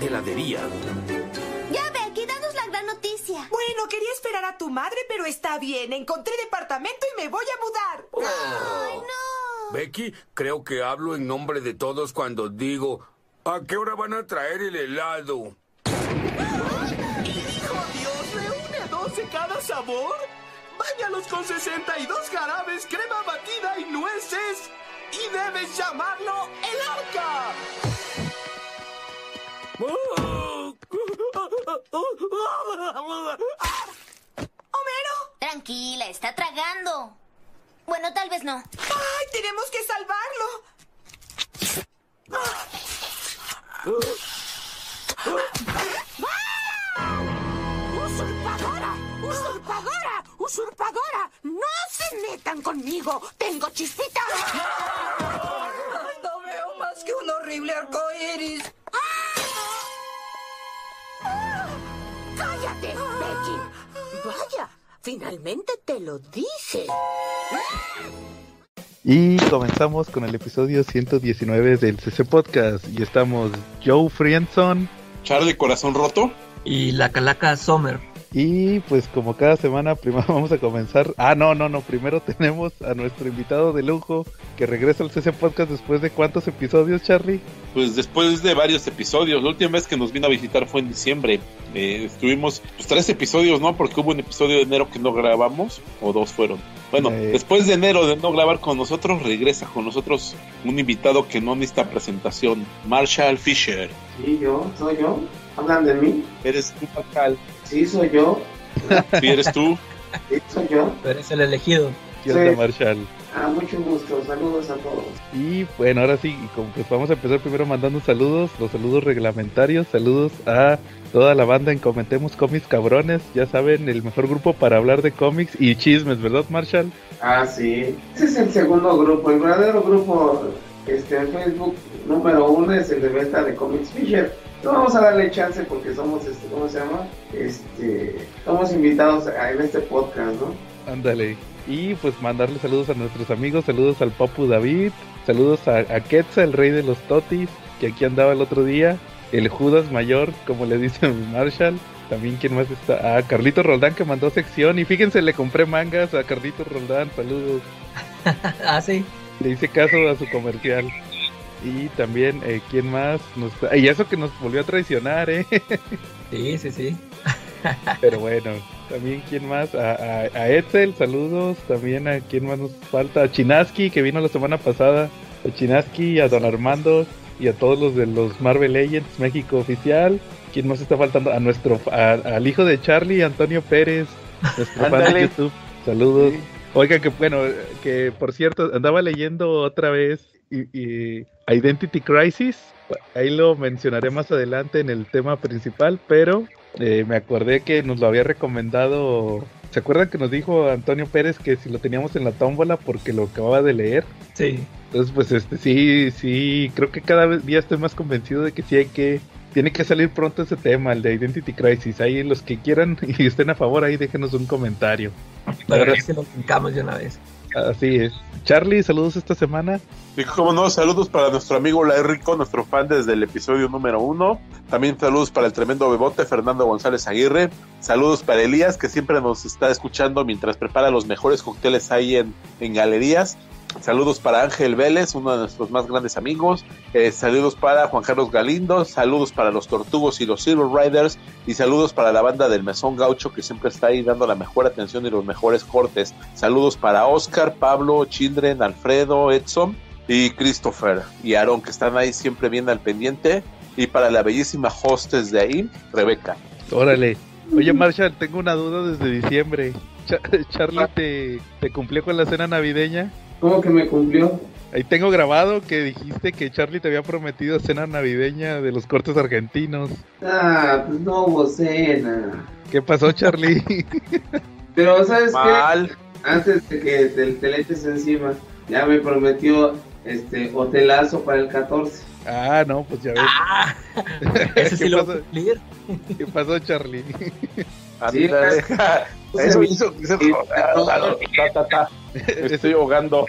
heladería. Ya, Becky, danos la gran noticia. Bueno, quería esperar a tu madre, pero está bien. Encontré departamento y me voy a mudar. ¡Ay, no! Becky, creo que hablo en nombre de todos cuando digo, ¿a qué hora van a traer el helado? ¡Hijo Dios! ¿Reúne 12 cada sabor? Báñalos con 62 jarabes, crema batida y nueces. Y debes llamarlo el arca. ¡Homero! Tranquila, está tragando. Bueno, tal vez no. ¡Ay, tenemos que salvarlo! ¡Usurpadora! ¡Usurpadora! ¡Usurpadora! ¡No se metan conmigo! ¡Tengo chispita! No veo más que un horrible arco iris. ¡Cállate, Becky! Vaya, finalmente te lo dije. Y comenzamos con el episodio 119 del CC Podcast. Y estamos Joe Friendson. Charlie Corazón Roto. Y la calaca Sommer. Y pues como cada semana, primero vamos a comenzar. Ah, no, no, no. Primero tenemos a nuestro invitado de lujo que regresa al CC Podcast después de cuántos episodios, Charlie. Pues después de varios episodios, la última vez que nos vino a visitar fue en diciembre. Eh, estuvimos pues, tres episodios, ¿no? Porque hubo un episodio de enero que no grabamos, o dos fueron. Bueno, Eh. después de enero de no grabar con nosotros, regresa con nosotros un invitado que no necesita presentación, Marshall Fisher. Sí, yo, soy yo. ¿Hablan de mí? Eres tú, Marshall. Sí, soy yo. Sí, eres tú. Sí, soy yo. Tú eres el elegido. ¿Qué Sí. Marshall? Ah, mucho gusto. Saludos a todos. Y bueno, ahora sí, como pues vamos a empezar primero mandando saludos, los saludos reglamentarios, saludos a toda la banda en Comentemos Cómics Cabrones, ya saben, el mejor grupo para hablar de cómics y chismes, ¿verdad, Marshall? Ah, sí. Ese es el segundo grupo. El verdadero grupo este, en Facebook número uno es el de venta de Comics Fisher. No vamos a darle chance porque somos, este, ¿cómo se llama? Este, somos invitados a- en este podcast, ¿no? Ándale. Y pues mandarle saludos a nuestros amigos, saludos al Papu David, saludos a, a Quetzal, el rey de los totis, que aquí andaba el otro día, el Judas Mayor, como le dice Marshall. También, ¿quién más está? Ah, Carlito Roldán que mandó sección. Y fíjense, le compré mangas a Carlito Roldán. Saludos. ah, sí. Le hice caso a su comercial. Y también, eh, ¿quién más? Nos... Y eso que nos volvió a traicionar, ¿eh? Sí, sí, sí. Pero bueno, también, ¿quién más? A, a, a Etzel, saludos. También a quién más nos falta. A Chinaski, que vino la semana pasada. A Chinaski, a Don Armando y a todos los de los Marvel Legends México Oficial. ¿Quién más está faltando? A nuestro, a- al hijo de Charlie, Antonio Pérez, nuestro fan de. YouTube. Saludos. Oiga, que bueno, que por cierto, andaba leyendo otra vez y, y Identity Crisis. Ahí lo mencionaré más adelante en el tema principal, pero eh, me acordé que nos lo había recomendado. ¿Se acuerdan que nos dijo Antonio Pérez que si lo teníamos en la tómbola porque lo acababa de leer? Sí. Entonces, pues este sí, sí, creo que cada día estoy más convencido de que sí hay que tiene que salir pronto ese tema, el de Identity Crisis. Ahí los que quieran y estén a favor, ahí déjenos un comentario. Ahora aquí se lo brincamos de una vez. Así es. Charlie, saludos esta semana. Y como no, saludos para nuestro amigo La Rico, nuestro fan desde el episodio número uno. También saludos para el tremendo bebote Fernando González Aguirre. Saludos para Elías, que siempre nos está escuchando mientras prepara los mejores cócteles ahí en, en galerías. Saludos para Ángel Vélez, uno de nuestros más grandes amigos. Eh, saludos para Juan Carlos Galindo. Saludos para los Tortugos y los Silver Riders. Y saludos para la banda del Mesón Gaucho, que siempre está ahí dando la mejor atención y los mejores cortes. Saludos para Oscar, Pablo, Children, Alfredo, Edson y Christopher y Aaron, que están ahí siempre bien al pendiente. Y para la bellísima hostess de ahí, Rebeca. Órale. Oye, Marshall, tengo una duda desde diciembre. Cha- Charlie te, te cumplió con la cena navideña. ¿Cómo que me cumplió? Ahí tengo grabado que dijiste que Charlie te había prometido cena navideña de los cortes argentinos. Ah, pues no hubo cena. ¿Qué pasó, Charlie? Pero, ¿sabes qué? Mal. Antes de que te, te le eches encima, ya me prometió este hotelazo para el 14. ah, no, pues ya ves. Ah, ese sí ¿Qué lo pasó? voy a cumplir. ¿Qué pasó, Charlie? Sí, Ándale. Eso hizo. estoy ahogando.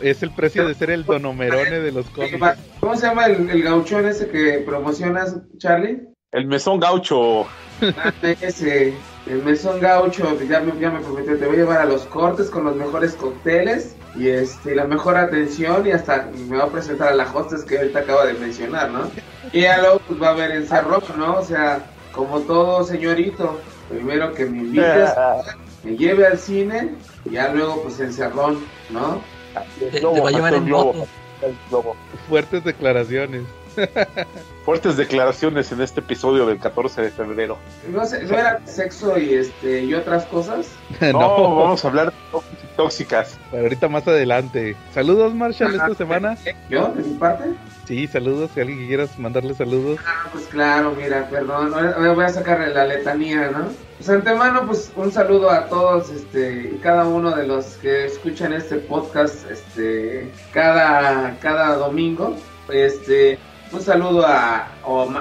Es el precio de ser el donomerone de los cómics. ¿Cómo se llama el, el gauchón ese que promocionas, Charlie? El mesón gaucho. Ah, ese, el mesón gaucho, ya me, ya me prometió, te voy a llevar a los cortes con los mejores cócteles y este, la mejor atención y hasta me va a presentar a la hostess que ahorita acaba de mencionar, ¿no? Y ya luego pues, va a haber encerrón, ¿no? O sea, como todo señorito, primero que me invites, me lleve al cine y ya luego pues encerrón, ¿no? Te, te va a llevar. El globo. Fuertes declaraciones. Fuertes declaraciones en este episodio del 14 de febrero. No, sé, ¿no era sexo y este y otras cosas? No, no, vamos a hablar de tóxicas. Para ahorita más adelante. Saludos, Marshall, esta semana. ¿Yo, de mi parte? Sí, saludos. Si alguien quieras mandarle saludos. Ah, pues claro, mira, perdón, voy a sacarle la letanía, ¿no? Pues antemano, pues un saludo a todos, este, y cada uno de los que escuchan este podcast, este, cada, cada domingo, este, un saludo a,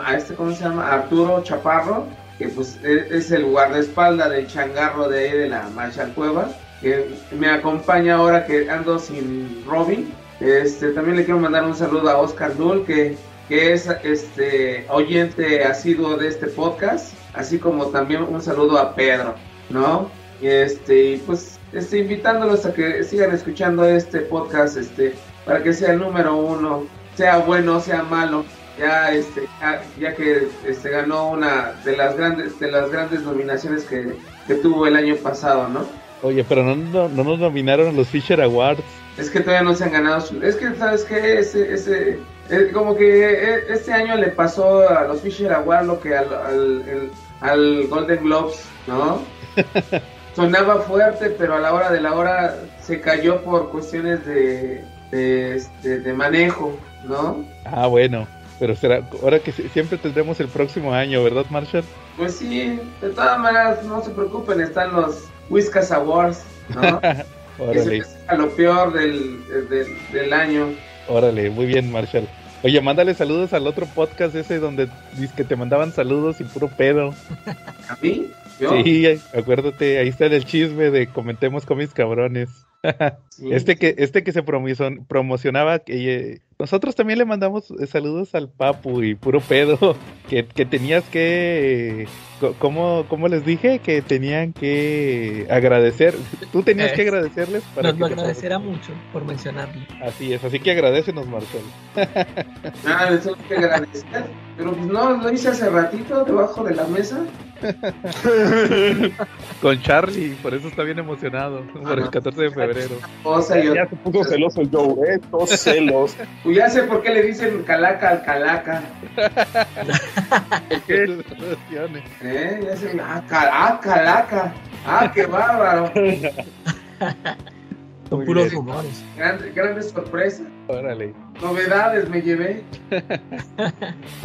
a este, ¿cómo se llama? Arturo Chaparro, que pues e- es el guardaespaldas del changarro de ahí de la Marshall Cueva, que me acompaña ahora que ando sin Robin. Este, también le quiero mandar un saludo a Oscar Dull, que, es este oyente asiduo de este podcast, así como también un saludo a Pedro, ¿no? Este, pues, este, invitándolos a que sigan escuchando este podcast, este, para que sea el número uno, sea bueno, sea malo, ya este, ya, ya que este ganó una de las grandes, de las grandes nominaciones que, que tuvo el año pasado, ¿no? Oye, pero no, no, no nos nominaron a los Fisher Awards. Es que todavía no se han ganado su... Es que, ¿sabes qué? Ese, ese, eh, como que eh, este año le pasó a los Fisher Awards lo que al, al, el- al Golden Globes, ¿no? Sonaba fuerte, pero a la hora de la hora se cayó por cuestiones de, de, este, de manejo, ¿no? Ah, bueno. Pero será, ahora que si- siempre tendremos el próximo año, ¿verdad, Marshall? Pues sí, de todas maneras, no se preocupen, están los Whiskas Awards, ¿no? Órale, es a lo peor del, del, del año. órale, muy bien, Marshall. Oye, mándale saludos al otro podcast ese donde dice que te mandaban saludos y puro pedo. ¿A mí? Sí, acuérdate, ahí está el chisme de comentemos cómics cabrones. Sí. Este que, este que se promocionaba, que eh, nosotros también le mandamos eh, saludos al Papu y puro pedo, que, que tenías que, eh, ¿cómo, ¿cómo les dije? Que tenían que agradecer, tú tenías que agradecerles para Nos lo que te agradecerá mucho por mencionarlo. Así es, así que agradecenos, Marcel. Ah, tengo que agradecer. Pero pues no, lo hice hace ratito debajo de la mesa. Con Charlie, por eso está bien emocionado, por el Ajá. 14 de febrero. O sea, yo. Ya se puso celoso el Joe, ¿eh? Todos celos. Pues ya sé por qué le dicen calaca al calaca. ¿Qué? ¿Eh? Ya sé. Ah, ah, calaca. Ah, qué bárbaro. Son puros bien. rumores. Grande, grande sorpresa. Órale. Novedades me llevé.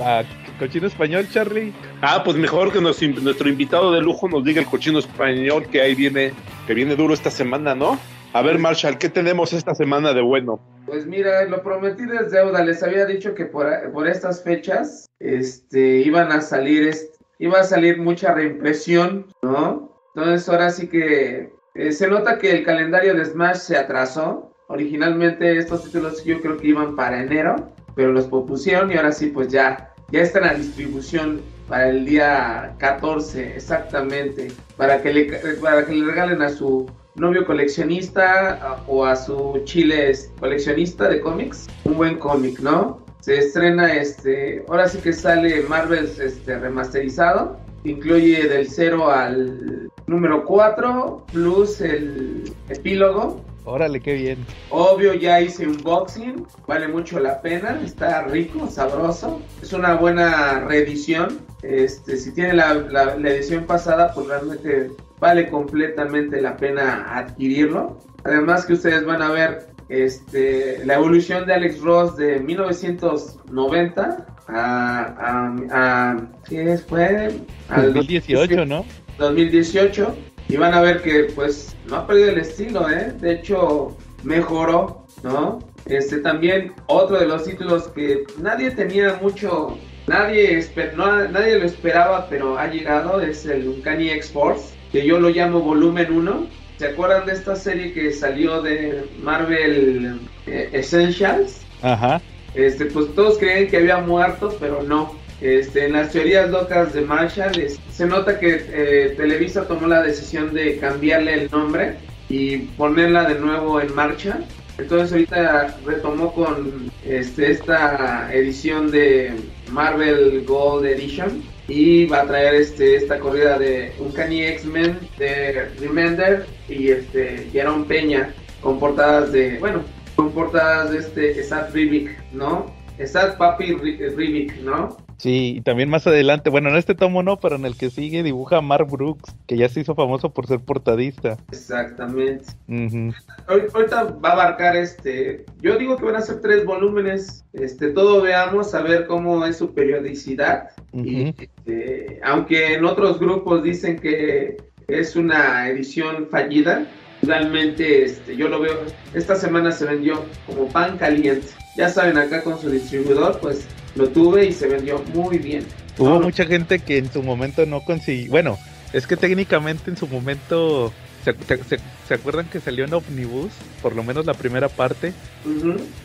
Va, cochino español, Charlie. Ah, pues mejor que nos- nuestro invitado de lujo nos diga el cochino español que ahí viene, que viene duro esta semana, ¿no? A ver, Marshall, ¿qué tenemos esta semana de bueno? Pues mira, lo prometido es deuda. Les había dicho que por, por estas fechas este, iban a salir, iba a salir mucha reimpresión, ¿no? Entonces ahora sí que eh, se nota que el calendario de Smash se atrasó. Originalmente estos títulos yo creo que iban para enero, pero los propusieron y ahora sí pues ya, ya están a distribución para el día 14 exactamente, para que le, para que le regalen a su novio coleccionista o a su chiles coleccionista de cómics, un buen cómic, ¿no? Se estrena este, ahora sí que sale Marvel este remasterizado, incluye del 0 al número 4 plus el epílogo. Órale, qué bien. Obvio ya hice unboxing, vale mucho la pena, está rico, sabroso, es una buena reedición. Este, si tiene la, la- la edición pasada, pues realmente vale completamente la pena adquirirlo. Además que ustedes van a ver este, la evolución de Alex Ross de 1990 a, a, a ¿qué fue? Al 2018, ¿no? 2018 y van a ver que pues no ha perdido el estilo, ¿eh? De hecho, mejoró, ¿no? Este también otro de los títulos que nadie tenía mucho, nadie, esper- no- nadie lo esperaba, pero ha llegado, es el Uncanny X-Force, que yo lo llamo volumen 1. ¿Se acuerdan de esta serie que salió de Marvel eh, Essentials? Ajá. Este, pues todos creen que había muerto, pero no. Este, en las teorías locas de Marshall es- se nota que eh, Televisa tomó la decisión de cambiarle el nombre y ponerla de nuevo en marcha. Entonces ahorita retomó con este, esta edición de Marvel Gold Edition y va a traer este, esta corrida de Uncanny X-Men de Remender y este, Jerome Peña con portadas de, bueno, con portadas de este Esad Rivik, ¿no? Esad Papi Ri- Rivik, ¿no? Sí, y también más adelante, bueno, en este tomo no, pero en el que sigue dibuja a Mark Brooks, que ya se hizo famoso por ser portadista. Exactamente. Ahor- Ahorita va a abarcar este, yo digo que van a ser tres volúmenes, este, todo veamos a ver cómo es su periodicidad. Y, este, aunque en otros grupos dicen que es una edición fallida, realmente este, yo lo veo, esta semana se vendió como pan caliente. Ya saben, acá con su distribuidor, pues lo tuve y se vendió muy bien. Hubo No, mucha gente que en su momento no consiguió, bueno, es que técnicamente en su momento, ¿se, se- se- se acuerdan que salió en Omnibus? Por lo menos la primera parte,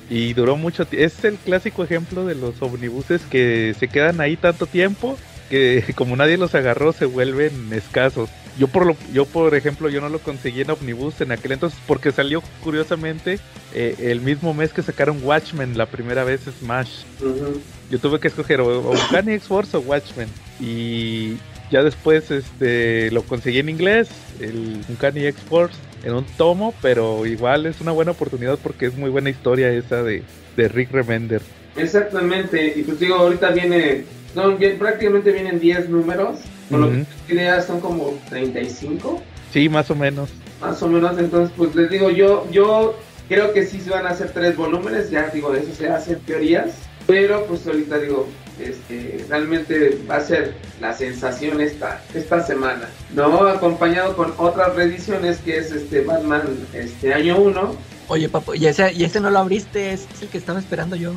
y duró mucho tiempo. Es el clásico ejemplo de los omnibuses que se quedan ahí tanto tiempo que como nadie los agarró se vuelven escasos. Yo por lo, yo por ejemplo yo no lo conseguí en Omnibus en aquel entonces porque salió curiosamente eh, el mismo mes que sacaron Watchmen la primera vez Smash. Ujú. Yo tuve que escoger o, Uncanny X-Force o Watchmen y ya después este lo conseguí en inglés el Uncanny X-Force en un tomo, pero igual es una buena oportunidad porque es muy buena historia esa de, de Rick Remender. Exactamente, y pues digo, ahorita viene, son bien- prácticamente vienen 10 números, por lo que idea son como 35, Sí, más o menos. más o menos, entonces pues les digo, yo yo creo que sí se van a hacer tres volúmenes, ya digo, eso se hacen teorías, pero pues ahorita digo, este, realmente va a ser la sensación esta, esta semana, ¿no? Acompañado con otras reediciones que es este Batman este año 1, Oye, papo, y ese, y ese no lo abriste, es el que estaba esperando yo.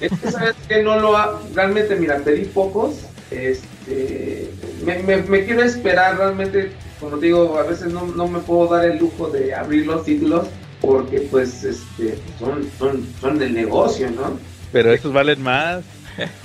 Es que sabes que no lo ha, realmente mira, pedí pocos, este, me, me- me quiero esperar realmente, como te digo, a veces no, no me puedo dar el lujo de abrir los títulos porque pues este, son, son, son del negocio, ¿no? Pero esos valen más.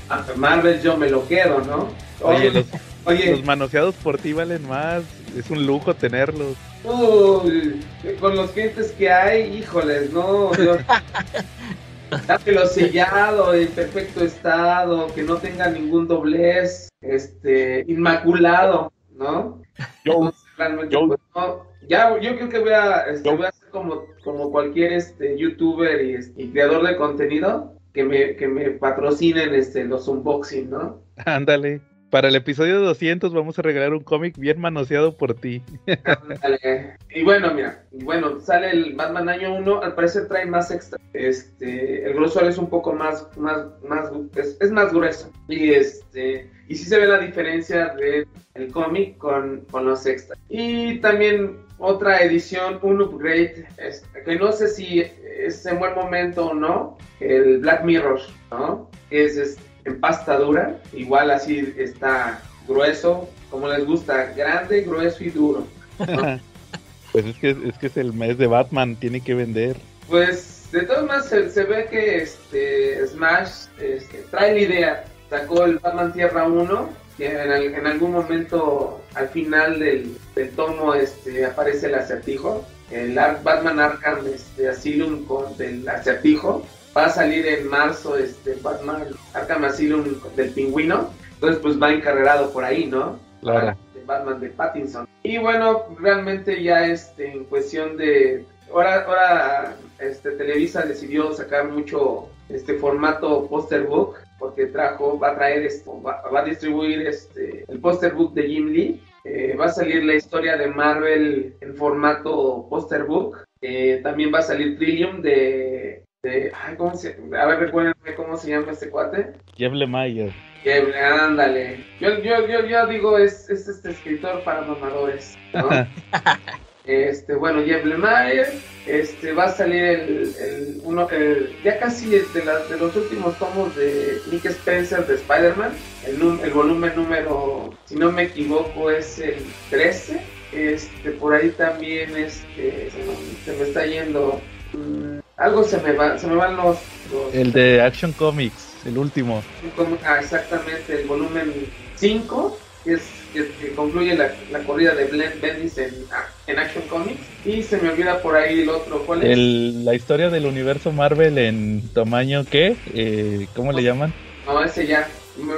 A Marvel yo me lo quedo, ¿no? Oye, los, oye, los manoseados por ti valen más. Es un lujo tenerlos. uy, con los clientes que hay, híjoles, no, Dios. Dámelo sellado, en perfecto estado, que no tenga ningún doblez, este, inmaculado, ¿no? Yo, Entonces, realmente, yo- pues, no, ya, yo creo que voy a, este, Yo- voy a hacer como, como cualquier este, youtuber y, y creador de contenido, que me, que me patrocinen este, los unboxing, ¿no? Ándale. Para el episodio 200 vamos a regalar un cómic bien manoseado por ti. Ándale. Y bueno, mira, bueno, sale el Batman año 1, al parecer trae más extra. Este, el grosor es un poco más, más, más, es, es más grueso. Y este, y sí se ve la diferencia del el cómic con, con los extras. Y también otra edición, un upgrade, este, que no sé si es en buen momento o no, el Black Mirror, ¿no? Que es, este, en pasta dura, igual así está grueso, como les gusta, grande, grueso y duro. Pues es que, es que es el mes de Batman, tiene que vender. Pues de todas maneras se, se ve que este Smash este, trae la idea, sacó el Batman Tierra 1, que en, al- en algún momento al final del, del tomo este, aparece el acertijo, el Batman Arkham este, Asylum con del acertijo, va a salir en marzo este Batman Arkham Asylum del pingüino, entonces pues va encarregado por ahí, ¿no? Claro. Batman de Pattinson. Y bueno, realmente ya este, en cuestión de... Ahora, ahora este, Televisa decidió sacar mucho este formato poster book porque trajo, va a traer esto, va, va a distribuir este, el poster book de Jim Lee. Eh, va a salir la historia de Marvel en formato poster book. Eh, también va a salir Trillium de... de ay, ¿cómo se, a ver, recuérdenme cómo se llama este cuate. Jeff Lemire. Que, ándale. Yo, yo, yo, yo digo, es, es este escritor para mamadores, ¿no? Este, bueno, Jeff Lemire, este, va a salir el, el uno, el- ya casi de, la- de los últimos tomos de Nick Spencer de Spider-Man, el, el volumen número, si no me equivoco, es el 13. Este, por ahí también, este, se, me- está yendo, mm, algo se me va, se me van los, los- El de Action Comics, el último. ah, exactamente, el volumen 5, que, es, que, que concluye la, la corrida de Blend Bendis en, en Action Comics. Y se me olvida por ahí el otro, ¿cuál es? El, la historia del universo Marvel en tamaño, ¿qué? Eh, ¿Cómo le llaman? No, ese ya.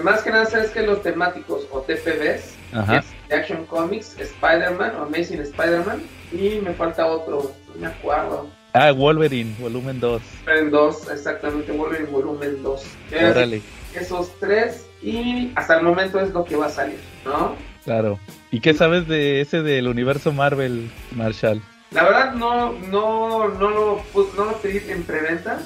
Más que nada, sabes que los temáticos o TPBs Ajá. es Action Comics, Spider-Man o Amazing Spider-Man. Y me falta otro, no me acuerdo. Ah, Wolverine, volumen 2. En dos, exactamente, vuelve en volumen 2. Órale, Esos tres y hasta el momento es lo que va a salir, ¿no? Claro. ¿Y qué sabes de ese del universo Marvel, Marshall? La verdad no, no, no lo, no lo pedí en preventa.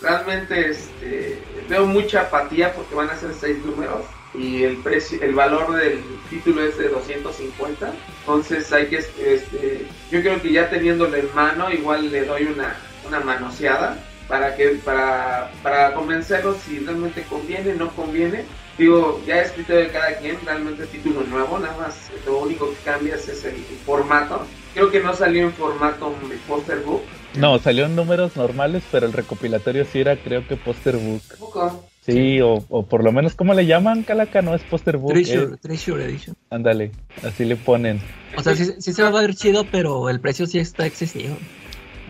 Realmente este, veo mucha apatía porque van a ser seis números y el precio, el valor del título es de 250. Entonces hay que, este, yo creo que ya teniéndolo en mano igual le doy una, una manoseada para que para, para convencerlos si realmente conviene, no conviene. Digo, ya he escrito de cada quien, realmente título nuevo, nada más lo único que cambias es el, el formato. Creo que no salió en formato de poster book. No, salió en números normales, pero el recopilatorio sí era, creo que poster book. Poco. Sí, o, o por lo menos, ¿cómo le llaman, Calaca? No es poster book. Treasure, es- Treasure Edition. ándale, así le ponen. O sea, sí, sí se va a ver chido, pero el precio sí está excesivo.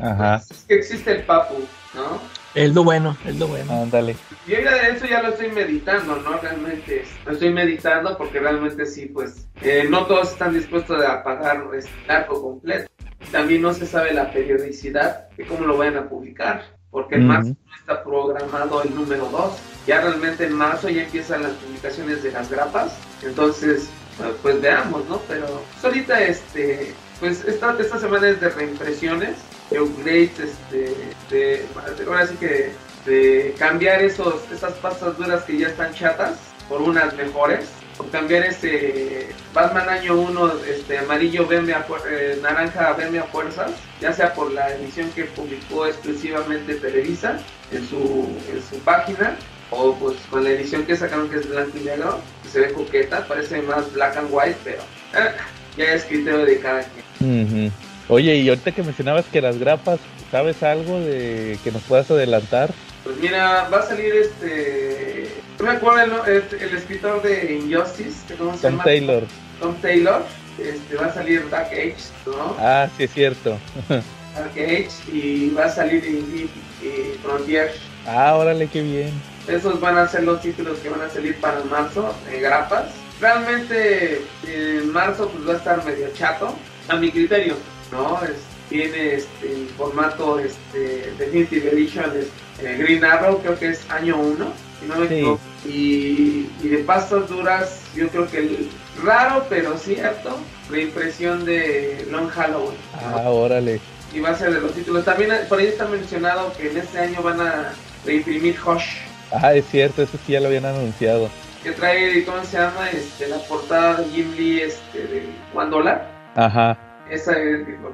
Ajá, Es que existe el papu, ¿no? Es lo bueno, es lo bueno. ándale. Yo ya de eso ya lo estoy meditando, ¿no? Realmente lo estoy meditando porque realmente sí, pues eh, no todos están dispuestos a pagar este, el arco completo. También no se sabe la periodicidad de cómo lo vayan a publicar, porque en Ujú. marzo no está programado el número 2. Ya realmente en marzo ya empiezan las publicaciones de las grapas, entonces eh, pues veamos, ¿no? Pero pues, ahorita este, pues esta, esta semana es de reimpresiones, upgrades, este, de, ahora sí que de cambiar esos, esas pastas duras que ya están chatas por unas mejores. Por cambiar ese Batman año 1, este amarillo fuer- eh, naranja veme a fuerzas, ya sea por la edición que publicó exclusivamente Televisa en su, en su página, o pues con la edición que sacaron que es blanco y negro, que se ve coqueta, parece más black and white, pero eh, ya es criterio de cada quien. Oye, y ahorita que mencionabas que las grapas, ¿sabes algo de que nos puedas adelantar? Pues mira, va a salir este. No me acuerdo el, el, el escritor de Injustice, que ¿cómo se Tom llama? Taylor. Tom Taylor. Este, va a salir Dark Age, ¿no? Ah, sí es cierto. Dark Age y va a salir Indeed y Frontier. Ah, órale, qué bien. Esos van a ser los títulos que van a salir para marzo, en grapas. Realmente en marzo pues va a estar medio chato, a mi criterio, ¿no? Es- tiene este en formato este Definitive Edition eh, Green Arrow, creo que es año 1, si no me Sí. equivoco. Y, y de pastas duras, yo creo que el raro pero cierto, reimpresión de Long Halloween. ¿no? Ah, órale. y va a ser de los títulos. También por ahí está mencionado que en este año van a reimprimir Hush, Ah, es cierto, eso sí ya lo habían anunciado. que trae, ¿cómo se llama? Este, la portada de Jim Lee este, de One Dollar. Ajá. Esa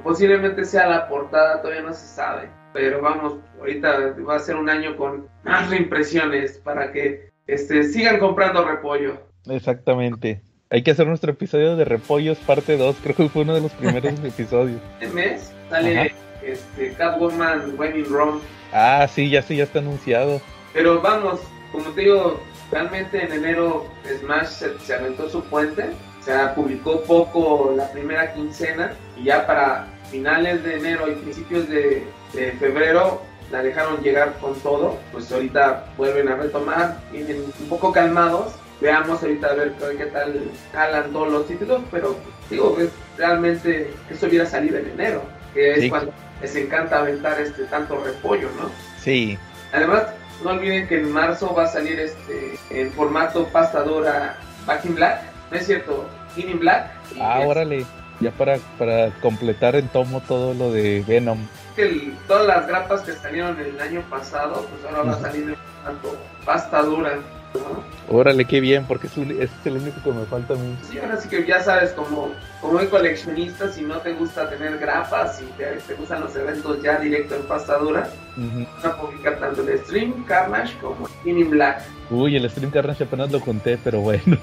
posiblemente sea la portada, todavía no se sabe. Pero vamos, ahorita va a ser un año con más reimpresiones para que este, sigan comprando repollo. Exactamente. Hay que hacer nuestro episodio de Repollos parte 2, creo que fue uno de los primeros episodios. Este mes sale Ajá. este, Catwoman When in Rome. Ah, sí, ya sí, ya está anunciado. Pero vamos, como te digo, realmente en enero Smash se, se aventó su puente, o sea, publicó poco la primera quincena y ya para finales de enero y principios de, de febrero la dejaron llegar con todo, pues ahorita vuelven a retomar, vienen un poco calmados, veamos ahorita a ver qué, tal jalan todos los títulos, pero digo, es realmente que eso hubiera salido en enero, que es Sí. cuando les encanta aventar este tanto repollo, ¿no? Sí. Además, no olviden que en marzo va a salir este en formato pasta dura Back in Black. No es cierto, In in Black. Ah, es órale. Ya para, para completar en tomo todo lo de Venom. que el- todas las grapas que salieron el año pasado, pues ahora va a salir en formato pasta dura. ¿no? Órale, qué bien, porque es, un- es el único que me falta a mí. Sí, ahora sí que ya sabes, como, como hay coleccionista, si no te gusta tener grapas y te, te gustan los eventos ya directo en pasta dura, Ujú. van a publicar tanto el Stream, Carnage como In in Black. Uy, el Stream Carnage apenas lo conté, pero bueno.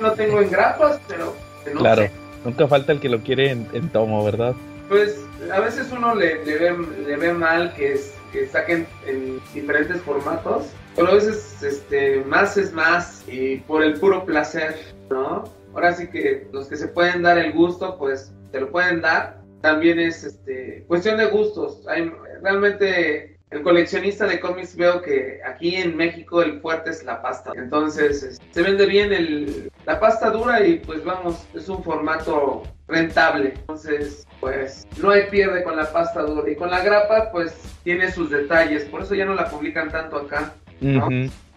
No tengo en grapas, pero no claro, sé. Nunca falta el que lo quiere en, tomo, ¿verdad? Pues a veces uno le, le ve, le ve mal que, es- que saquen en diferentes formatos, pero a veces este, más es más y por el puro placer, ¿no? Ahora sí que los que se pueden dar el gusto, pues te lo pueden dar. También es este, cuestión de gustos. Hay, realmente el coleccionista de cómics veo que aquí en México el fuerte es la pasta. Entonces es- se vende bien el, la pasta dura y pues vamos, es un formato rentable. Entonces pues no hay pierde con la pasta dura. Y con la grapa pues tiene sus detalles. Por eso ya no la publican tanto acá.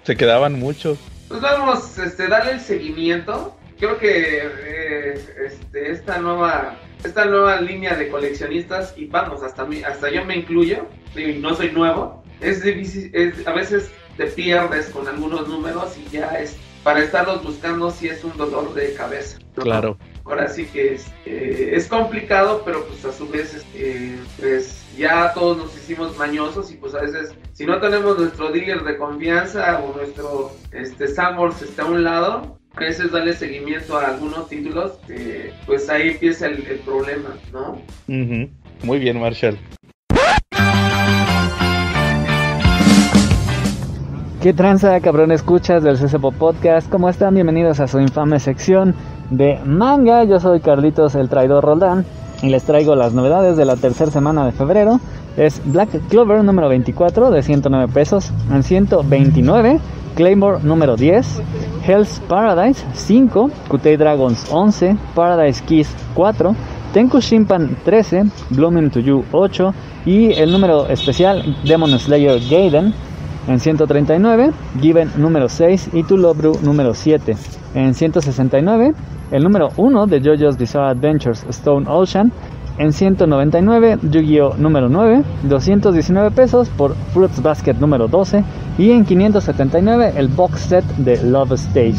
Se quedaban muchos. Pues vamos este, darle el seguimiento. Creo que eh, este, esta nueva esta nueva línea de coleccionistas y vamos hasta mí, hasta yo me incluyo y no soy nuevo es difícil es, a veces te pierdes con algunos números y ya es para estarlos buscando sí es un dolor de cabeza ¿no? Claro. ahora sí que es, eh, es complicado, pero pues a su vez este, pues ya todos nos hicimos mañosos y pues a veces si no tenemos nuestro dealer de confianza o nuestro este, Sanborns está a un lado, a veces darle seguimiento a algunos títulos, eh, pues ahí empieza el, el problema, ¿no? Ujú. Muy bien, Marshall. ¿Qué tranza, cabrón escuchas del CCPO Podcast? ¿Cómo están? Bienvenidos a su infame sección de manga. Yo soy Carlitos el Traidor Roldán y les traigo las novedades de la tercera semana de febrero. Es Black Clover número 24 de 109 pesos en 129. Claymore número 10. Hell's Paradise 5. Kutei Dragons 11. Paradise Kiss 4. Tenku Shimpan 13. Blooming to You 8. Y el número especial Demon Slayer Gaiden en 139, Given número 6 y Tulobru número 7. En 169, el número 1 de JoJo's Bizarre Adventures Stone Ocean. En 199, Yu-Gi-Oh número 9, 219 pesos por Fruits Basket número 12. Y en 579, el box set de Love Stage.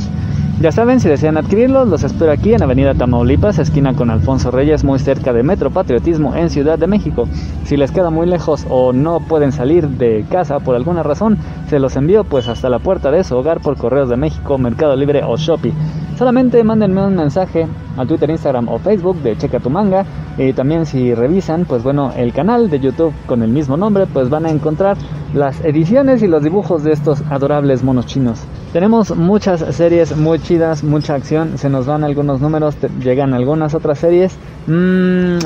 Ya saben, si desean adquirirlos, los espero aquí en Avenida Tamaulipas, esquina con Alfonso Reyes, muy cerca de Metro Patriotismo en Ciudad de México. Si les queda muy lejos o no pueden salir de casa por alguna razón, se los envío pues hasta la puerta de su hogar por Correos de México, Mercado Libre o Shopee. Solamente mándenme un mensaje a Twitter, Instagram o Facebook de Checa tu manga. Y también si revisan, pues bueno, el canal de YouTube con el mismo nombre, pues van a encontrar las ediciones y los dibujos de estos adorables monos chinos. Tenemos muchas series muy chidas, mucha acción, se nos van algunos números, llegan algunas otras series. Mm,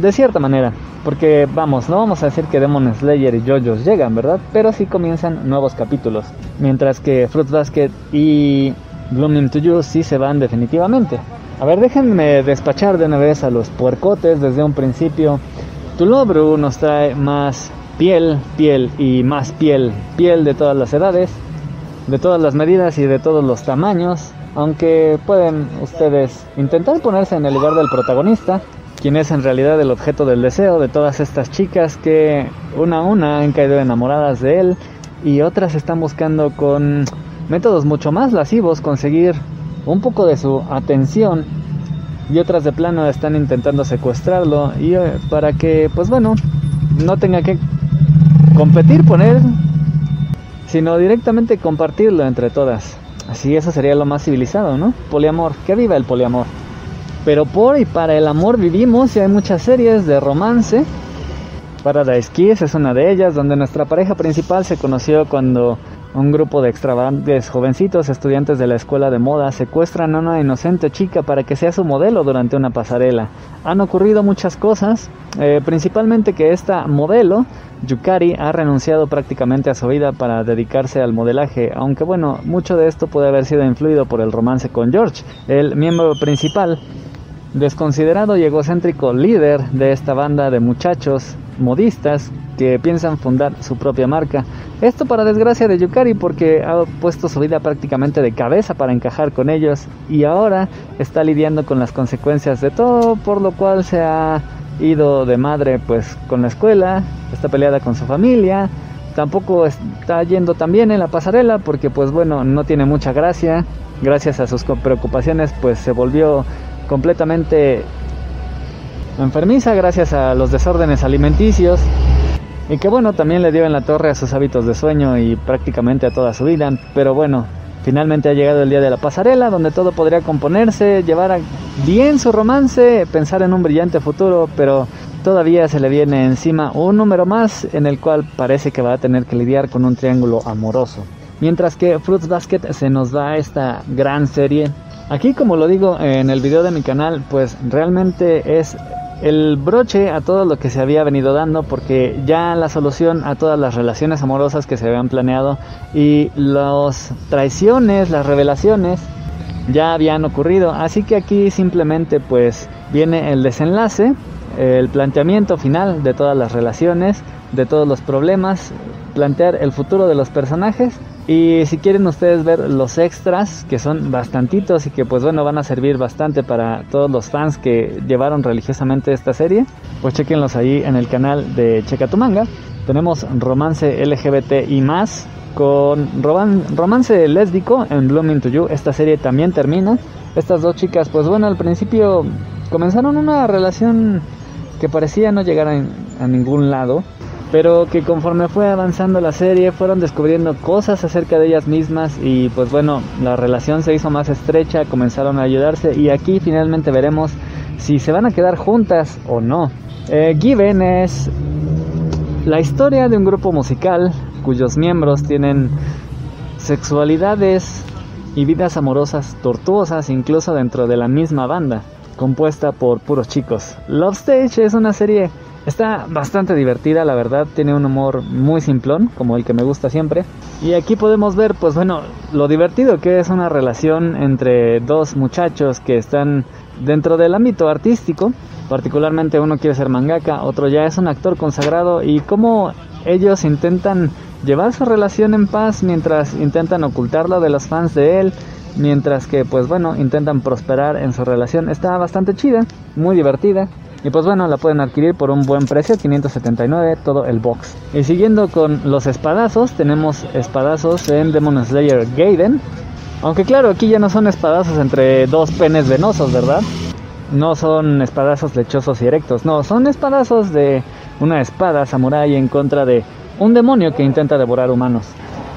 de cierta manera, porque vamos, no vamos a decir que Demon Slayer y JoJo's llegan, ¿verdad? Pero sí comienzan nuevos capítulos, mientras que Fruits Basket y Blooming to You sí se van definitivamente. A ver, déjenme despachar de una vez a los puercotes desde un principio. Tulobru nos trae más piel, piel y más piel, piel de todas las edades, de todas las medidas y de todos los tamaños, aunque pueden ustedes intentar ponerse en el lugar del protagonista, quien es en realidad el objeto del deseo de todas estas chicas que una a una han caído enamoradas de él y otras están buscando con métodos mucho más lascivos conseguir un poco de su atención y otras de plano están intentando secuestrarlo y eh, para que pues bueno no tenga que competir él sino directamente compartirlo entre todas. Así eso sería lo más civilizado no poliamor que viva el poliamor. Pero por y para el amor vivimos y hay muchas series de romance. Paradise Kiss es una de ellas, donde nuestra pareja principal se conoció cuando un grupo de extravagantes jovencitos estudiantes de la escuela de moda secuestran a una inocente chica para que sea su modelo durante una pasarela. Han ocurrido muchas cosas, eh, principalmente que esta modelo, Yukari, ha renunciado prácticamente a su vida para dedicarse al modelaje, aunque bueno, mucho de esto puede haber sido influido por el romance con George, el miembro principal desconsiderado y egocéntrico líder de esta banda de muchachos modistas que piensan fundar su propia marca. Esto para desgracia de Yukari porque ha puesto su vida prácticamente de cabeza para encajar con ellos y ahora está lidiando con las consecuencias de todo, por lo cual se ha ido de madre pues con la escuela, está peleada con su familia tampoco está yendo tan bien en la pasarela porque pues bueno, no tiene mucha gracia. Gracias a sus preocupaciones pues se volvió completamente enfermiza gracias a los desórdenes alimenticios y que bueno, también le dio en la torre a sus hábitos de sueño y prácticamente a toda su vida, pero bueno, finalmente ha llegado el día de la pasarela donde todo podría componerse, llevar bien su romance, pensar en un brillante futuro, pero todavía se le viene encima un número más en el cual parece que va a tener que lidiar con un triángulo amoroso. Mientras que Fruits Basket se nos da esta gran serie. Aquí como lo digo en el video de mi canal, pues realmente es el broche a todo lo que se había venido dando porque ya la solución a todas las relaciones amorosas que se habían planeado y las traiciones, las revelaciones ya habían ocurrido. Así que aquí simplemente pues viene el desenlace, el planteamiento final de todas las relaciones, de todos los problemas, plantear el futuro de los personajes y si quieren ustedes ver los extras, que son bastantitos y que pues bueno van a servir bastante para todos los fans que llevaron religiosamente esta serie, pues chequenlos ahí en el canal de Checa tu Manga. Tenemos romance LGBT y más con romance lésbico en Blooming to You. Esta serie también termina. Estas dos chicas pues bueno al principio comenzaron una relación que parecía no llegar a ningún lado pero que conforme fue avanzando la serie fueron descubriendo cosas acerca de ellas mismas y pues bueno, la relación se hizo más estrecha, comenzaron a ayudarse y aquí finalmente veremos si se van a quedar juntas o no. Eh, Given es la historia de un grupo musical cuyos miembros tienen sexualidades y vidas amorosas tortuosas incluso dentro de la misma banda, compuesta por puros chicos. Love Stage es una serie Está bastante divertida, la verdad, tiene un humor muy simplón, como el que me gusta siempre. Y aquí podemos ver, pues bueno, lo divertido que es una relación entre dos muchachos que están dentro del ámbito artístico. Particularmente uno quiere ser mangaka, otro ya es un actor consagrado y cómo ellos intentan llevar su relación en paz mientras intentan ocultarlo de los fans de él, mientras que pues bueno, intentan prosperar en su relación. Está bastante chida, muy divertida. Y pues bueno, la pueden adquirir por un buen precio, 579 todo el box. Y siguiendo con los espadazos, tenemos espadazos en Demon Slayer Gaiden. Aunque claro, aquí ya no son espadazos entre dos penes venosos, ¿verdad? No son espadazos lechosos y erectos, no, son espadazos de una espada samurai en contra de un demonio que intenta devorar humanos.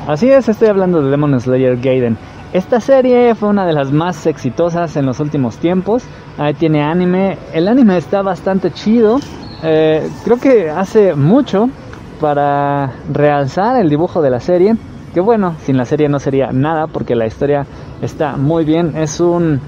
Así es, estoy hablando de Demon Slayer Gaiden. Esta serie fue una de las más exitosas en los últimos tiempos. Ahí tiene anime. El anime está bastante chido. Eh, creo que hace mucho para realzar el dibujo de la serie. Que bueno, sin la serie no sería nada porque la historia está muy bien. Es un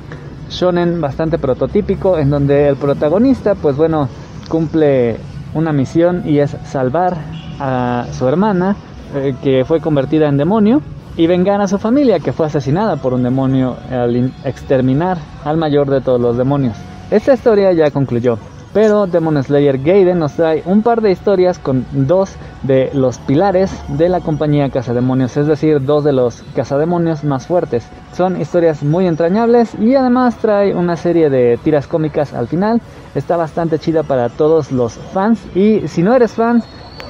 shonen bastante prototípico en donde el protagonista, pues bueno, cumple una misión y es salvar a su hermana eh, que fue convertida en demonio y vengar a su familia que fue asesinada por un demonio al exterminar al mayor de todos los demonios. Esta historia ya concluyó, pero Demon Slayer Gaiden nos trae un par de historias con dos de los pilares de la compañía Cazademonios, es decir, dos de los cazademonios más fuertes. Son historias muy entrañables y además trae una serie de tiras cómicas al final. Está bastante chida para todos los fans y si no eres fan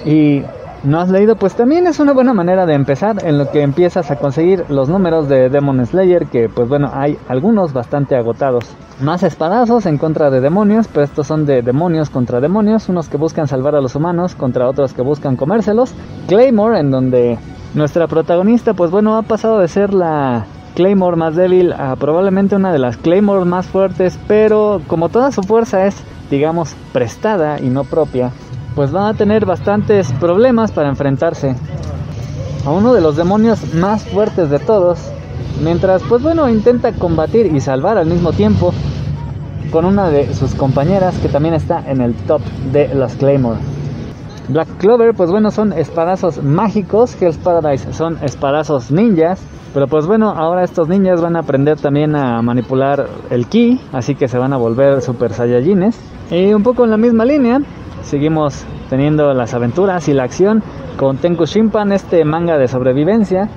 y no has leído, pues también es una buena manera de empezar en lo que empiezas a conseguir los números de Demon Slayer, que pues bueno, hay algunos bastante agotados. Más espadazos en contra de demonios, pero estos son de demonios contra demonios, unos que buscan salvar a los humanos contra otros que buscan comérselos. Claymore, en donde nuestra protagonista, pues bueno, ha pasado de ser la Claymore más débil a probablemente una de las Claymore más fuertes, pero como toda su fuerza es, digamos, prestada y no propia, pues va a tener bastantes problemas para enfrentarse a uno de los demonios más fuertes de todos, mientras pues bueno intenta combatir y salvar al mismo tiempo con una de sus compañeras que también está en el top de las Claymore. Black Clover, pues bueno, son espadazos mágicos, Hell's Paradise son espadazos ninjas, pero pues bueno, ahora estos ninjas van a aprender también a manipular el ki, así que se van a volver super saiyajines. Y un poco en la misma línea, seguimos teniendo las aventuras y la acción con Tenku Shimpan, este manga de sobrevivencia,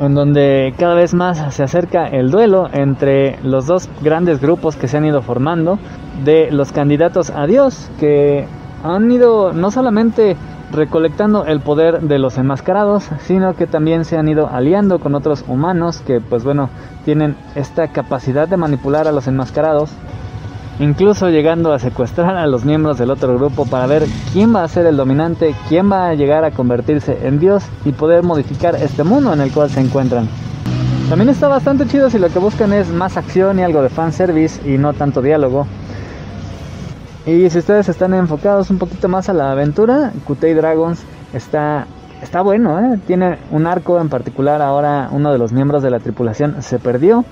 en donde cada vez más se acerca el duelo entre los dos grandes grupos que se han ido formando de los candidatos a Dios, que han ido no solamente recolectando el poder de los enmascarados, sino que también se han ido aliando con otros humanos que pues bueno, tienen esta capacidad de manipular a los enmascarados, incluso llegando a secuestrar a los miembros del otro grupo para ver quién va a ser el dominante, quién va a llegar a convertirse en Dios y poder modificar este mundo en el cual se encuentran. También está bastante chido si lo que buscan es más acción y algo de fanservice y no tanto diálogo. Y si ustedes están enfocados un poquito más a la aventura, Kutei Dragons está, está bueno, ¿eh? tiene un arco en particular. Ahora uno de los miembros de la tripulación se perdió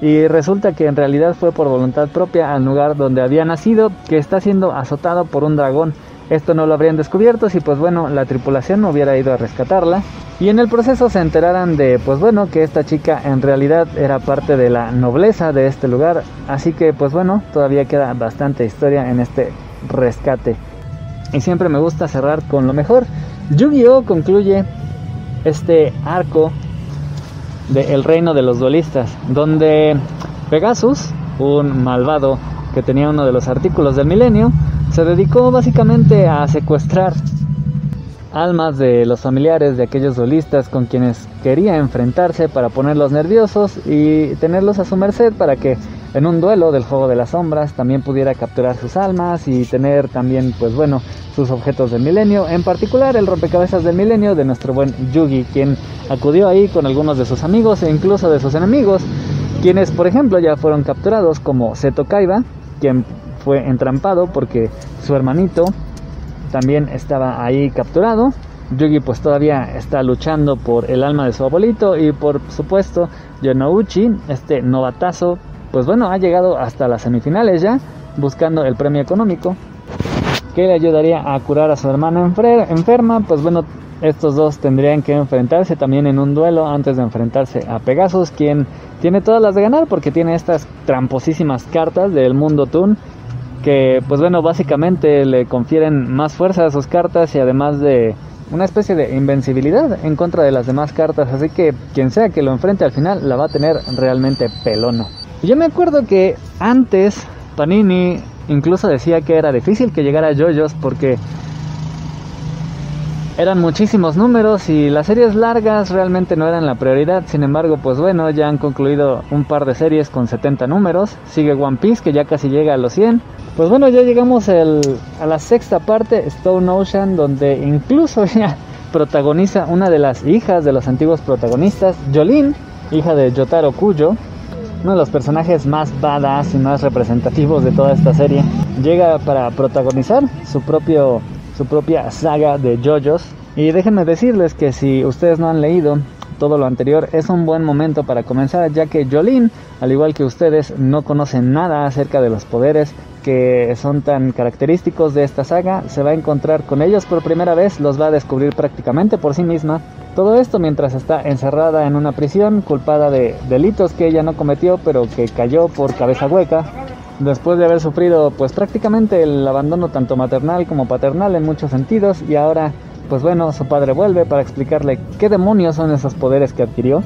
y resulta que en realidad fue por voluntad propia al lugar donde había nacido, que está siendo azotado por un dragón. Esto no lo habrían descubierto si pues bueno la tripulación no hubiera ido a rescatarla. Y en el proceso se enteraran de pues bueno que esta chica en realidad era parte de la nobleza de este lugar. Así que pues bueno todavía queda bastante historia en este rescate. Y siempre me gusta cerrar con lo mejor. Yu-Gi-Oh concluye este arco de El Reino de los Duelistas donde Pegasus un malvado que tenía uno de los artículos del milenio se dedicó básicamente a secuestrar almas de los familiares de aquellos duelistas con quienes quería enfrentarse para ponerlos nerviosos y tenerlos a su merced para que en un duelo del juego de las sombras también pudiera capturar sus almas y tener también pues bueno sus objetos del milenio, en particular el rompecabezas del milenio de nuestro buen Yugi, quien acudió ahí con algunos de sus amigos e incluso de sus enemigos, quienes por ejemplo ya fueron capturados como Seto Kaiba, quien fue entrampado porque su hermanito también estaba ahí capturado. Yugi pues todavía está luchando por el alma de su abuelito y por supuesto Yonouchi, este novatazo, pues bueno, ha llegado hasta las semifinales ya, buscando el premio económico que le ayudaría a curar a su hermana enferma, pues bueno, estos dos tendrían que enfrentarse también en un duelo antes de enfrentarse a Pegasus, quien tiene todas las de ganar porque tiene estas tramposísimas cartas del mundo Toon que pues bueno, básicamente le confieren más fuerza a sus cartas y además de una especie de invencibilidad en contra de las demás cartas, así que quien sea que lo enfrente al final la va a tener realmente pelono. Yo me acuerdo que antes Panini incluso decía que era difícil que llegara a JoJo's porque eran muchísimos números y las series largas realmente no eran la prioridad. Sin embargo, pues bueno, ya han concluido un par de series con 70 números. Sigue One Piece que ya casi llega a los 100. Pues bueno, ya llegamos a la sexta parte, Stone Ocean, donde incluso ya protagoniza una de las hijas de los antiguos protagonistas, Jolene, hija de Yotaro Kujo, uno de los personajes más badass y más representativos de toda esta serie. Llega para protagonizar su propio su propia saga de JoJo's. Y déjenme decirles que si ustedes no han leído todo lo anterior, es un buen momento para comenzar, ya que Jolene, al igual que ustedes, no conocen nada acerca de los poderes que son tan característicos de esta saga, se va a encontrar con ellos por primera vez, los va a descubrir prácticamente por sí misma. Todo esto mientras está encerrada en una prisión, culpada de delitos que ella no cometió, pero que cayó por cabeza hueca después de haber sufrido pues prácticamente el abandono tanto maternal como paternal en muchos sentidos y ahora pues bueno su padre vuelve para explicarle qué demonios son esos poderes que adquirió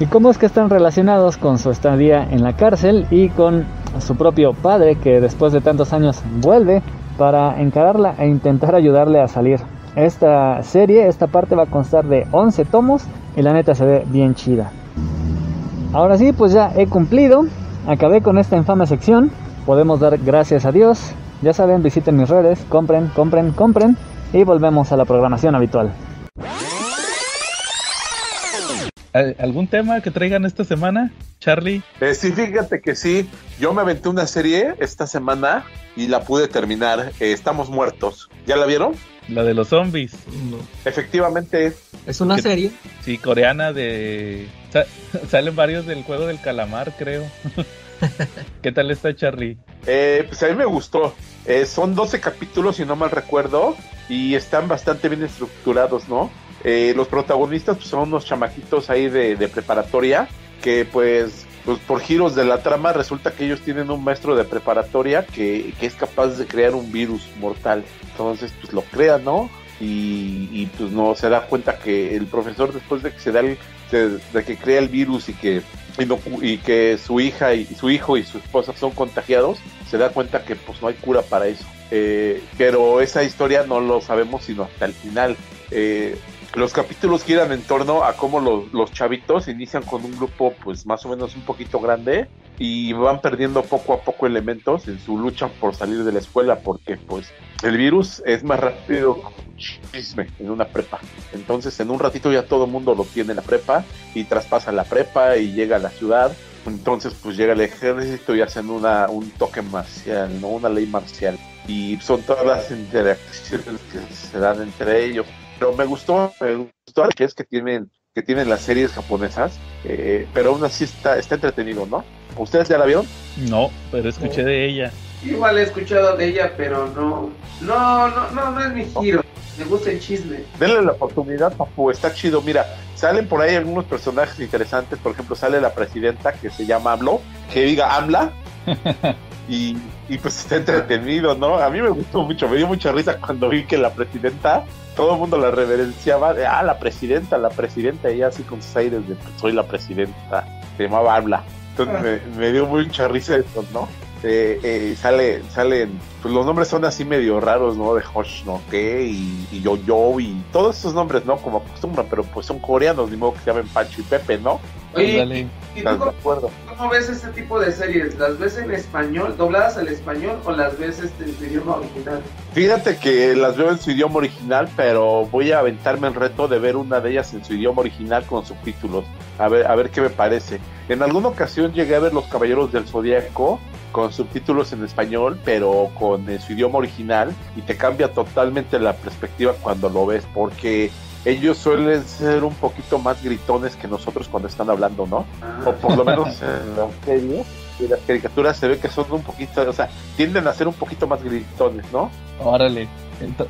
y cómo es que están relacionados con su estadía en la cárcel y con su propio padre que después de tantos años vuelve para encararla e intentar ayudarle a salir. Esta serie, esta parte va a constar de 11 tomos y la neta se ve bien chida. Ahora sí, pues ya he cumplido, acabé con esta infame sección podemos dar gracias a Dios. Ya saben, visiten mis redes, compren, compren, compren y volvemos a la programación habitual. ¿Algún tema que traigan esta semana, Charlie? Eh, sí, fíjate que sí. Yo me aventé una serie esta semana y la pude terminar. Eh, estamos muertos. ¿Ya la vieron? La de los zombies. Efectivamente. ¿Es una serie? Sí, coreana de... salen varios del juego del calamar, creo. ¿Qué tal está Charlie? Eh, pues a mí me gustó. Eh, son 12 capítulos, si no mal recuerdo, y están bastante bien estructurados, ¿no? Eh, los protagonistas pues, son unos chamaquitos ahí de, preparatoria que pues, pues, por giros de la trama resulta que ellos tienen un maestro de preparatoria que, que, es capaz de crear un virus mortal. Entonces pues lo crean, ¿no? Y, y, pues no se da cuenta que el profesor después de que se da el, de que crea el virus y que y, que su hija y su hijo y su esposa son contagiados, se da cuenta que pues no hay cura para eso. Eh, pero esa historia no lo sabemos sino hasta el final. Eh, los capítulos giran en torno a cómo los, los, chavitos inician con un grupo pues más o menos un poquito grande y van perdiendo poco a poco elementos en su lucha por salir de la escuela porque pues el virus es más rápido chisme en una prepa. Entonces en un ratito ya todo el mundo lo tiene en la prepa y traspasa la prepa y llega a la ciudad. Entonces pues llega el ejército y hacen una, un toque marcial, ¿no? Una ley marcial. Y son todas las interacciones que se dan entre ellos pero me gustó, me gustó que es que tienen que tienen las series japonesas, eh, pero aún así está, está entretenido, ¿no? ¿Ustedes ya la vieron? No, pero escuché de ella. Igual he escuchado de ella, pero no, no, no, no, no es mi giro. Me gusta el chisme. Denle la oportunidad, papu, está chido. Mira, salen por ahí algunos personajes interesantes. Por ejemplo, sale la presidenta que se llama AMLO, que diga AMLA. y, y pues está entretenido, ¿no? A mí me gustó mucho, me dio mucha risa cuando vi que la presidenta todo el mundo la reverenciaba, de, ah, la presidenta, la presidenta, ella así con sus aires de, soy la presidenta, se llamaba Habla. Entonces me, dio mucha risa eso, ¿no? Eh, eh, sale, salen, pues los nombres son así medio raros, ¿no? De Hosh no que y, y Yo Yo y todos esos nombres, ¿no? Como acostumbran, pero pues son coreanos, ni modo que se llamen Pancho y Pepe, ¿no? Oye, ¿y tú cómo, ves este tipo de series? ¿Las ves en español, dobladas al español o las ves este, en su idioma original? Fíjate que las veo en su idioma original, pero voy a aventarme el reto de ver una de ellas en su idioma original con subtítulos. A ver, a ver qué me parece. En alguna ocasión llegué a ver Los Caballeros del Zodíaco con subtítulos en español, pero con su idioma original, y te cambia totalmente la perspectiva cuando lo ves, porque ellos suelen ser un poquito más gritones que nosotros cuando están hablando, ¿no? O por lo menos en la serie y las caricaturas se ve que son un poquito, o sea, tienden a ser un poquito más gritones, ¿no? Órale.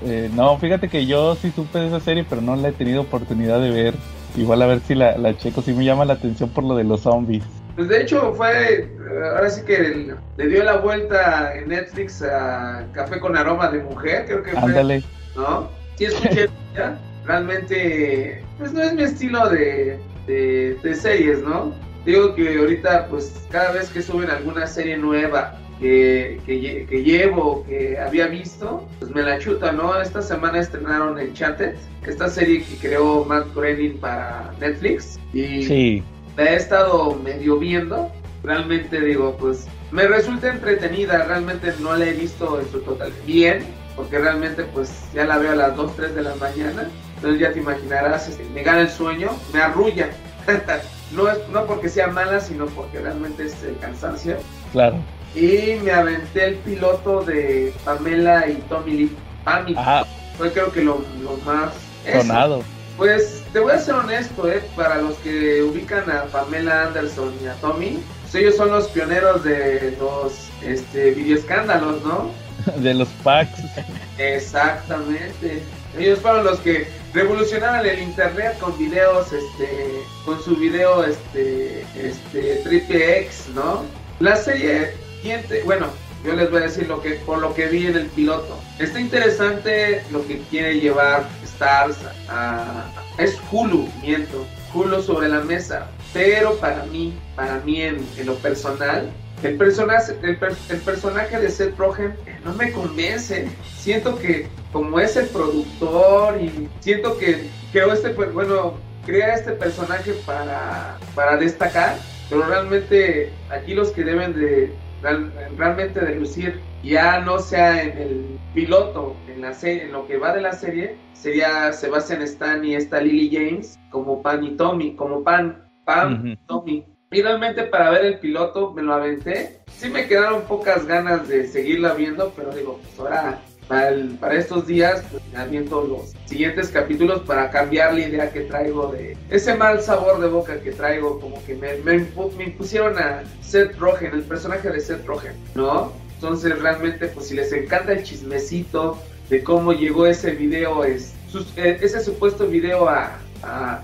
Eh, no, fíjate que yo sí supe de esa serie, pero no la he tenido oportunidad de ver. Igual a ver si la, la checo, sí me llama la atención por lo de los zombies. Pues de hecho fue, ahora sí que le dio la vuelta en Netflix a Café con Aroma de Mujer, creo que fue. Ándale. ¿No? Sí escuché ya realmente, pues no es mi estilo de, de, series, ¿no? Digo que ahorita, pues cada vez que suben alguna serie nueva que, que, llevo, que había visto, pues me la chuta, ¿no? Esta semana estrenaron Enchanted, esta serie que creó Matt Groening para Netflix. Y sí. la he estado medio viendo. Realmente digo, pues me resulta entretenida, realmente no la he visto en su total bien, porque realmente pues ya la veo a las 2, 3 de la mañana entonces ya te imaginarás, este, me gana el sueño, me arrulla. no, es, no porque sea mala, sino porque realmente es el cansancio. Claro. Y me aventé el piloto de Pamela y Tommy Lee. Pami. Fue creo que lo, más... Sonado. Pues te voy a ser honesto, ¿eh? para los que ubican a Pamela Anderson y a Tommy, pues ellos son los pioneros de los este, videoescándalos, ¿no? De los packs. Exactamente. Ellos fueron los que revolucionaron el internet con videos, este, con su video, este, este, Triple X, ¿no? La serie, bueno, yo les voy a decir lo que, por lo que vi en el piloto. Está interesante lo que quiere llevar Stars a, es Hulu, miento, Hulu sobre la mesa. Pero para mí, para mí en, en lo personal, el personaje, el, personaje de Seth Rogen no me convence. Siento que como es el productor y siento que creo este, bueno, crea este personaje para, para destacar, pero realmente aquí los que deben de realmente de lucir ya no sea en el piloto, en la serie, en lo que va de la serie, sería Sebastian Stan y esta Lily James como Pan y Tommy, como Pan, Pam, Tommy y realmente para ver el piloto me lo aventé. Sí me quedaron pocas ganas de seguirla viendo, pero digo, pues ahora para, estos días pues viendo los siguientes capítulos para cambiar la idea que traigo de ese mal sabor de boca que traigo, como que me, me, impusieron a Seth Rogen, el personaje de Seth Rogen, ¿no? Entonces realmente pues si les encanta el chismecito de cómo llegó ese video, es, eh, ese supuesto video a,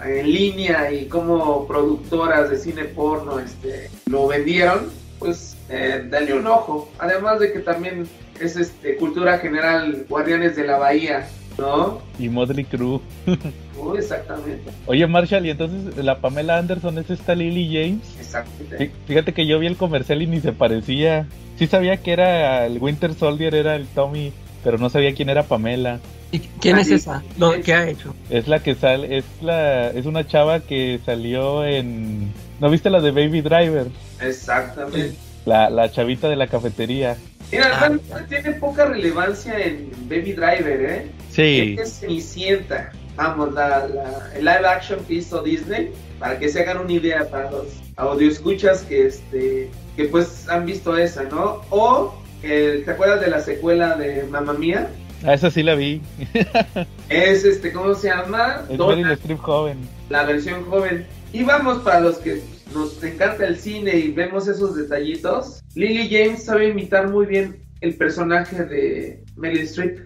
en línea y como productoras de cine porno este, lo vendieron, pues eh, dale un ojo. Además de que también es este, cultura general Guardianes de la Bahía ¿no? Y Motley Crue. Uh, exactamente. Oye, Marshall, y entonces la Pamela Anderson es esta Lily James. Exactamente. Fí- Fíjate que yo vi el comercial y ni se parecía. Sí sabía que era el Winter Soldier, era el Tommy, pero no sabía quién era Pamela. ¿Y quién es esa? Lo, ¿Qué ha hecho? Es la que sale, es la, es una chava que salió en, ¿no viste la de Baby Driver? Exactamente. La, la chavita de la cafetería. Mira, realmente tiene poca relevancia en Baby Driver, ¿eh? Sí. Es Cenicienta. Vamos, la, la- el live action que hizo Disney, para que se hagan una idea para los audioescuchas que este que pues han visto esa, ¿no? O eh, ¿te acuerdas de la secuela de Mamma Mía? Ah, esa sí la vi. Es este, ¿cómo se llama? Es Donna, joven. la versión joven. Y vamos para los que nos encanta el cine y vemos esos detallitos. Lily James sabe imitar muy bien el personaje de Meryl Streep.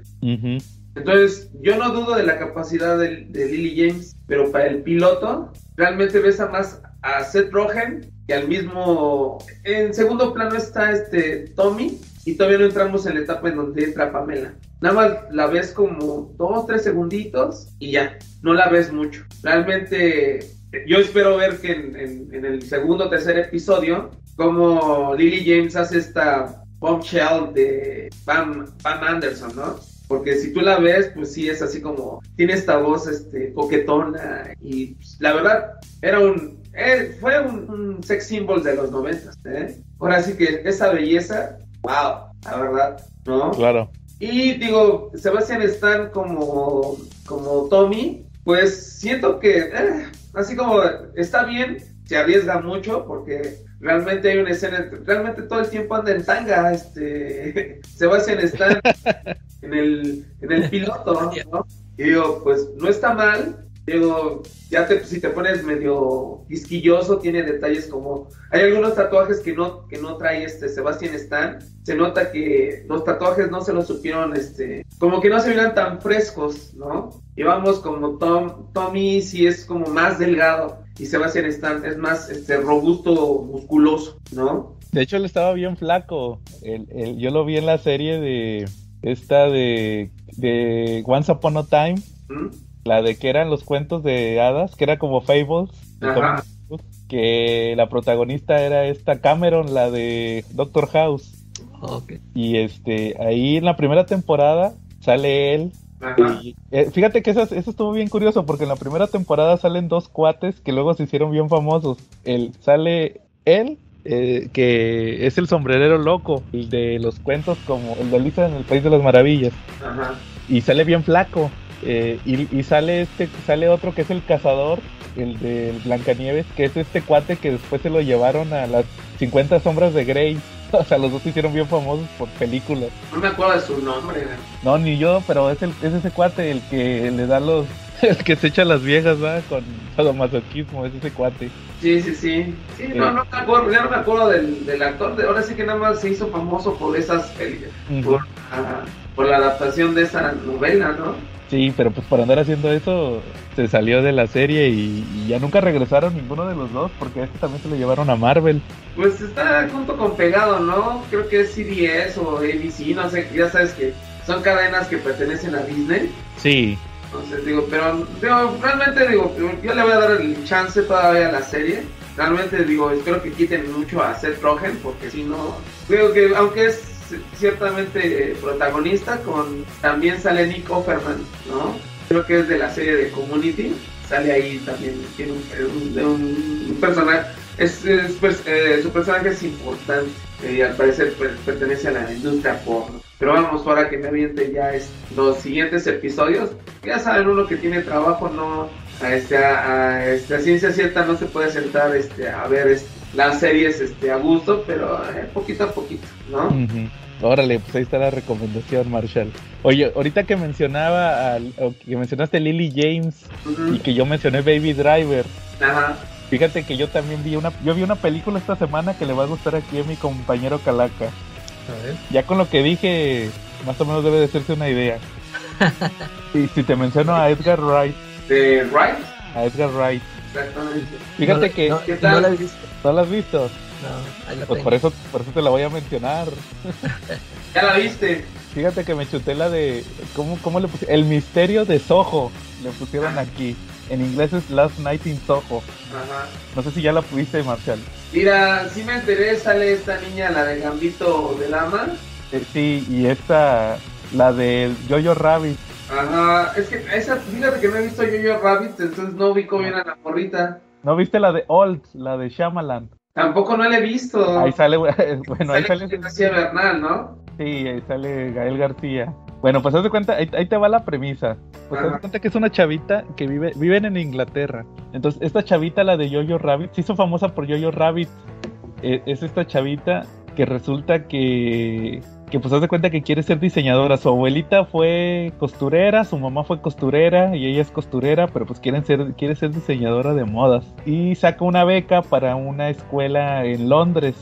Entonces, yo no dudo de la capacidad de, de Lily James, pero para el piloto, realmente ves a más a Seth Rogen que al mismo. En segundo plano está este Tommy, y todavía no entramos en la etapa en donde entra Pamela. Nada más la ves como dos, tres segunditos y ya, no la ves mucho. Realmente, yo espero ver que en, en- en el segundo o tercer episodio, como Lily James hace esta bombshell de Pam, Pam Anderson, ¿no? Porque si tú la ves, pues sí es así como, tiene esta voz este, coquetona y pues, la verdad era un, eh, fue un, un sex symbol de los noventas, ¿eh? Ahora sí que esa belleza, wow, la verdad, ¿no? Claro. Y digo, Sebastian Stan como, como Tommy, pues siento que, eh, así como está bien, se arriesga mucho porque realmente hay una escena, realmente todo el tiempo anda en tanga, este, Sebastian Stan en el, en el piloto, ¿no? Y digo, pues no está mal, digo, ya te, si te pones medio quisquilloso, tiene detalles como, hay algunos tatuajes que no, que no trae este Sebastian Stan, se nota que los tatuajes no se los supieron, este, como que no se miran tan frescos, ¿no? Y vamos como Tom, Tommy sí es como más delgado y Sebastian Stan es más este robusto, musculoso, ¿no? De hecho, él estaba bien flaco. El- el- yo lo vi en la serie de esta de, de Once Upon a Time, ¿Mm? La de que eran los cuentos de hadas, que era como Fables, que la protagonista era esta Cameron, la de Doctor House. Y este, ahí en la primera temporada sale él. Y, eh, fíjate que eso, eso estuvo bien curioso porque en la primera temporada salen dos cuates que luego se hicieron bien famosos. El, sale él, eh, que es el sombrerero loco, el de los cuentos como el de Alicia en el País de las Maravillas. Ajá. Y sale bien flaco. Eh, y, y sale este, sale otro que es el cazador, el de Blancanieves, que es este cuate que después se lo llevaron a las 50 sombras de Grey. O sea, los dos se hicieron bien famosos por películas. No me acuerdo de su nombre. No, ni yo, pero es, el, es ese cuate el que le da los. El que se echa las viejas, ¿va? Con sadomasoquismo, es ese cuate. Sí, sí, sí. Sí, no, no me acuerdo, ya no me acuerdo del, del actor. De, ahora sí que nada más se hizo famoso por esas películas, por, por la adaptación de esa novela, ¿no? Sí, pero pues por andar haciendo eso, se salió de la serie y, y ya nunca regresaron ninguno de los dos, porque este también se lo llevaron a Marvel. Pues está junto con pegado, ¿no? Creo que es CBS o ABC, no sé, ya sabes que son cadenas que pertenecen a Disney. Sí, Entonces digo, pero digo, realmente digo, yo le voy a dar el chance todavía a la serie. Realmente digo, espero que quiten mucho a Seth Rogen, porque si no, digo que aunque es ciertamente eh, protagonista, con también sale Nick Offerman, ¿no? Creo que es de la serie de Community, sale ahí también, tiene un, un personaje, es, es, pues, eh, su personaje es importante y al parecer per- pertenece a la industria porno. Pero vamos, ahora que me aviente ya es, los siguientes episodios, ya saben uno que tiene trabajo, no a, este, ciencia cierta no se puede sentar este, a ver este, las series este, a gusto, pero eh, poquito a poquito, ¿no? Órale, pues ahí está la recomendación, Marshall. Oye, ahorita que mencionaba, al- o que mencionaste Lily James y que yo mencioné Baby Driver, Ajá. fíjate que yo también vi una, yo vi una película esta semana que le va a gustar aquí a mi compañero Calaca. A ver. Ya con lo que dije, más o menos debe de hacerse una idea. y si te menciono a Edgar Wright, De Right, a Edgar Wright, exactamente. fíjate No que No, ¿Qué no tal? la he visto. ¿no la has visto? No, ahí la Pues tengo. por eso, por eso te la voy a mencionar. Ya la viste. Fíjate que me chuté la de. ¿Cómo, cómo le pusieron? El misterio de Soho. Le pusieron aquí. En inglés es Last Night in Soho. Ajá. No sé si ya la pudiste, Marcial. Mira, sí me enteré, sale esta niña, la de Gambito del Ama. Eh, sí, y esta. La de Jojo Rabbit. Ajá, es que esa, fíjate que no he visto Yo-Yo Rabbit, entonces no ubico bien a la morrita. ¿No viste la de Old? La de Shyamalan. Tampoco no la he visto. Ahí sale. Bueno, ahí sale. García Bernal, ¿no? Sí, ahí sale Gael García. Bueno, pues haz de cuenta, ahí, ahí te va la premisa. Pues haz de cuenta que es una chavita que vive, viven en Inglaterra. Entonces, esta chavita, la de Jojo Rabbit, se hizo famosa por Jojo Rabbit. Eh, es esta chavita que resulta que, que pues haz de cuenta que quiere ser diseñadora. Su abuelita fue costurera, su mamá fue costurera y ella es costurera, pero pues quieren ser, quiere ser diseñadora de modas. Y saca una beca para una escuela en Londres.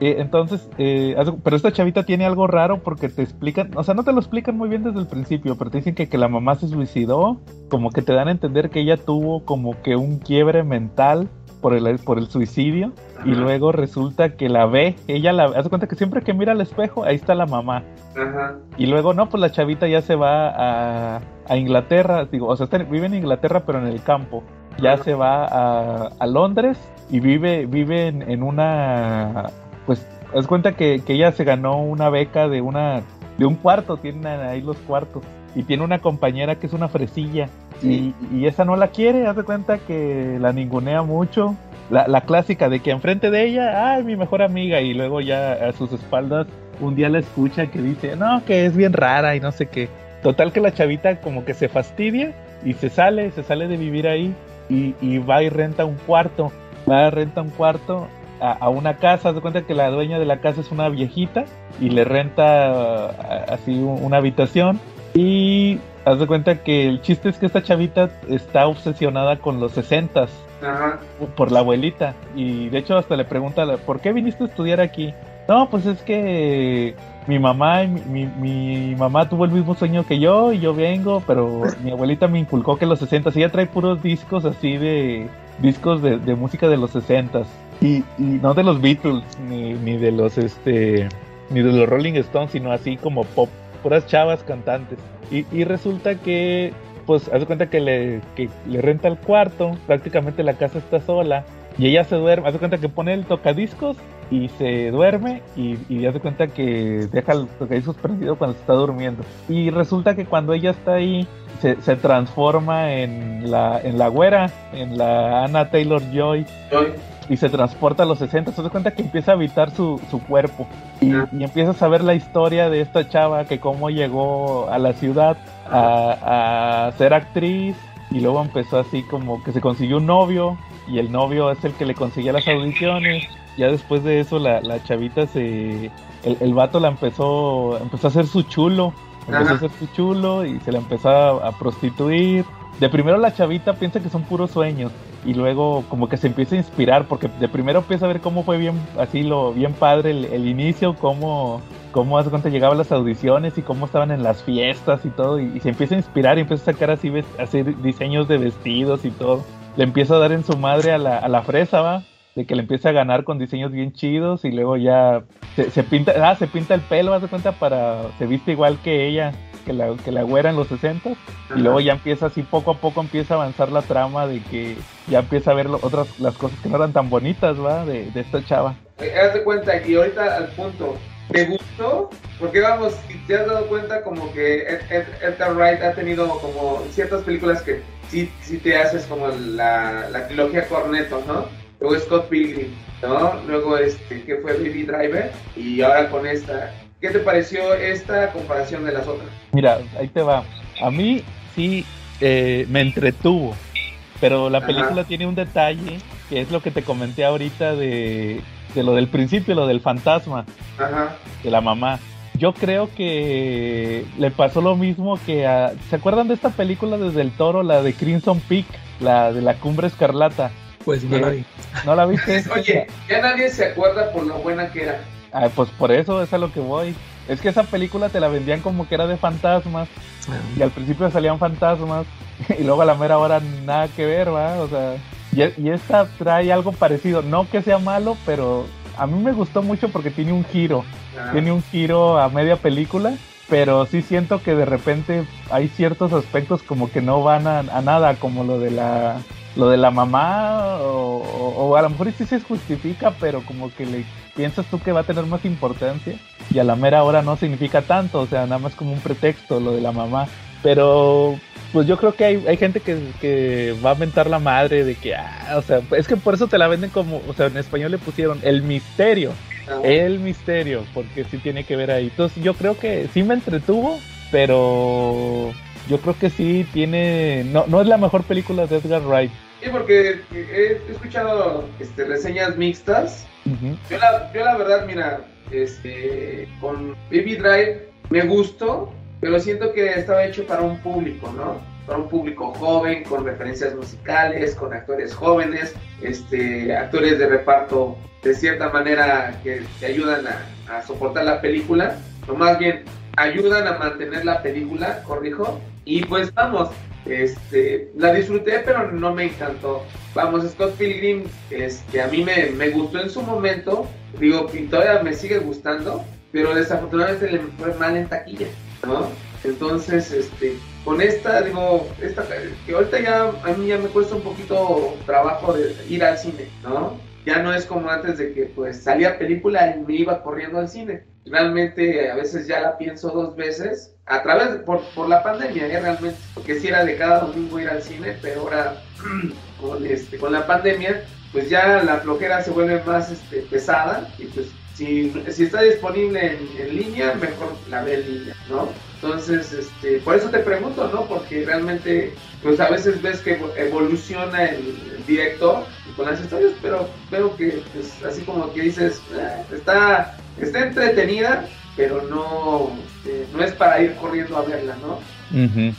Eh, entonces, eh, pero esta chavita tiene algo raro porque te explican, o sea, no te lo explican muy bien desde el principio, pero te dicen que, que la mamá se suicidó, como que te dan a entender que ella tuvo como que un quiebre mental por el, por el suicidio, y luego resulta que la ve, ella la hace cuenta que siempre que mira al espejo, ahí está la mamá. Ajá. Y luego, no, pues la chavita ya se va a, a Inglaterra, digo, o sea, está- vive en Inglaterra, pero en el campo. Ya Ajá. se va a, a Londres y vive, vive en, en una, pues, haz cuenta que, que ella se ganó una beca de una, de un cuarto, tienen ahí los cuartos. Y tiene una compañera que es una fresilla. Y, y esa no la quiere, haz de cuenta que la ningunea mucho. La, la clásica de que enfrente de ella, ay, mi mejor amiga, y luego ya a sus espaldas un día la escucha que dice, no, que es bien rara y no sé qué. Total que la chavita como que se fastidia y se sale, se sale de vivir ahí y, y va y renta un cuarto. Va y renta un cuarto a, a una casa, haz de cuenta que la dueña de la casa es una viejita y le renta así un- una habitación y haz de cuenta que el chiste es que esta chavita está obsesionada con los sesentas Ajá. por la abuelita y de hecho hasta le pregunta ¿por qué viniste a estudiar aquí? No, pues es que mi mamá y mi, mi- mi mamá tuvo el mismo sueño que yo y yo vengo, pero mi abuelita me inculcó que los 60 ella trae puros discos así de discos de, de música de los 60 y, y no de los Beatles ni, ni de los este ni de los Rolling Stones, sino así como pop, puras chavas cantantes. Y, y resulta que pues haz de cuenta que le, que le renta el cuarto, prácticamente la casa está sola y ella se duerme, haz de cuenta que pone el tocadiscos y se duerme y, y haz de cuenta que deja el tocadiscos prendido cuando se está durmiendo. Y resulta que cuando ella está ahí se, se transforma en la, en la güera, en la Anna Taylor Joy Soy. Y se transporta a los 60. Se da cuenta que empieza a habitar su, su cuerpo y, y empieza a saber la historia de esta chava, que cómo llegó a la ciudad a, a ser actriz y luego empezó así como que se consiguió un novio y el novio es el que le conseguía las audiciones. Ya después de eso la, la chavita se... El, el vato la empezó, empezó a hacer su chulo. Empezó Ajá. a hacer su chulo y se la empezó a, a prostituir. De primero la chavita piensa que son puros sueños y luego como que se empieza a inspirar porque de primero empieza a ver cómo fue bien así lo bien padre el, el inicio cómo cómo hace cuenta llegaban las audiciones y cómo estaban en las fiestas y todo y, se empieza a inspirar y empieza a sacar así hacer diseños de vestidos y todo. Le empieza a dar en su madre a la, a la fresa va de que le empieza a ganar con diseños bien chidos y luego ya se, se pinta ah se pinta el pelo haz de cuenta para se viste igual que ella que la, que la güera en los 60 y luego ya empieza así poco a poco empieza a avanzar la trama de que ya empieza a ver lo- otras las cosas que no eran tan bonitas va de, de esta chava Eh, Haz de cuenta, y ahorita al punto, ¿te gustó? Porque vamos, si te has dado cuenta como que Ed- Ed- Edgar Wright ha tenido como ciertas películas que sí, sí te haces como la, la trilogía Cornetto, ¿no? Luego Scott Pilgrim, ¿no? Luego este, que fue Baby Driver, y ahora con esta. ¿Qué te pareció esta comparación de las otras? mira ahí te va a mí sí eh, me entretuvo pero la Ajá. película tiene un detalle que es lo que te comenté ahorita de, de lo del principio lo del fantasma Ajá. de la mamá. Yo creo que le pasó lo mismo que a... ¿Se acuerdan de esta película desde el toro, la de Crimson Peak, la de la cumbre escarlata? Pues no la vi. ¿No la viste? Oye, ya nadie se acuerda por lo buena que era. Ah, pues por eso es a lo que voy. Es que esa película te la vendían como que era de fantasmas y al principio salían fantasmas y luego a la mera hora nada que ver, ¿va? O sea, y, y esta trae algo parecido. No que sea malo, pero a mí me gustó mucho porque tiene un giro. Ah. tiene un giro a media película pero sí siento que de repente hay ciertos aspectos como que no van a, a nada, como lo de la lo de la mamá, o, o, a lo mejor sí se justifica, pero como que le piensas tú que va a tener más importancia, y a la mera hora no significa tanto, o sea, nada más como un pretexto lo de la mamá. Pero pues yo creo que hay, hay gente que, que, va a mentar la madre de que, ah, o sea, es que por eso te la venden como, o sea, en español le pusieron el misterio, el misterio, porque sí tiene que ver ahí. Entonces yo creo que sí me entretuvo, pero yo creo que sí tiene, no, no es la mejor película de Edgar Wright. Sí, porque he escuchado este, reseñas mixtas. yo, la, yo la verdad, mira, este, con Baby Drive me gustó, pero siento que estaba hecho para un público, ¿no? Para un público joven, con referencias musicales, con actores jóvenes, este, actores de reparto de cierta manera que te ayudan a, a soportar la película, o más bien ayudan a mantener la película, corrijo, y pues vamos, este, la disfruté, pero no me encantó. Vamos, Scott Pilgrim, este, a mí me, me gustó en su momento, digo, todavía me sigue gustando, pero desafortunadamente le fue mal en taquilla, ¿no? Entonces, este, con esta, digo, esta, que ahorita ya a mí ya me cuesta un poquito trabajo de ir al cine, ¿no? Ya no es como antes de que pues salía película y me iba corriendo al cine. Realmente a veces ya la pienso dos veces, a través, de, por, por la pandemia, ¿eh? realmente, porque si era de cada domingo ir al cine, pero ahora con, este, con la pandemia, pues ya la flojera se vuelve más este, pesada y pues si, si está disponible en, en, línea, mejor la ve en línea, ¿no? Entonces, este, por eso te pregunto, ¿no? Porque realmente, pues a veces ves que evoluciona el, el director con las historias, pero veo que, pues, así como que dices, eh, está, está entretenida, pero no, eh, no es para ir corriendo a verla, ¿no? Uh -huh.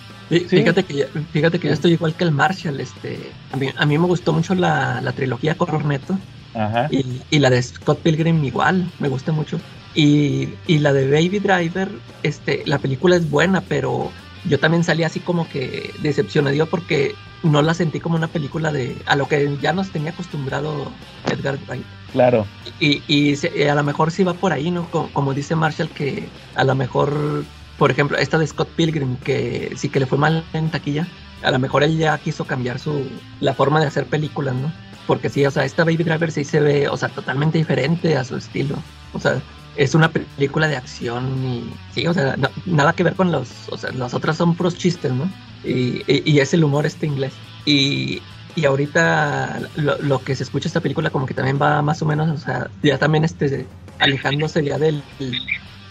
Fíjate que fíjate que yo estoy igual que el Marshall, este, a mí, a mí me gustó mucho la, la trilogía Corneto Ajá. Y, y, la de Scott Pilgrim igual, me gusta mucho. Y, y, la de Baby Driver, este, la película es buena, pero yo también salí así como que decepcionado porque no la sentí como una película de a lo que ya nos tenía acostumbrado Edgar Wright. Claro. Y, y se, a lo mejor sí va por ahí, ¿no? Como, como, dice Marshall, que a lo mejor, por ejemplo, esta de Scott Pilgrim, que sí que le fue mal en taquilla, a lo mejor él ya quiso cambiar su la forma de hacer películas, ¿no? Porque sí, o sea, esta Baby Driver sí se ve, o sea, totalmente diferente a su estilo. O sea, es una película de acción y sí, o sea, no, nada que ver con los, o sea, las otras son pros chistes, ¿no? Y, y, y es el humor este inglés. Y, y ahorita lo, lo, que se escucha esta película como que también va más o menos, o sea, ya también este, alejándose ya del,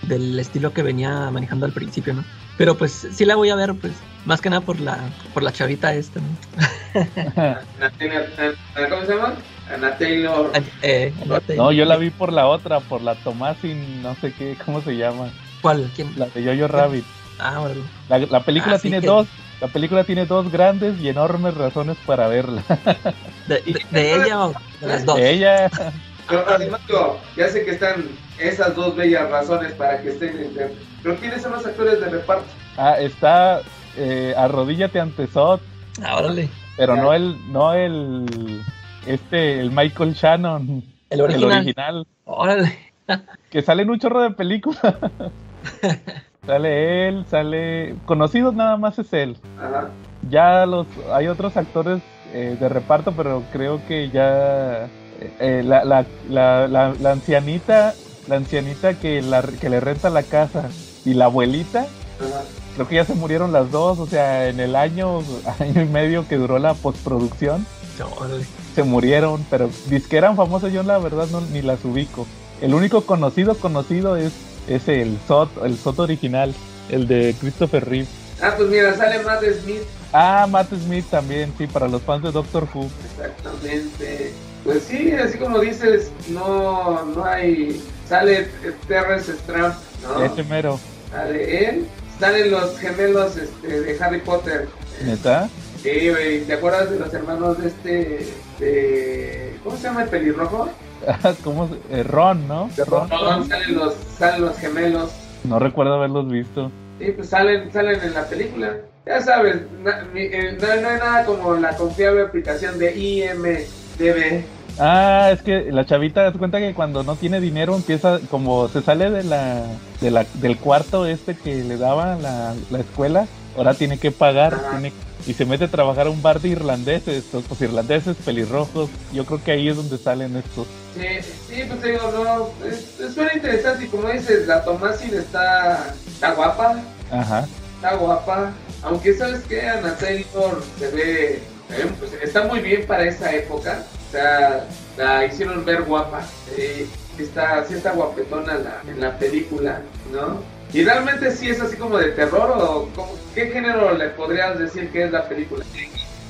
del estilo que venía manejando al principio, ¿no? Pero pues sí la voy a ver, pues, más que nada por la, por la chavita esta, ¿no? ¿Cómo se llama? Ana Taylor. Eh, Ana Taylor. No, yo la vi por la otra, por la Tomasin, no sé qué, ¿cómo se llama? ¿Cuál? ¿Quién? La de Jojo Rabbit. Ah, bueno. La, la película ah, tiene sí, dos, la película tiene dos grandes y enormes razones para verla. ¿De, de, de ella o de las dos? De ella. Pero además, ya sé que están esas dos bellas razones para que estén en... Pero ¿quiénes son los actores de reparto? Ah, está eh, Arrodíllate ante Sot. Ah, órale. Pero ya. no el, no el, este, el Michael Shannon. El original. El original. Órale. Que sale en un chorro de películas. sale él, sale... Conocidos nada más es él. Ajá. Ya los, hay otros actores eh, de reparto, pero creo que ya... Eh, la, la, la, la, ancianita la ancianita que, la, que le renta la casa y la abuelita Ajá. Creo que ya se murieron las dos o sea en el año año y medio que duró la postproducción se murieron pero que eran famosas yo la verdad no, ni las ubico el único conocido conocido es, es el SOT el SOT original el de Christopher Reeve ah pues mira sale Matt Smith ah Matt Smith también sí para los fans de Doctor Who exactamente pues sí, así como dices, no, no hay. Sale Terrence Stamp, ¿no? Ese mero. Sale él. Salen los gemelos este, de Harry Potter. ¿Neta? Sí, güey. ¿Te acuerdas de los hermanos de este. De, ¿Cómo se llama el pelirrojo? ¿Cómo? Eh, Ron, ¿no? De Ron, Ron salen, los, salen los gemelos. No recuerdo haberlos visto. Sí, pues salen, salen en la película. Ya sabes, no, no, no hay nada como la confiable aplicación de IMDB. Ah, es que la chavita se cuenta que cuando no tiene dinero empieza como se sale de la, de la del cuarto este que le daba la, la escuela, ahora tiene que pagar, tiene, y se mete a trabajar a un bar de irlandeses, pues irlandeses pelirrojos. Yo creo que ahí es donde salen estos. Sí, sí, pues digo, no, es, es suena interesante y como dices, la Tomasin está, está guapa, Ajá. está guapa, aunque sabes que Ana Taylor se ve, eh, pues, está muy bien para esa época, o sea, la hicieron ver guapa, eh, está, sí está guapetona la, en la película, ¿no? Y realmente sí es así como de terror o como, qué género le podrías decir que es la película.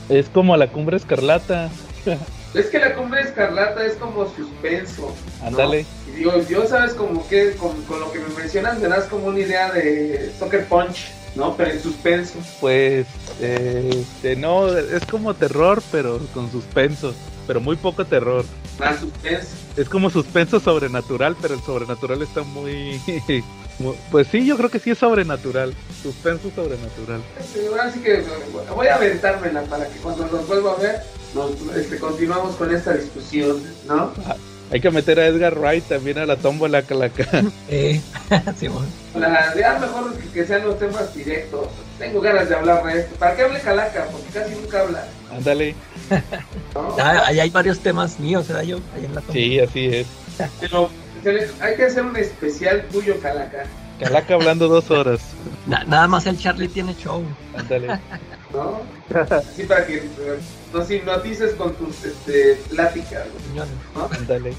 Es como la cumbre escarlata. Es que la cumbre escarlata es como suspenso. ¿no? Ándale. Y digo, yo sabes como que con, con lo que me mencionas me das como una idea de Soccer Punch, ¿no? Pero en suspenso. Pues, eh, este, no, es como terror, pero con suspenso. Pero muy poco terror. Más suspenso. Es como suspenso sobrenatural, pero el sobrenatural está muy... Pues sí, yo creo que sí es sobrenatural. Suspenso sobrenatural. Sí, Ahora sí que voy a aventármela para que cuando nos vuelva a ver, nos, este, continuamos con esta discusión, ¿no? Hay que meter a Edgar Wright también a la tómbola calaca. Eh, sí, bueno. La idea mejor que, que sean los temas directos. Tengo ganas de hablar de esto. ¿Para qué hable Calaca? Porque casi nunca habla. Ándale. Ah, ahí hay varios temas míos, ¿verdad? Yo, ahí en la toma. Sí, así es. Pero hay que hacer un especial tuyo, Calaca. Calaca hablando dos horas. Na- nada más el Charlie tiene show. Ándale. ¿no? Así para que nos hipnotices con tus este, pláticas, señores. ¿no? Ándale.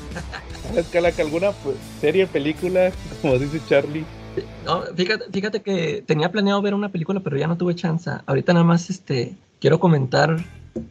¿Sabes, Calaca, alguna pues, serie, película, como dice Charlie? No, fíjate, fíjate que tenía planeado ver una película, pero ya no tuve chance. Ahorita nada más este quiero comentar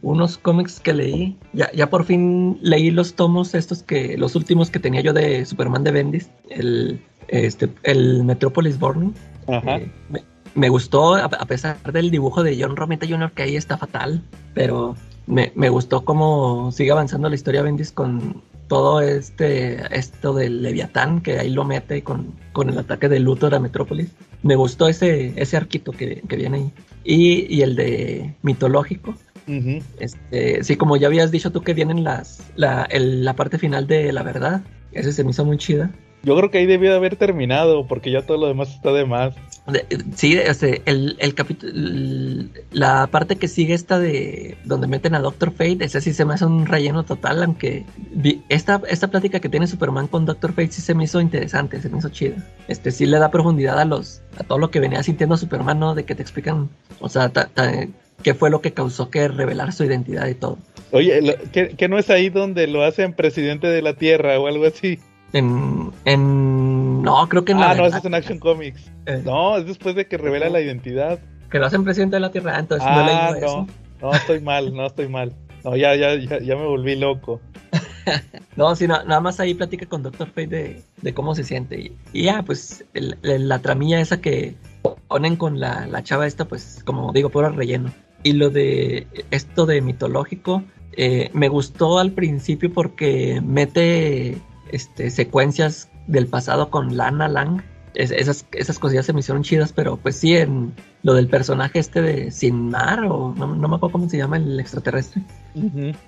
unos cómics que leí. Ya, ya por fin leí los tomos estos que, los últimos que tenía yo de Superman de Bendis, el, este, el Metropolis Burning. Ajá. Eh, me, me gustó, a, a pesar del dibujo de John Romita Jr., que ahí está fatal, pero me, me gustó cómo sigue avanzando la historia Bendis con todo este esto del Leviatán, que ahí lo mete con, con el ataque de Luthor a Metrópolis. Me gustó ese, ese arquito que, que viene ahí. Y, y el de mitológico. Este, sí, como ya habías dicho tú que vienen las, la, el- la parte final de la verdad. Ese se me hizo muy chida. Yo creo que ahí debió de haber terminado, porque ya todo lo demás está de más. Sí, este, el, el capítulo, la parte que sigue esta de donde meten a Doctor Fate, ese sí se me hace un relleno total, aunque vi- esta, esta plática que tiene Superman con Doctor Fate sí se me hizo interesante, se me hizo chida. Este sí le da profundidad a los, a todo lo que venía sintiendo Superman, ¿no? De que te explican, o sea, ta- ta- qué fue lo que causó que revelar su identidad y todo. Oye, lo- ¿qué, qué no es ahí donde lo hacen presidente de la Tierra o algo así? En, en, no, creo que en la Ah, no, eso es en Action Comics. eh, No, es después de que revela la identidad. que lo hacen presidente de la Tierra, entonces no he Ah, leído eso. no, no, estoy mal, no estoy mal. No, ya, ya, ya, ya me volví loco. No, sí, na- nada más ahí platica con Doctor Fate de, de cómo se siente. Y, y ya, pues el- el- la tramilla esa que ponen con la, la chava esta, pues como digo, puro relleno. Y lo de esto de mitológico, eh, me gustó al principio porque mete este, secuencias del pasado con Lana Lang. Es- esas, esas cosillas se me hicieron chidas, pero pues sí, en lo del personaje este de Sin Mar, o no, no me acuerdo cómo se llama el extraterrestre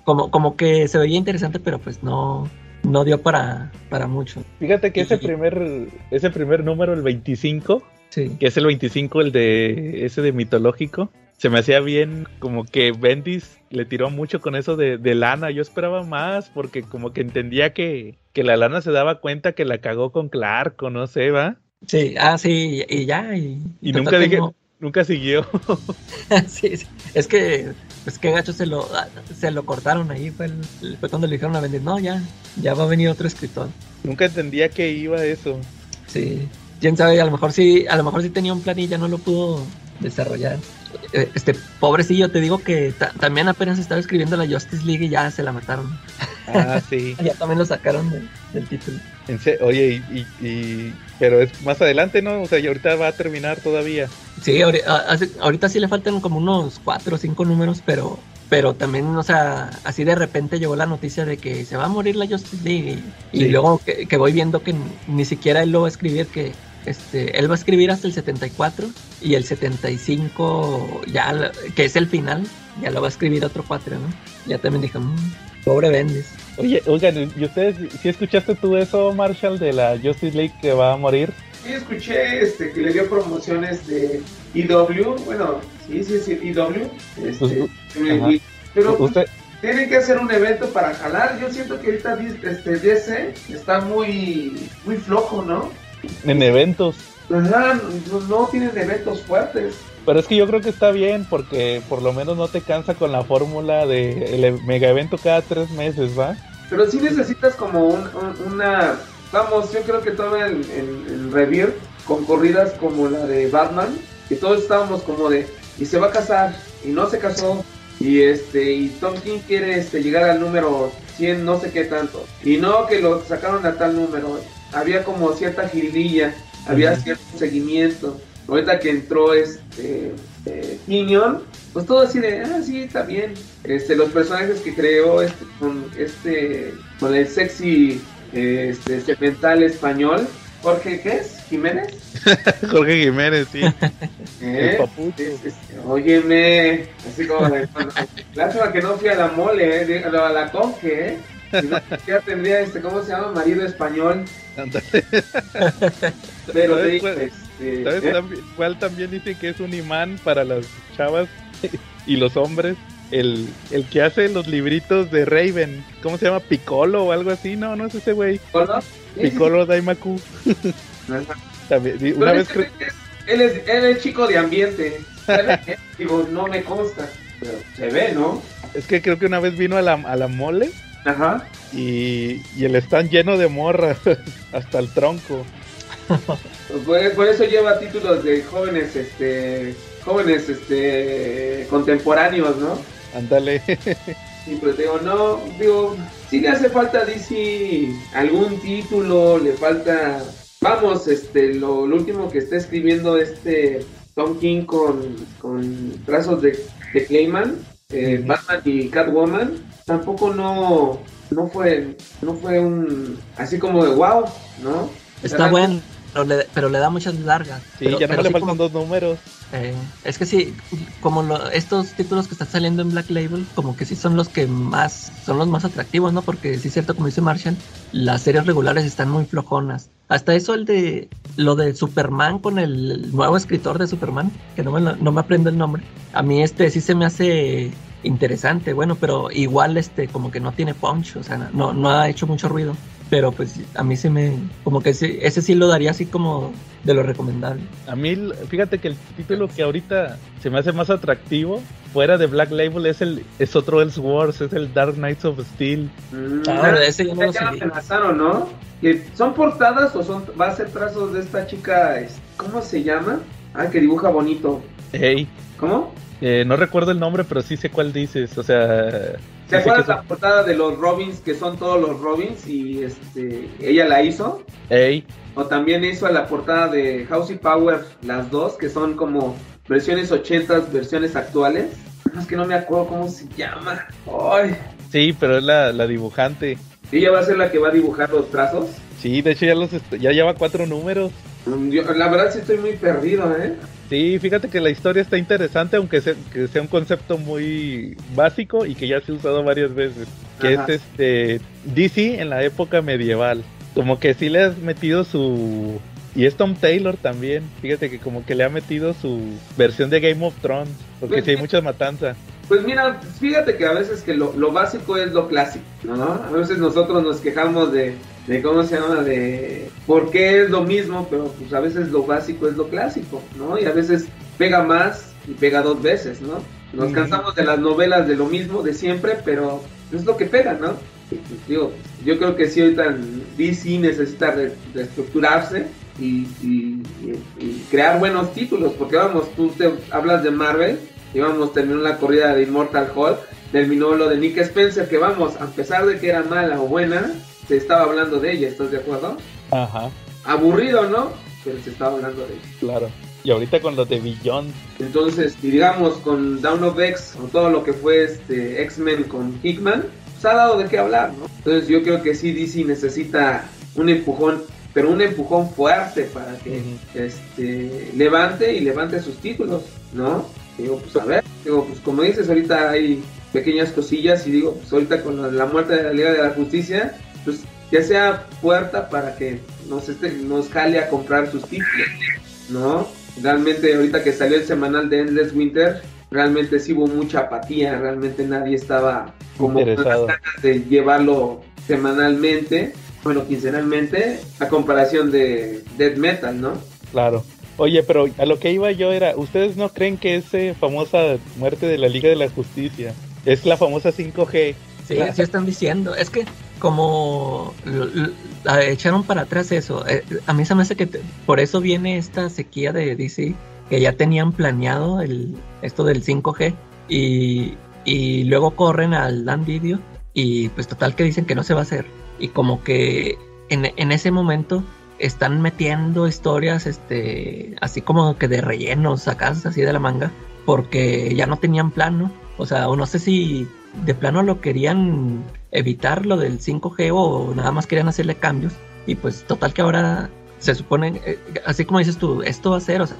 como, como que se veía interesante, pero pues no, no dio para, para mucho. Fíjate que ese primer, ese primer número, el 25, Sí. que es el 25, el de ese de mitológico, se me hacía bien como que Bendis le tiró mucho con eso de, de lana. Yo esperaba más porque como que entendía que, que la lana se daba cuenta que la cagó con Clark o no sé, ¿va? Sí, ah, sí, y ya. Y, Y nunca que dije, no. nunca siguió. sí, sí. Es que, pues qué gacho se lo, se lo cortaron ahí. Fue, el- fue cuando le dijeron a Bendis, no, ya, ya va a venir otro escritor. nunca entendía que iba eso. Sí. Quién sabe, a lo mejor sí, a lo mejor sí tenía un plan y ya no lo pudo desarrollar. Eh, Este pobrecillo, te digo que ta- también apenas estaba escribiendo la Justice League y ya se la mataron. Ah, sí. Ya también lo sacaron de- del título. Oye, y, y- y- pero es más adelante, ¿no? O sea, y ahorita va a terminar todavía. Sí, ahorita sí le faltan como unos cuatro o cinco números, pero pero también, o sea, así de repente llegó la noticia de que se va a morir la Justice League y, luego que, que voy viendo que ni siquiera él lo va a escribir, que este, él va a escribir hasta el 74 y el 75 ya, que es el final, ya lo va a escribir otro cuatro, ¿no? Ya también dije, "Mm, pobre Bendis. Oye, oigan, ¿y ustedes, si escuchaste tú eso, Marshall, de la Justice League que va a morir? Sí, escuché este, que le dio promociones de IW, bueno, sí, sí, sí, IW. Este, Pues, pero pues, Usted, tienen que hacer un evento para jalar. Yo siento que ahorita este, DC está muy, muy flojo, ¿no? En eventos. Ajá, no, no tienen eventos fuertes. Pero es que yo creo que está bien porque por lo menos no te cansa con la fórmula de el mega evento cada tres meses, ¿va? Pero sí necesitas como un- un- una... Vamos, yo creo que todo el, el, el Revere con corridas como la de Batman, que todos estábamos como de, y se va a casar, y no se casó, y este, y Tom King quiere este, llegar al número 100, no sé qué tanto, y no que lo sacaron a tal número, había como cierta jiribilla, había cierto seguimiento, ahorita que entró este eh, pues todo así de, ah, sí, está bien. Este, los personajes que creó este, con este, con el sexy eh, este, cemental español, Jorge, ¿qué es? ¿Jiménez? Jorge Jiménez, sí. ¿Eh? El óyeme, así como de, bueno, lástima que no fui a la mole, eh, a la conque, eh. Si no, ya tendría este, ¿cómo se llama? Marido español. Ándale. Pero ¿Sabes cuál- este, ¿Sabes ¿eh? también- cuál también dicen que es un imán para las chavas y los hombres? El, el que hace los libritos de Raven. ¿Cómo se llama? Piccolo o algo así. No, no es ese güey. ¿Piccolo? Piccolo Daimaku. También, una vez cre- él, es, él es chico de ambiente. Digo, no me consta, pero se ve, ¿no? es que creo que una vez vino a la, a la mole Ajá. y, y el stand lleno de morras hasta el tronco. Por, por eso lleva títulos de jóvenes, este, jóvenes, este, contemporáneos, ¿no? Ándale. Sí, pero te digo, no, digo, sí le hace falta a DC algún título, le falta, vamos, este, lo, lo último que está escribiendo este Tom King con, con trazos de, de Clayman, eh. Batman y Catwoman, tampoco no, no fue, no fue un, así como de wow, ¿no? Está bueno, pero le, pero le da muchas largas. Sí, Pero- ya no pero le sí faltan como- dos números. eh, es que sí, como lo- estos títulos que están saliendo en Black Label, como que sí son los que más, son los más atractivos, ¿no? Porque sí es cierto, como dice Marshall, las series regulares están muy flojonas. Hasta eso el de, lo de Superman con el nuevo escritor de Superman, que no me, no me aprendo el nombre. A mí este sí se me hace interesante, bueno, pero igual este como que no tiene punch, o sea, no, no ha hecho mucho ruido. Pero pues a mí se me, como que sí- ese sí lo daría así como de lo recomendable. A mí, fíjate que el título que ahorita se me hace más atractivo, fuera de Black Label, es el es otro Elseworlds, es el Dark Knights of Steel. Mm, Ah, ah, ese yo no lo ya amenazaron, ¿no? Que ¿Son portadas o son va a ser trazos de esta chica? es- ¿Cómo se llama? Ah, que dibuja bonito. Hey, ¿Cómo? eh, no recuerdo el nombre, pero sí sé cuál dices. O sea, ¿Te acuerdas la portada de los Robins que son todos los Robins y este ella la hizo? Ey, O también hizo la portada de House y Power, las dos, que son como versiones 80, versiones actuales. No, Es que no me acuerdo cómo se llama. Ay, sí, pero es la, la dibujante. ella va a ser la que va a dibujar los trazos. Sí, de hecho ya los ya lleva cuatro números. Mm, yo- la verdad sí estoy muy perdido, ¿eh? Sí, fíjate que la historia está interesante, aunque sea, que sea un concepto muy básico y que ya se ha usado varias veces. Que Ajá. es este DC en la época medieval. Como que sí le has metido su. Y es Tom Taylor también. Fíjate que como que le ha metido su versión de Game of Thrones. Porque Pues sí hay sí. mucha matanza. Pues mira, fíjate que a veces que lo, lo básico es lo clásico, ¿no? A veces nosotros nos quejamos de, de cómo se llama, de por qué es lo mismo, pero pues a veces lo básico es lo clásico, ¿no? Y a veces pega más y pega dos veces, ¿no? Nos cansamos de las novelas de lo mismo, de siempre, pero es lo que pega, ¿no? Pues, digo, yo creo que sí ahorita DC necesita re- reestructurarse y, y- y- y crear buenos títulos, porque vamos, tú te hablas de Marvel, y vamos, terminó la corrida de Immortal Hulk, terminó lo de Nick Spencer, que vamos, a pesar de que era mala o buena, se estaba hablando de ella, ¿estás de acuerdo? Ajá, Aburrido, ¿no? Pero se estaba hablando de ella. claro. Y ahorita con lo de Beyond. Entonces, y digamos, con Down of X, con todo lo que fue este X-Men con Hickman, pues ha dado de qué hablar, ¿no? Entonces yo creo que sí DC necesita un empujón, pero un empujón fuerte para que este levante y levante sus títulos, ¿no? Digo, pues a ver. digo, pues como dices, ahorita hay pequeñas cosillas y digo, pues ahorita con la, la muerte de la Liga de la Justicia, pues ya sea puerta para que nos, este, nos jale a comprar sus títulos, ¿no? Realmente ahorita que salió el semanal de Endless Winter, realmente sí hubo mucha apatía, realmente nadie estaba como con las Interesado. ganas de llevarlo semanalmente, bueno, quincenalmente, a comparación de Dead Metal, ¿no? Claro. Oye, pero a lo que iba yo era, ¿ustedes no creen que esa famosa muerte de la Liga de la Justicia es la famosa 5G? Sí, La- sí están diciendo. Es que como echaron para atrás eso, eh, a mí se me hace que por eso viene esta sequía de DC, que ya tenían planeado el, esto del 5G y, y luego corren al Dan Video y pues total que dicen que no se va a hacer. Y como que en, en ese momento están metiendo historias este así como que de relleno, sacadas así de la manga, porque ya no tenían plano. O sea, no sé si de plano lo querían evitar lo del 5G o nada más querían hacerle cambios. Y pues total que ahora se supone, eh, así como dices tú, esto va a ser, o sea,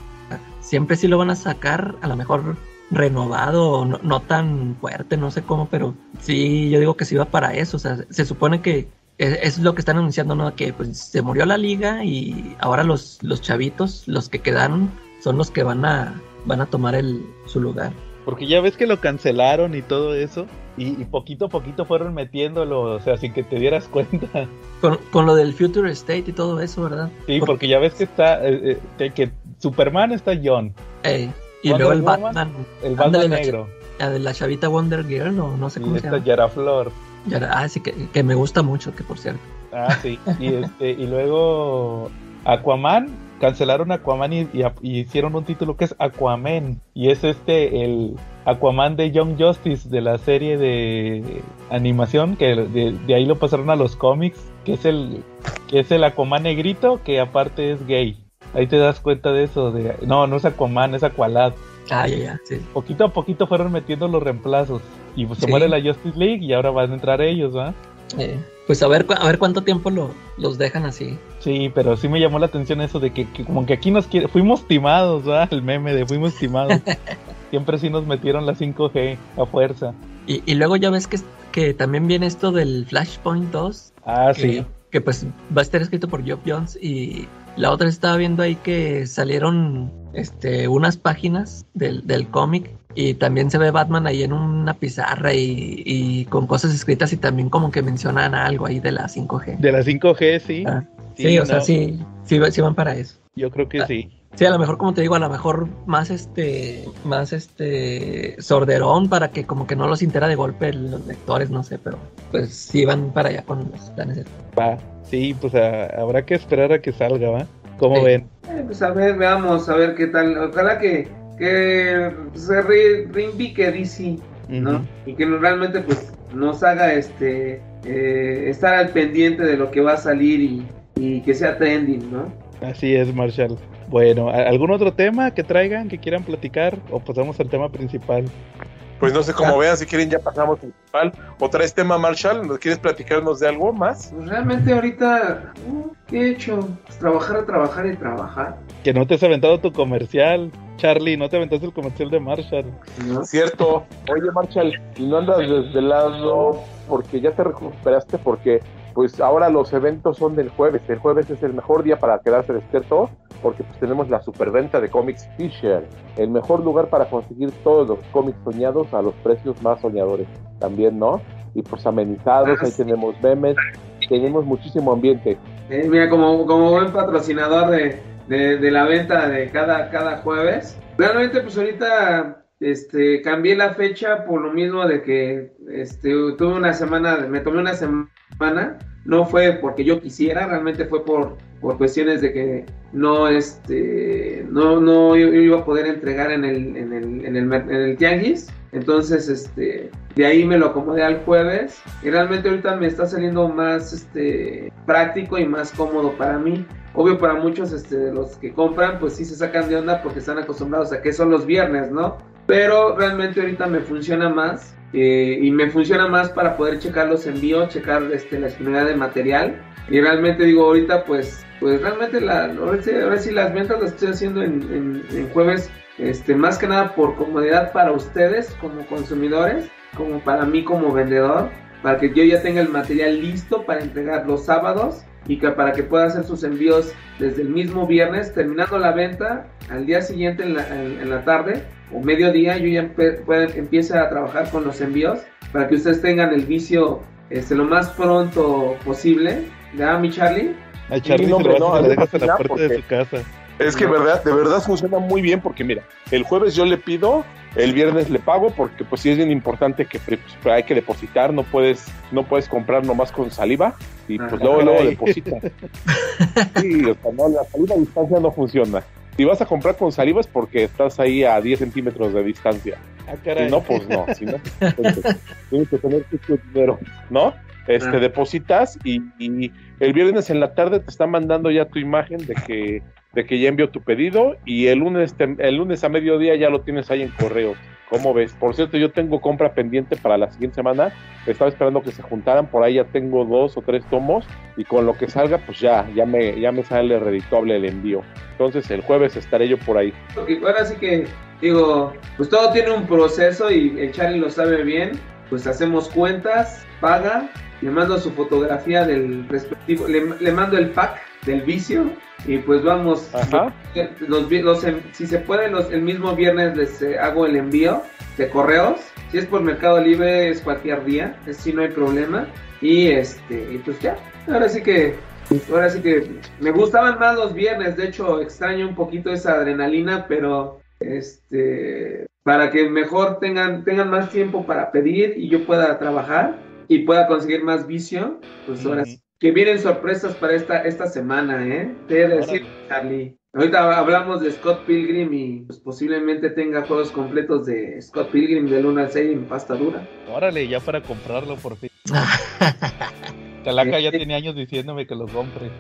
siempre sí lo van a sacar, a lo mejor renovado, no, no tan fuerte, no sé cómo, pero sí, yo digo que sí va para eso. O sea, se supone que es, es lo que están anunciando, ¿no? Que pues se murió la liga y ahora los, los chavitos, los que quedaron, son los que van a, van a tomar el, su lugar. Porque ya ves que lo cancelaron y todo eso, y, y poquito a poquito fueron metiéndolo, o sea, sin que te dieras cuenta. Con, con lo del Future State y todo eso, ¿verdad? Sí, Por- porque ya ves que está, eh, eh, que, Superman está John, eh, y Wonder luego el Woman, Batman, el Batman la negro, la de la chavita Wonder Girl, o no sé y cómo se esta llama. Yara Flor. Ah, sí, que, que me gusta mucho, que por cierto. Ah, sí. Y, este, y luego Aquaman, cancelaron Aquaman y, y- y hicieron un título que es Aquaman. Y es este, el Aquaman de Young Justice de la serie de animación, que de, de ahí lo pasaron a los cómics, que es el, que es el Aquaman negrito, que aparte es gay. Ahí te das cuenta de eso, de no, no es Aquaman, es Aqualad. Ah, ya, ya, sí. Poquito a poquito fueron metiendo los reemplazos. Y pues se Sí. muere la Justice League y ahora van a entrar ellos, ¿va? Eh, pues a ver, a ver cuánto tiempo lo, los dejan así. Sí, pero sí me llamó la atención eso de que, que como que aquí nos quiere, fuimos timados, ¿verdad? El meme de fuimos timados. Siempre sí nos metieron la 5G a fuerza. Y, y luego ya ves que, que también viene esto del Flashpoint 2. Ah, que, sí. que pues va a estar escrito por Geoff Jones y la otra estaba viendo ahí que salieron este unas páginas del, del cómic y también se ve Batman ahí en una pizarra y, y con cosas escritas y también como que mencionan algo ahí de la 5G. De la 5G, sí. Ah, sí, o sea, sí, sí, sí van para eso. Yo creo que sí. Sí, a lo mejor, como te digo, a lo mejor más este, más este, sorderón para que como que no los intera de golpe los lectores, no sé, pero pues sí van para allá con los planes. de- Va. Sí, pues a- habrá que esperar a que salga, ¿va? ¿Cómo Sí. ven? Eh, pues a ver, veamos, a ver qué tal. Ojalá que, que se re- reivindique DC, ¿no? Y que realmente pues nos haga este eh, estar al pendiente de lo que va a salir y, y que sea trending, ¿no? Así es, Marshall. Bueno, ¿a- ¿algún otro tema que traigan, que quieran platicar? ¿O pasamos al tema principal? Pues no sé cómo vean, si quieren ya pasamos al principal. ¿O traes tema, Marshall? ¿Nos quieres platicarnos de algo más? Pues realmente ahorita, uh, ¿qué he hecho? Pues trabajar, trabajar y trabajar, Que no te has aventado tu comercial. Charlie, no te aventaste el comercial de Marshall. ¿no? Cierto. Oye, Marshall, ¿y no andas desvelado porque ya te recuperaste? Porque pues ahora los eventos son del jueves. El jueves es el mejor día para quedarse despierto porque pues tenemos la superventa de Comics Fisher, el mejor lugar para conseguir todos los cómics soñados a los precios más soñadores. También, ¿no? Y pues amenizados, Ah, ahí sí. tenemos memes, tenemos muchísimo ambiente. Eh, mira, como, como buen patrocinador de, de, de la venta de cada, cada jueves, realmente pues ahorita este, cambié la fecha por lo mismo de que este, tuve una semana, me tomé una semana, no fue porque yo quisiera, realmente fue por, por cuestiones de que no, este, no, no iba a poder entregar en el, en el, en el, en el tianguis. Entonces, este, de ahí me lo acomodé al jueves y realmente ahorita me está saliendo más, este, práctico y más cómodo para mí. Obvio para muchos, este, de los que compran, pues sí se sacan de onda porque están acostumbrados a que son los viernes, ¿no? Pero realmente ahorita me funciona más eh, y me funciona más para poder checar los envíos, checar este, la disponibilidad de material. Y realmente digo, ahorita pues pues realmente la, ahora, sí, ahora sí las ventas las estoy haciendo en, en- en jueves, este, más que nada por comodidad para ustedes como consumidores, como para mí como vendedor, para que yo ya tenga el material listo para entregar los sábados y que para que pueda hacer sus envíos desde el mismo viernes, terminando la venta, al día siguiente en la, en- en la tarde o mediodía yo ya pueda- empiece a trabajar con los envíos para que ustedes tengan el vicio este, lo más pronto posible. ¿Ya, mi Charlie? A Charlie no, se lo hombre, vas no, a a la de su casa. Es que verdad, de verdad funciona muy bien porque mira, el jueves yo le pido, el viernes le pago porque pues sí es bien importante que pues, hay que depositar, no puedes no puedes comprar nomás con saliva y pues luego luego caray. deposita. Sí, o sea, no, la saliva a distancia no funciona. Si vas a comprar con saliva es porque estás ahí a 10 centímetros de distancia. Ah, Si no, pues no. Si no, pues, tienes que tener tu dinero, ¿no? Este, depositas y, y el viernes en la tarde te están mandando ya tu imagen de que, de que ya envió tu pedido y el lunes, te- el lunes a mediodía ya lo tienes ahí en correo. ¿Cómo ves? Por cierto, yo tengo compra pendiente para la siguiente semana. Estaba esperando que se juntaran, por ahí ya tengo dos o tres tomos y con lo que salga, pues ya, ya me, ya me sale redituable el envío. Entonces el jueves estaré yo por ahí. Ahora sí que, digo, pues todo tiene un proceso y el Charlie lo sabe bien. Pues hacemos cuentas, paga, le mando su fotografía del respectivo, le, le mando el pack del vicio y pues vamos. Ajá. Los, los si se puede, los, el mismo viernes les eh, hago el envío de correos. Si es por Mercado Libre, es cualquier día, es si no hay problema. Y este, y pues ya, ahora sí que Ahora sí que me gustaban más los viernes, de hecho extraño un poquito esa adrenalina, pero este para que mejor tengan tengan más tiempo para pedir y yo pueda trabajar y pueda conseguir más vicio, pues ahora sí. Que vienen sorpresas para esta esta semana, ¿eh? Te he de decir, Charlie. Ahorita hablamos de Scott Pilgrim y pues posiblemente tenga juegos completos de Scott Pilgrim del 1 al 6 en pasta dura. Órale, ya para comprarlo por fin. Calaca ya tiene años diciéndome que lo compre.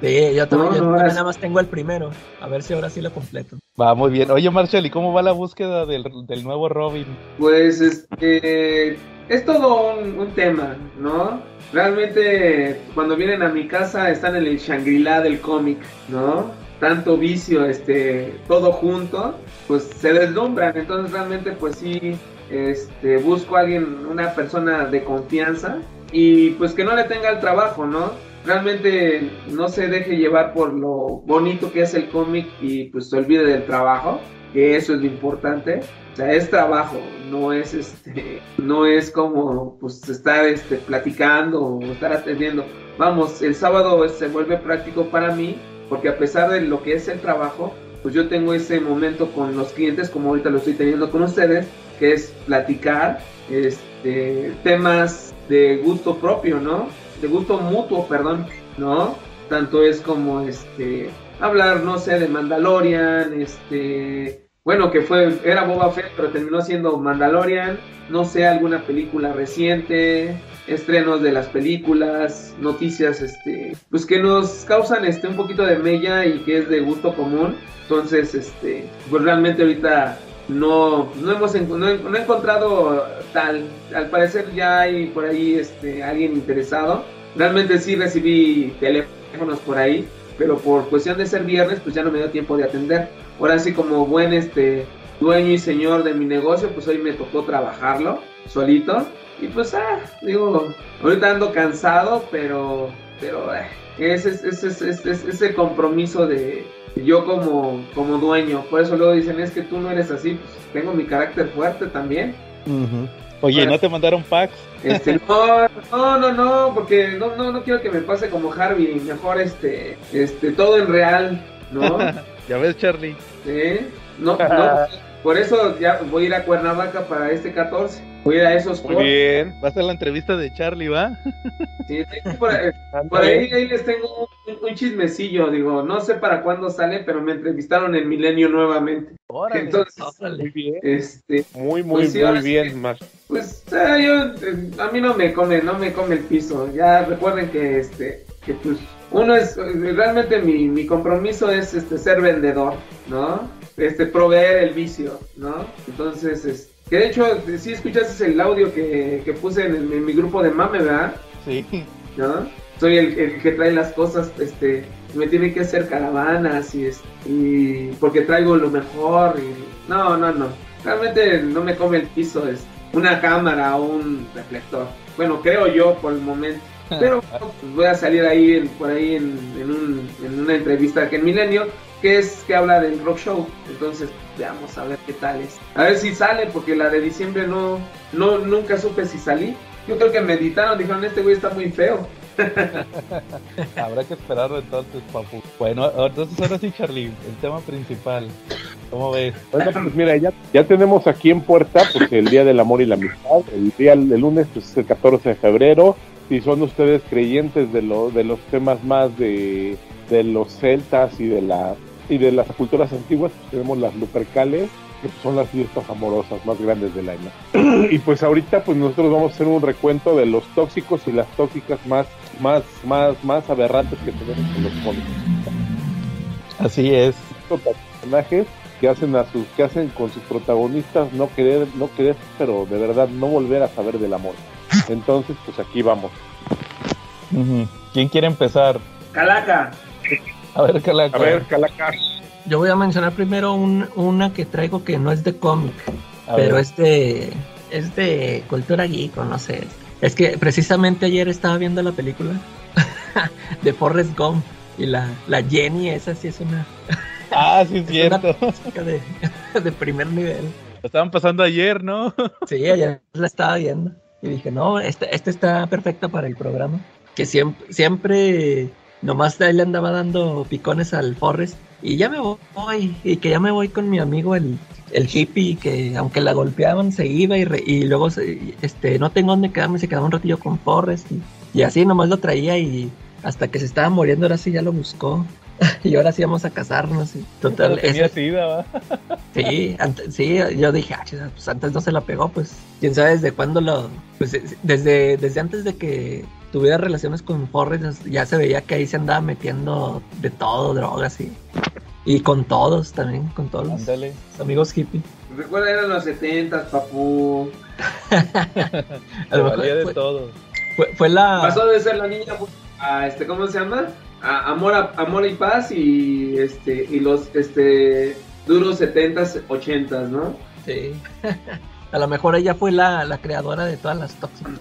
Sí, yo también, No, yo no, también es- nada más tengo el primero. A ver si ahora sí lo completo. Va muy bien. Oye, Marshall, ¿y cómo va la búsqueda del, del nuevo Robin? Pues este es todo un, tema, ¿no? Realmente cuando vienen a mi casa están en el Shangri-La del cómic, ¿no? Tanto vicio, este, todo junto, pues se deslumbran. Entonces realmente pues sí, este, busco a alguien, una persona de confianza y pues que no le tenga el trabajo, ¿no? Realmente no se deje llevar por lo bonito que es el cómic y pues se olvide del trabajo, que eso es lo importante. O sea, es trabajo, no es este, no es como pues estar este platicando o estar atendiendo. Vamos, el sábado se vuelve práctico para mí porque a pesar de lo que es el trabajo, pues yo tengo ese momento con los clientes como ahorita lo estoy teniendo con ustedes, que es platicar este temas de gusto propio, ¿no? De gusto mutuo, perdón, ¿no? Tanto es como este hablar, no sé, de Mandalorian, este bueno, que fue, era Boba Fett, pero terminó siendo Mandalorian, no sé, alguna película reciente, estrenos de las películas, noticias, este, pues que nos causan este un poquito de mella y que es de gusto común. Entonces, este, pues realmente ahorita no, no hemos no he encontrado tal. Al parecer ya hay por ahí este alguien interesado. Realmente sí recibí teléfonos por ahí, pero por cuestión de ser viernes, pues ya no me dio tiempo de atender. Ahora sí como buen este dueño y señor de mi negocio, pues hoy me tocó trabajarlo solito. Y pues ah, digo, ahorita ando cansado, pero pero eh, ese es ese es, ese es- ese compromiso de yo como como dueño. Por eso luego dicen, es que tú no eres así, pues tengo mi carácter fuerte también. Oye, Bueno. ¿no te mandaron packs? Este, no, no, no, no, porque no, no, no quiero que me pase como Harvey, mejor este, este, todo en real, ¿no? Ya ves, Charlie. ¿Sí? No, no, por eso ya voy a ir a Cuernavaca para este 14, voy a ir a esos Muy bien. Va a ser la entrevista de Charlie, ¿va? Sí, sí, por, ahí- por ahí, ahí les tengo un, un chismecillo, digo, no sé para cuándo sale, pero me entrevistaron en Milenio nuevamente. Órale. Entonces, Órale. Muy bien. este, Muy, muy, Pues sí, muy sí bien, Mar. Pues ah, yo, eh, a mí no me come, no me come el piso. Ya recuerden que este, que pues uno es eh, realmente mi, mi compromiso es este ser vendedor, ¿no? Este proveer el vicio, ¿no? Entonces, es, que de hecho, eh, sí escuchaste el audio que, que puse en, en mi grupo de mame, ¿verdad? Sí. ¿No? soy el, el que trae las cosas, este, me tiene que hacer caravanas y, es- y porque traigo lo mejor y no, no, no, realmente no me come el piso es una cámara o un reflector. Bueno, creo yo por el momento. Pero pues, voy a salir ahí en- por ahí en, en un- en una entrevista que en Milenio que es que habla del rock show. Entonces, veamos a ver qué tal es. A ver si sale, porque la de diciembre no, no nunca supe si salí. Yo creo que me editaron, dijeron, este güey está muy feo. Habrá que esperarlo entonces, papu. Bueno, entonces ahora sí, Charlie, el tema principal. ¿Cómo ves? Bueno, pues mira, ya, ya tenemos aquí en puerta pues el Día del Amor y la Amistad. El día el lunes pues, es el 14 de febrero. Si son ustedes creyentes de, lo, de los temas más de, de los celtas y de la y de las culturas antiguas, pues tenemos las Lupercales, que son las fiestas amorosas más grandes del año. y pues ahorita pues nosotros vamos a hacer un recuento de los tóxicos y las tóxicas más más más más aberrantes que tenemos en los cómics. Así es. Personajes que hacen a sus que hacen con sus protagonistas no querer no querer pero de verdad no volver a saber del amor entonces pues aquí vamos. ¿Quién quiere empezar? Calaca. A ver, Calaca. a ver Calaca Yo voy a mencionar primero un- una que traigo que no es de cómic, A pero ver. es de, es de cultura geek, o no sé. Es que precisamente ayer estaba viendo la película de Forrest Gump y la, la Jenny, esa sí es una, Ah, sí, es es una cierto. tóxica de, de primer nivel. Lo estaban pasando ayer, ¿no? Sí, ayer la estaba viendo y dije, no, esta, esta está perfecta para el programa. Que siempre, siempre nomás él le andaba dando picones al Forrest y ya me voy, y que ya me voy con mi amigo el, el hippie, que aunque la golpeaban se iba y, re- y luego se- este, no tengo dónde quedarme, se quedaba un ratillo con Forrest y, y así nomás lo traía y hasta que se estaba muriendo ahora sí ya lo buscó. Y ahora sí vamos a casarnos. y Total, tenía sida, ¿va? Sí, antes, sí, yo dije, ah, pues antes no se la pegó, pues quién sabe desde cuándo lo. Pues desde, desde antes de que tuviera relaciones con Forrest, ya se veía que ahí se andaba metiendo de todo, drogas y. Y con todos también, con todos los Ándale. amigos hippie. Recuerda, eran los 70 papu. A lo Se mejor valía de fue, todo. fue, fue la. Pasó de ser la niña a este, ¿cómo se llama? A amor, a- amor y paz y este y los este duros 70s, 80s, ¿no? Sí. A lo mejor ella fue la, la creadora de todas las tóxicas.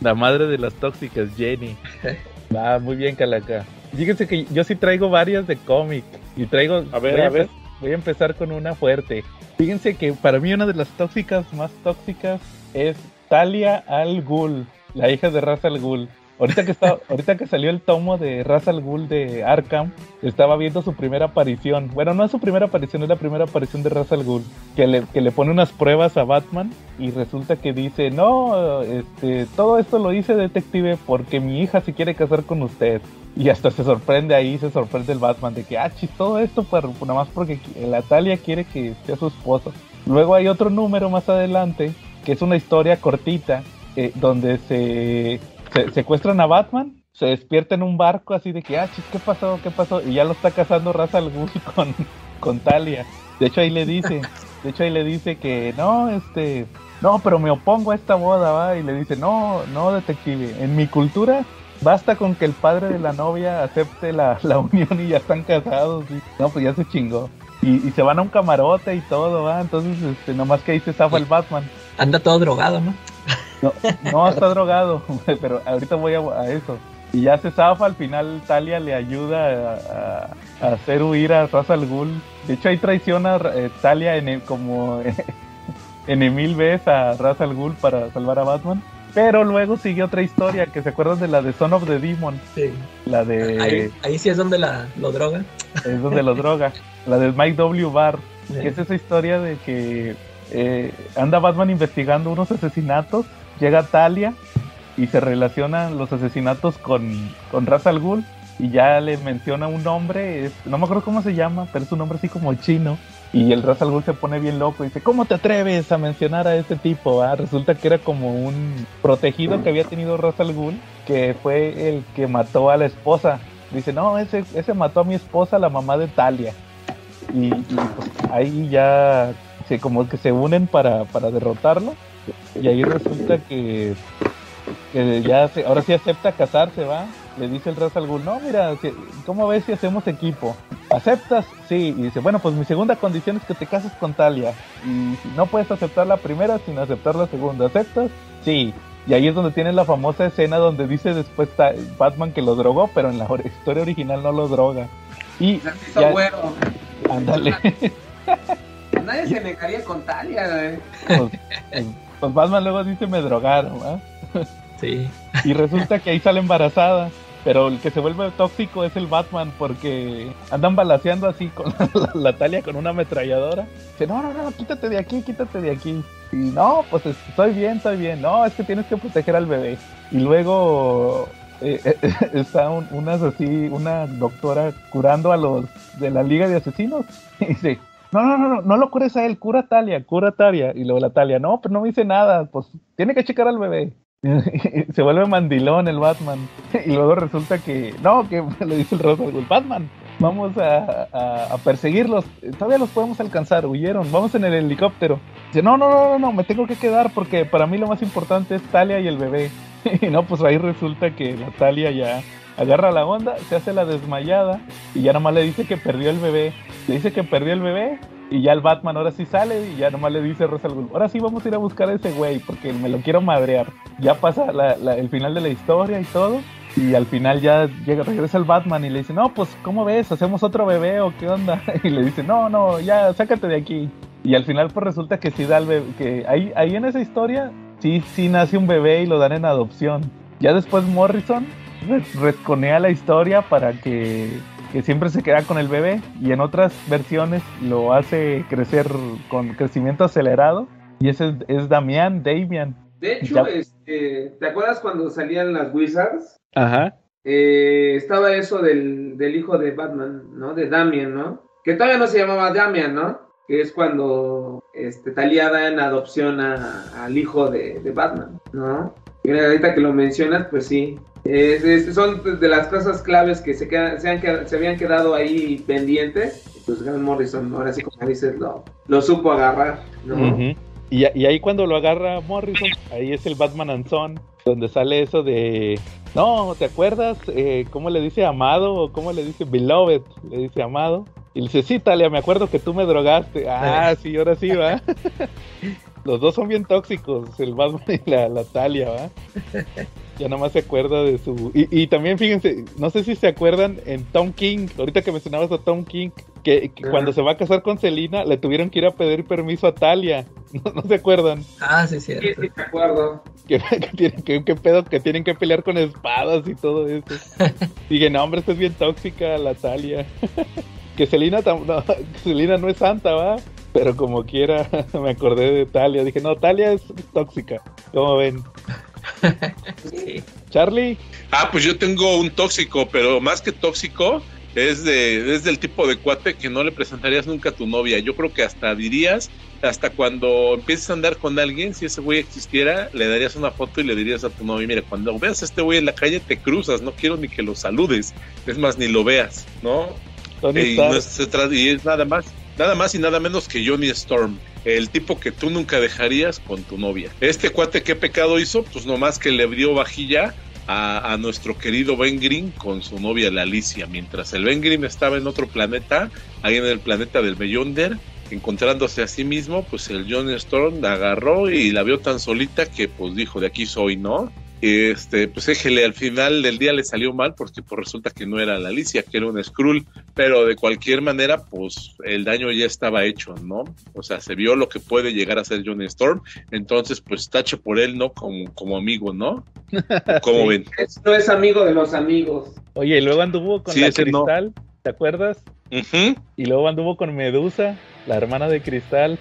La madre de las tóxicas, Jenny. Va, muy bien, Calaca. Fíjense que yo sí traigo varias de cómic. Y traigo. A ver, voy a ver. Voy a empezar con una fuerte. Fíjense que para mí una de las tóxicas más tóxicas es Talia Al Ghul, la hija de Ra's al Ghul. Ahorita que, está, ahorita que salió el tomo de Ra's al Ghul de Arkham, estaba viendo su primera aparición. Bueno, no es su primera aparición, es la primera aparición de Ra's al Ghul. Que le, que le pone unas pruebas a Batman y resulta que dice, no, este, todo esto lo hice detective porque mi hija se quiere casar con usted. Y hasta se sorprende ahí, se sorprende el Batman de que, ah, chis, todo esto por, nada más porque la Talia quiere que sea su esposa. Luego hay otro número más adelante, que es una historia cortita, eh, donde se, se secuestran a Batman, se despierta en un barco así de que, ah, chis, ¿qué pasó? ¿Qué pasó? Y ya lo está casando Ra's al con, con Talia. De hecho ahí le dice, de hecho ahí le dice que, no, este, no, pero me opongo a esta boda, va, y le dice, no, no, detective, en mi cultura basta con que el padre de la novia acepte la, la unión y ya están casados. y- no, pues ya se chingó. Y, y se van a un camarote y todo, ¿va? Entonces, este, nomás que ahí se zafa el Batman. Anda todo drogado, ¿no? No, no está drogado, pero ahorita voy a, a eso. Y ya se zafa, al final Talia le ayuda a, a- a hacer huir a Ra's al Ghul. De hecho, ahí traiciona eh, Talia en el- como en Emil ves a Ra's al Ghul para salvar a Batman. Pero luego sigue otra historia, que se acuerdan de la de Son of the Demon, Sí. la de... Ahí, ahí sí es donde la, lo droga. es donde lo droga. La de Mike W. Barr, Sí. que es esa historia de que eh, anda Batman investigando unos asesinatos, llega Talia y se relacionan los asesinatos con, con Ra's al Ghul y ya le menciona un nombre, no me acuerdo cómo se llama, pero es un nombre así como chino. Y el Ra's al Ghul se pone bien loco y dice, ¿cómo te atreves a mencionar a ese tipo? ah?". Resulta que era como un protegido que había tenido Ra's al Ghul, que fue el que mató a la esposa. Dice, no, ese, ese mató a mi esposa, la mamá de Talia. Y, y, pues, ahí ya se, como que se unen para, para derrotarlo. Y ahí resulta que, que ya se- ahora sí acepta casarse, va. le dice el Ra's al Ghul, no, mira, ¿cómo ves si hacemos equipo? ¿Aceptas? Sí, y dice, bueno, pues mi segunda condición es que te cases con Talia. Y si no puedes aceptar la primera sin aceptar la segunda, ¿aceptas? Sí. Y ahí es donde tiene la famosa escena donde dice después Batman que lo drogó, pero en la or- historia original no lo droga. Y Se hizo ya- ándale. Nadie se negaría con Talia, pues, pues- Batman luego dice me drogaron, ¿va? Sí. Y resulta que ahí sale embarazada. Pero el que se vuelve tóxico es el Batman porque andan balaseando así con la, la Talia con una ametralladora. Dice, no, no, no, quítate de aquí, quítate de aquí. Y no, pues estoy bien, estoy bien. No, es que tienes que proteger al bebé. Y luego eh, eh, está un- unas así, una doctora curando a los de la Liga de Asesinos. Y dice, no, no, no, no, lo cures a él, cura a Talia, cura a Talia. Y luego la Talia, no, pero no me dice nada, pues tiene que checar al bebé. se vuelve mandilón el Batman. Y luego resulta que, no, que le dice el Rosa al Ghul, Batman, vamos a, a- a perseguirlos. Todavía los podemos alcanzar, huyeron, vamos en el helicóptero. Dice, no, no, no, no, no, me tengo que quedar porque para mí lo más importante es Talia y el bebé. Y no, pues ahí resulta que la Talia ya agarra la onda, se hace la desmayada y ya nomás le dice que perdió el bebé. Le dice que perdió el bebé y ya el Batman ahora sí sale y ya nomás le dice a Ghul, ahora sí vamos a ir a buscar a ese güey porque me lo quiero madrear. Ya pasa el final de la historia y todo. Y al final ya llega, regresa el Batman y le dice, no, pues, ¿cómo ves? ¿Hacemos otro bebé o qué onda? Y le dice, no, no, ya, sácate de aquí. Y al final pues resulta que sí da el bebé, que ahí, ahí en esa historia sí, sí nace un bebé y lo dan en adopción. Ya después Morrison retconea la historia para que, que siempre se queda con el bebé y en otras versiones lo hace crecer con crecimiento acelerado. Y ese es, es Damián, Damian. De hecho, Ya. este, ¿te acuerdas cuando salían las Wizards? Ajá. Eh, estaba eso del, del hijo de Batman, ¿no? De Damian, ¿no? Que todavía no se llamaba Damian, ¿no? Que es cuando este, Talia da en adopción a- al hijo de, de Batman, ¿no? Y ahorita que lo mencionas, pues sí. Es- son de las cosas claves que se, quedan- se, han se habían quedado ahí pendientes. Pues Grant Morrison, ahora sí, como dices, lo, lo supo agarrar, ¿no? Y ahí cuando lo agarra Morrison, ahí es el Batman and Son, donde sale eso de... No, ¿te acuerdas eh, cómo le dice amado o cómo le dice beloved? Le dice amado. Y le dice, sí, Talia, me acuerdo que tú me drogaste. Ah, sí, ahora sí, va. Los dos son bien tóxicos, el Batman y la, la Talia, va. Ya nomás se acuerda de su... Y, y también fíjense, no sé si se acuerdan en Tom King, ahorita que mencionabas a Tom King, que, cuando se va a casar con Selina le tuvieron que ir a pedir permiso a Talia. ¿No, no se acuerdan? Ah, sí, Sí, cierto. sí, me acuerdo. Que, que tienen que, que pedo que tienen que pelear con espadas y todo eso. Dije, no, hombre, esta es bien tóxica la Talia. que Selina, tam- no, que Selina no es santa, ¿va? Pero como quiera, me acordé de Talia. Dije, no, Talia es tóxica. ¿Cómo ven? Sí. Charlie, Ah, pues yo tengo un tóxico, pero más que tóxico, es, de, es del tipo de cuate que no le presentarías nunca a tu novia. Yo creo que hasta dirías, hasta cuando empieces a andar con alguien, si ese güey existiera, le darías una foto y le dirías a tu novia, mira, cuando veas a este güey en la calle te cruzas, no quiero ni que lo saludes, es más, ni lo veas, ¿no? Y, no es- y es nada más, nada más y nada menos que Johnny Storm, el tipo que tú nunca dejarías con tu novia. Este cuate, ¿qué pecado hizo? Pues nomás que le dio vajilla a, nuestro querido Ben Green con su novia, la Alicia, mientras el Ben Green estaba en otro planeta, ahí en el planeta del Beyonder, encontrándose a sí mismo, pues el Johnny Storm la agarró y la vio tan solita que pues dijo, de aquí soy, ¿no? Este, pues éjele, al final del día le salió mal porque pues resulta que no era la Alicia, que era un Skrull, pero de cualquier manera, pues el daño ya estaba hecho, ¿no? O sea, se vio lo que puede llegar a ser Johnny Storm, entonces pues tache por él, ¿no? Como, como amigo, ¿no? ¿Cómo Sí. ven? No es amigo de los amigos. Oye, y luego anduvo con Sí, la no. Cristal, ¿te acuerdas? Y luego anduvo con Medusa, la hermana de Cristal.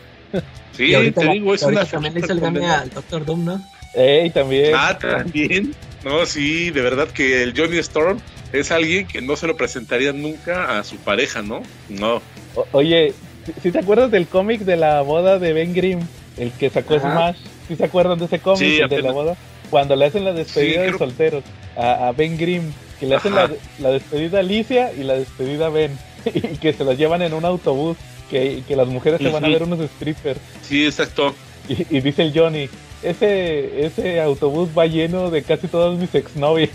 Sí, y ahorita, te digo, es ahorita una también le hizo el al Doctor Doom, ¿no? Ey, también. Ah, también. No, sí, de verdad que el Johnny Storm es alguien que no se lo presentaría nunca a su pareja, ¿no? No. O- oye, ¿sí te acuerdas del cómic de la boda de Ben Grimm? El que sacó Ajá. Smash. ¿Sí se acuerdan de ese cómic Sí, de la boda? Cuando le hacen la despedida Sí, de solteros a, a Ben Grimm. Que le hacen la, despedida a Alicia y la despedida a Ben. y que se los llevan en un autobús. Que, que las mujeres se van a ver unos strippers. Sí, exacto. Y, y dice el Johnny, ese, ese autobús va lleno de casi todas mis exnovias.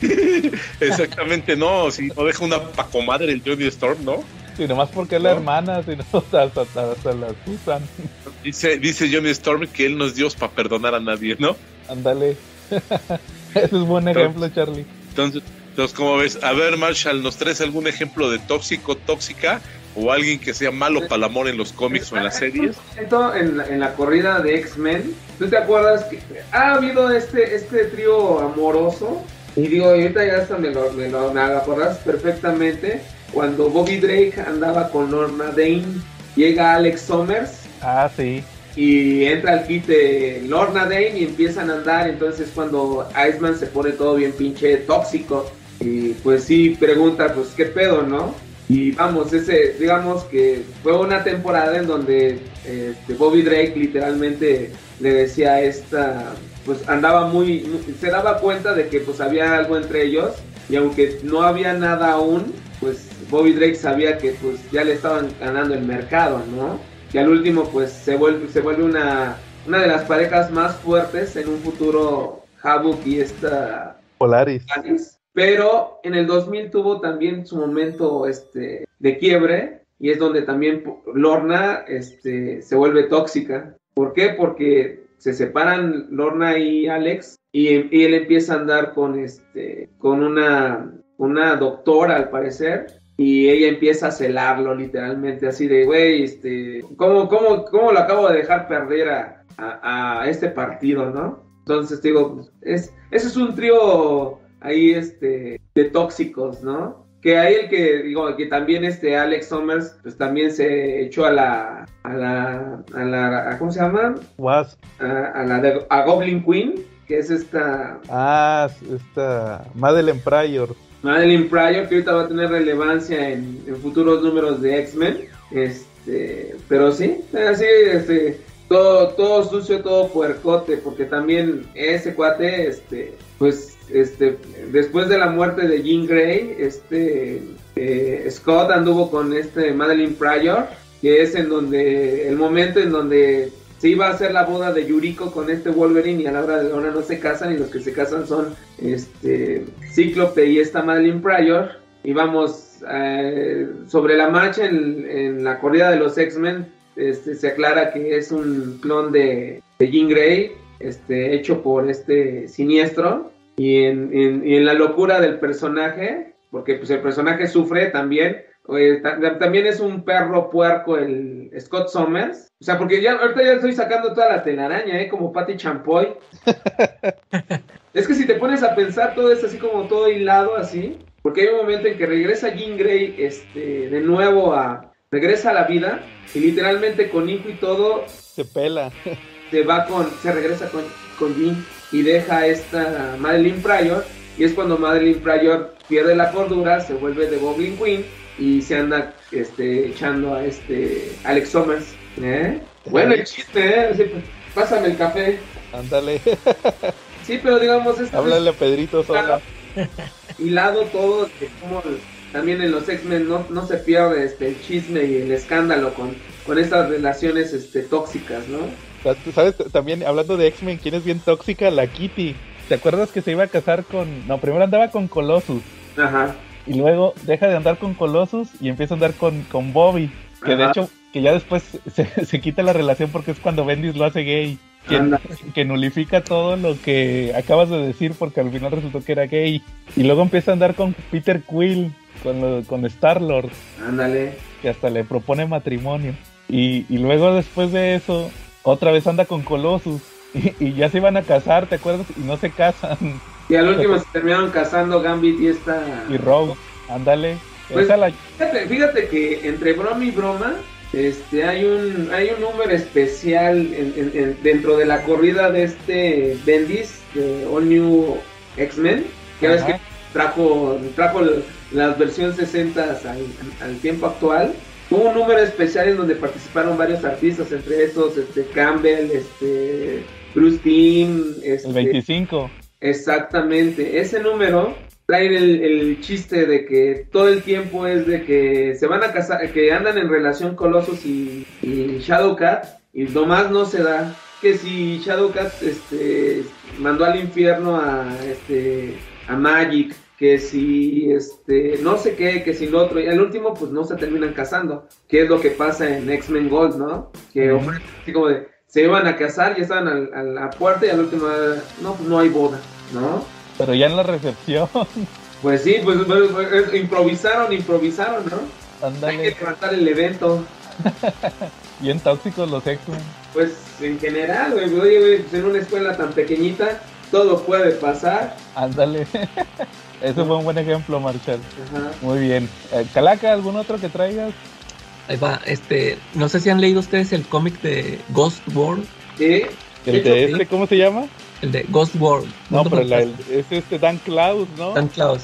Exactamente, no, si no deja una pacomadre el Johnny Storm, ¿no? Si nomás porque es la hermana, si no, hasta, hasta, hasta las usan. Dice, dice Johnny Storm que él no es Dios para perdonar a nadie, ¿no? Ándale. Ese es buen ejemplo, Charlie. Entonces, entonces, ¿cómo ves? A ver, Marshall, ¿nos traes algún ejemplo de tóxico, tóxica? ¿O alguien que sea malo para el amor en los cómics o en las series? En la, en la corrida de X-Men, ¿tú te acuerdas que ha habido este, este trío amoroso? Y digo, ahorita ya hasta me lo, me lo me acuerdas perfectamente. Cuando Bobby Drake andaba con Lorna Dane, llega Alex Summers. Ah, sí. Y entra al kit de Lorna Dane y empiezan a andar. Entonces, cuando Iceman se pone todo bien pinche tóxico. Y pues sí, pregunta, pues qué pedo, ¿no? Y vamos, ese, digamos que fue una temporada en donde este, Bobby Drake literalmente le decía esta, pues andaba muy, se daba cuenta de que pues había algo entre ellos y aunque no había nada aún, pues Bobby Drake sabía que pues ya le estaban ganando el mercado, ¿no? Y al último pues se vuelve, se vuelve una, una de las parejas más fuertes en un futuro Havoc y esta Polaris. Polaris. Pero en el 2000 tuvo también su momento este, de quiebre y es donde también Lorna este, se vuelve tóxica. ¿Por qué? Porque se separan Lorna y Alex y, y él empieza a andar con, este, con una, una doctora al parecer y ella empieza a celarlo literalmente así de, güey, este, ¿cómo, cómo, ¿cómo lo acabo de dejar perder a, a, a este partido, no? Entonces digo, es, ese es un trío ahí este de tóxicos, ¿no? Que hay el que digo que también este Alex Summers pues también se echó a la a la a la a, ¿cómo se llama? Wasp. A, a la de, a Goblin Queen, que es esta Ah, esta Madeleine Pryor. Madeline Pryor, que ahorita va a tener relevancia en, en futuros números de X-Men. Este, pero sí, así, este, todo, todo sucio, todo puercote, porque también ese cuate, este, pues, este, después de la muerte de Jean Grey, este, eh, Scott anduvo con este Madeline Pryor, que es en donde, el momento en donde se iba a hacer la boda de Yuriko con este Wolverine y a la hora de la hora no se casan y los que se casan son este Cíclope y esta Madeline Pryor. Y vamos eh, sobre la marcha en, la corrida de los X-Men este, se aclara que es un clon de, de Jean Grey este, hecho por este siniestro y en, en, y en la locura del personaje porque pues el personaje sufre también Oye, también es un perro puerco el Scott Summers. O sea, porque ya ahorita ya estoy sacando toda la telaraña, ¿eh? Como Patty Champoy. es que si te pones a pensar, todo es así como todo hilado, así. Porque hay un momento en que regresa Jean Grey este, de nuevo a... Regresa a la vida y literalmente con hijo y todo... Se pela. se va con... Se regresa con, con Jean y deja a esta Madeline Pryor. Y es cuando Madeline Pryor pierde la cordura, se vuelve de Goblin Queen y se anda este, echando a este Alex Summers. ¿eh? Bueno, el chiste, ¿eh? Pues, pásame el café. Ándale. sí, pero digamos... Este, Háblale a Pedrito Sola. Hilado todo, que como también en los X-Men no, no, se pierde este, el chisme y el escándalo con, con estas relaciones este, tóxicas, ¿no? ¿Sabes? También hablando de X-Men, ¿quién es bien tóxica? La Kitty. ¿Te acuerdas que se iba a casar con... No, primero andaba con Colossus. Ajá y luego deja de andar con Colossus y empieza a andar con, con Bobby. Que Ajá. de hecho, que ya después se, se, quita la relación porque es cuando Bendis lo hace gay. Que, que, nulifica todo lo que acabas de decir porque al final resultó que era gay. Y luego empieza a andar con Peter Quill, con, lo, con Star-Lord. Ándale. Que hasta le propone matrimonio. Y, y, luego después de eso, otra vez anda con Colossus. Y, y ya se iban a casar, ¿te acuerdas? Y no se casan. Y al último se terminaron casando Gambit y esta. Y Rogue, ándale. Pues, la... fíjate, fíjate, que entre broma y broma, este, hay un, hay un número especial en, en, en, dentro de la corrida de este Bendis, de All New X-Men, que ves que trajo, trajo las versiones 60 al, al, tiempo actual. Hubo un número especial en donde participaron varios artistas, entre esos este, Campbell, este, Bruce Timm, este, el 25. Exactamente, ese número trae el, el, chiste de que todo el tiempo es de que se van a casar, que andan en relación Colossus y, y Shadowcat y nomás no se da que si Shadowcat este, mandó al infierno a, este, a Magic, que si este no sé qué, que si lo otro, y al último pues no se terminan casando, que es lo que pasa en X-Men Gold, ¿no? Que ofrecen así como de, se iban a casar, ya estaban al- a la puerta y al último, no, pues no hay boda, ¿no? Pero ya en la recepción, Pues sí, pues, pues, pues, improvisaron, improvisaron, ¿no? Hay ándale, que levantar el evento. bien tóxicos los X-Men. Pues en general, güey, oye, güey, pues, en una escuela tan pequeñita, todo puede pasar. Ándale. Ese fue un buen ejemplo, Marshall. Ajá. Muy bien. Eh, Calaca, ¿algún otro que traigas? Ahí va, este, no sé si han leído ustedes el cómic de Ghost World, Sí, ¿El hecho, de sí. este, cómo se llama? el de Ghost World. No, pero la- Fantástico. el- es este Dan Cloud, ¿no? Dan Klaus.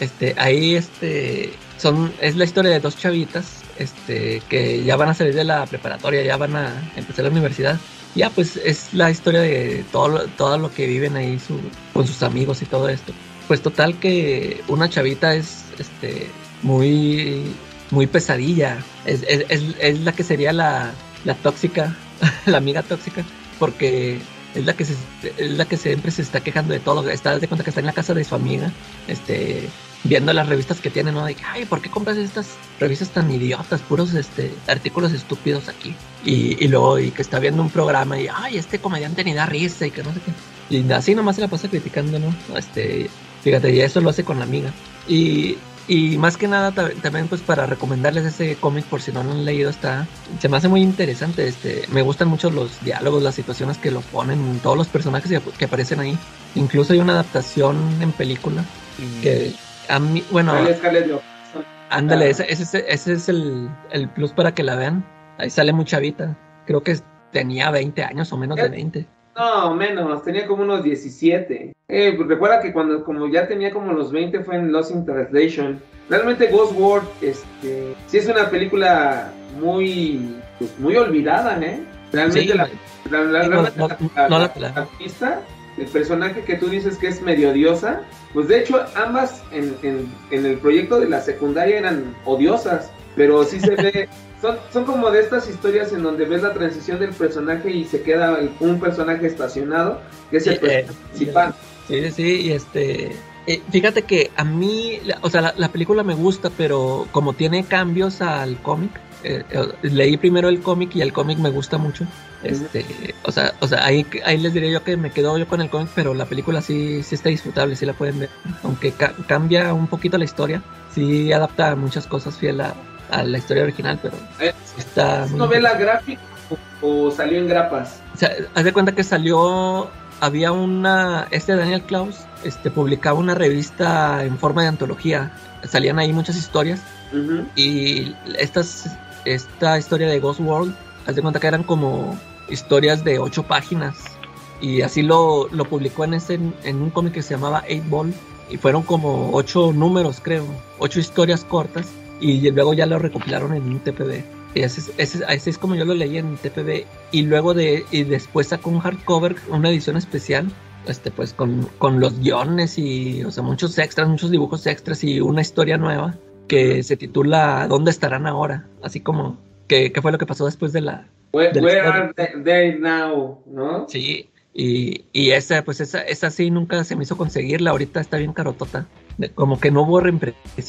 Este, ahí este son es la historia de dos chavitas, este, que ya van a salir de la preparatoria, ya van a empezar la universidad. Ya pues es la historia de todo lo, todo lo que viven ahí su, con sus amigos y todo esto. Pues total que una chavita es este muy muy pesadilla. Es, es, es, es la que sería la, la tóxica, la amiga tóxica, porque es la que se, es la que siempre se está quejando de todo. Está de cuenta que está en la casa de su amiga, este, viendo las revistas que tiene, ¿no? De ay, ¿por qué compras estas revistas tan idiotas? Puros este, artículos estúpidos aquí. Y, y luego, y que está viendo un programa y, ay, este comediante ni da risa y que no sé qué. Y así nomás se la pasa criticando, ¿no? Este, fíjate, y eso lo hace con la amiga. Y, y más que nada ta- también pues para recomendarles ese cómic por si no lo han leído está se me hace muy interesante este me gustan mucho los diálogos las situaciones que lo ponen todos los personajes que, que aparecen ahí. Incluso hay una adaptación en película que a mí bueno ándale Ah. ese, ese, es- ese es el, el plus para que la vean. Ahí sale muy chavita. Creo que tenía 20 años o menos de 20 No, menos, tenía como unos 17. Eh, pues recuerda que cuando como ya tenía como los 20 fue en Lost in Translation. Realmente Ghost World, este, sí es una película muy, pues, muy olvidada, ¿eh? Realmente Sí, la, la- no, no, no el personaje que tú dices que es medio odiosa, pues de hecho ambas en, en- en el proyecto de la secundaria eran odiosas, pero sí se ve, son, son como de estas historias en donde ves la transición del personaje y se queda un personaje estacionado, que es el eh, principal. Sí, sí, y este... eh, fíjate que a mí, o sea, la, la película me gusta, pero como tiene cambios al cómic, eh, eh, leí primero el cómic y el cómic me gusta mucho. Este, o sea, o sea, ahí, ahí les diré yo que me quedo yo con el cómic, pero la película sí, sí está disfrutable, sí la pueden ver. Aunque ca- cambia un poquito la historia, sí adapta muchas cosas fiel a, a la historia original, pero Eh, sí está ¿Es novela gráfica o, o salió en grapas? o sea, haz de cuenta que salió, había una, este Daniel Klaus, este, publicaba una revista en forma de antología, salían ahí muchas historias Ujú. y estas, esta historia de Ghost World, haz de cuenta que eran como historias de ocho páginas y así lo, lo publicó en ese, en un cómic que se llamaba Eight Ball y fueron como ocho números creo, ocho historias cortas y luego ya lo recopilaron en un TPB. Ese, es- ese, es- ese es como yo lo leí en TPB y luego de y después sacó un hardcover, una edición especial, este pues con, con los guiones y o sea muchos extras, muchos dibujos extras y una historia nueva que se titula ¿Dónde estarán ahora? Así como que, que fue lo que pasó después de la Where, del where estreno. are they now? ¿No? Sí, y, y esa, pues esa, esa sí nunca se me hizo conseguirla, ahorita está bien carotota. Como que no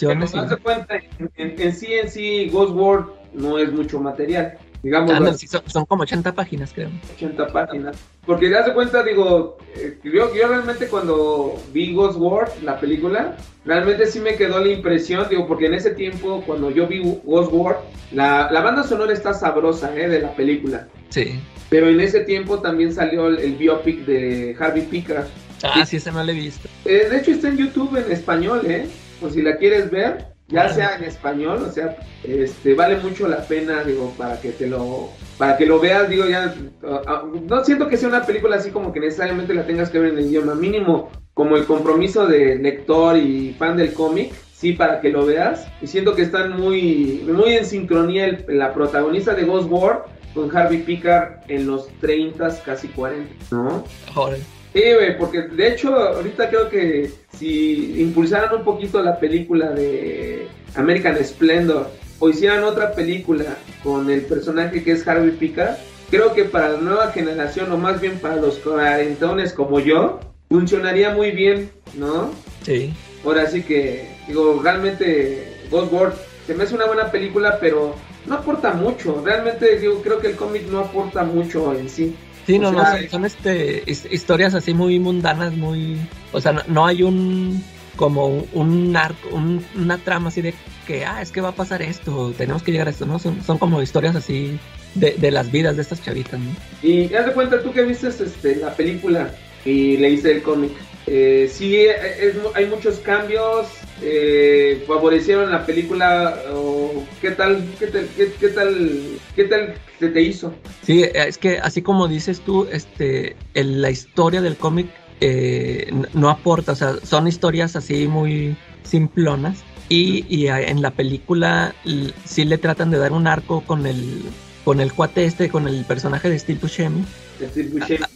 Pero no se cuenta, en, en- en sí, en sí, Ghost World no es mucho material. Digamos, Ah, no, las sí, son, son como 80 páginas, creo. 80 páginas. Porque te das cuenta, digo, eh, yo, yo realmente cuando vi Ghost World, la película, realmente sí me quedó la impresión, digo, porque en ese tiempo, cuando yo vi Ghost World, la, la banda sonora está sabrosa, ¿eh? De la película. Sí. Pero en ese tiempo también salió el, el biopic de Harvey Pickard. Ah, sí, esa no la he visto. Eh, de hecho está en YouTube en español, ¿eh? Por si la quieres ver, ya sea en español, o sea, este vale mucho la pena, digo, para que te lo para que lo veas, digo, ya ah, ah, no siento que sea una película así como que necesariamente la tengas que ver en el idioma mínimo, como el compromiso de lector y fan del cómic, sí para que lo veas. Y siento que están muy muy en sincronía el- la protagonista de Ghost World con Harvey Pickard en los 30, casi 40, ¿no? Joder. Sí, güey, porque de hecho ahorita creo que si impulsaran un poquito la película de American Splendor o hicieran otra película con el personaje que es Harvey Pickard, creo que para la nueva generación o más bien para los cuarentones como yo, funcionaría muy bien, ¿no? Sí. ahora sí que, digo, realmente Ghost World se me hace una buena película, pero no aporta mucho. Realmente yo creo que el cómic no aporta mucho en sí. Sí, no, no, son, este, historias así muy mundanas, muy... O sea, no, hay un... como un arco, una trama así de que, ah, es que va a pasar esto, tenemos que llegar a esto, ¿no? Son, son como historias así de, de, las vidas de estas chavitas, ¿no? Y haz de cuenta tú que viste este, la película y leíste el cómic. Eh, sí, hay muchos cambios, eh, favorecieron la película o qué tal, qué tal, qué, tal, qué tal se te hizo. Sí, es que así como dices tú, este, la historia del cómic eh, no aporta, o sea, son historias así muy simplonas y, y en la película sí le tratan de dar un arco con el con el cuate este, con el personaje de Steve Buscemi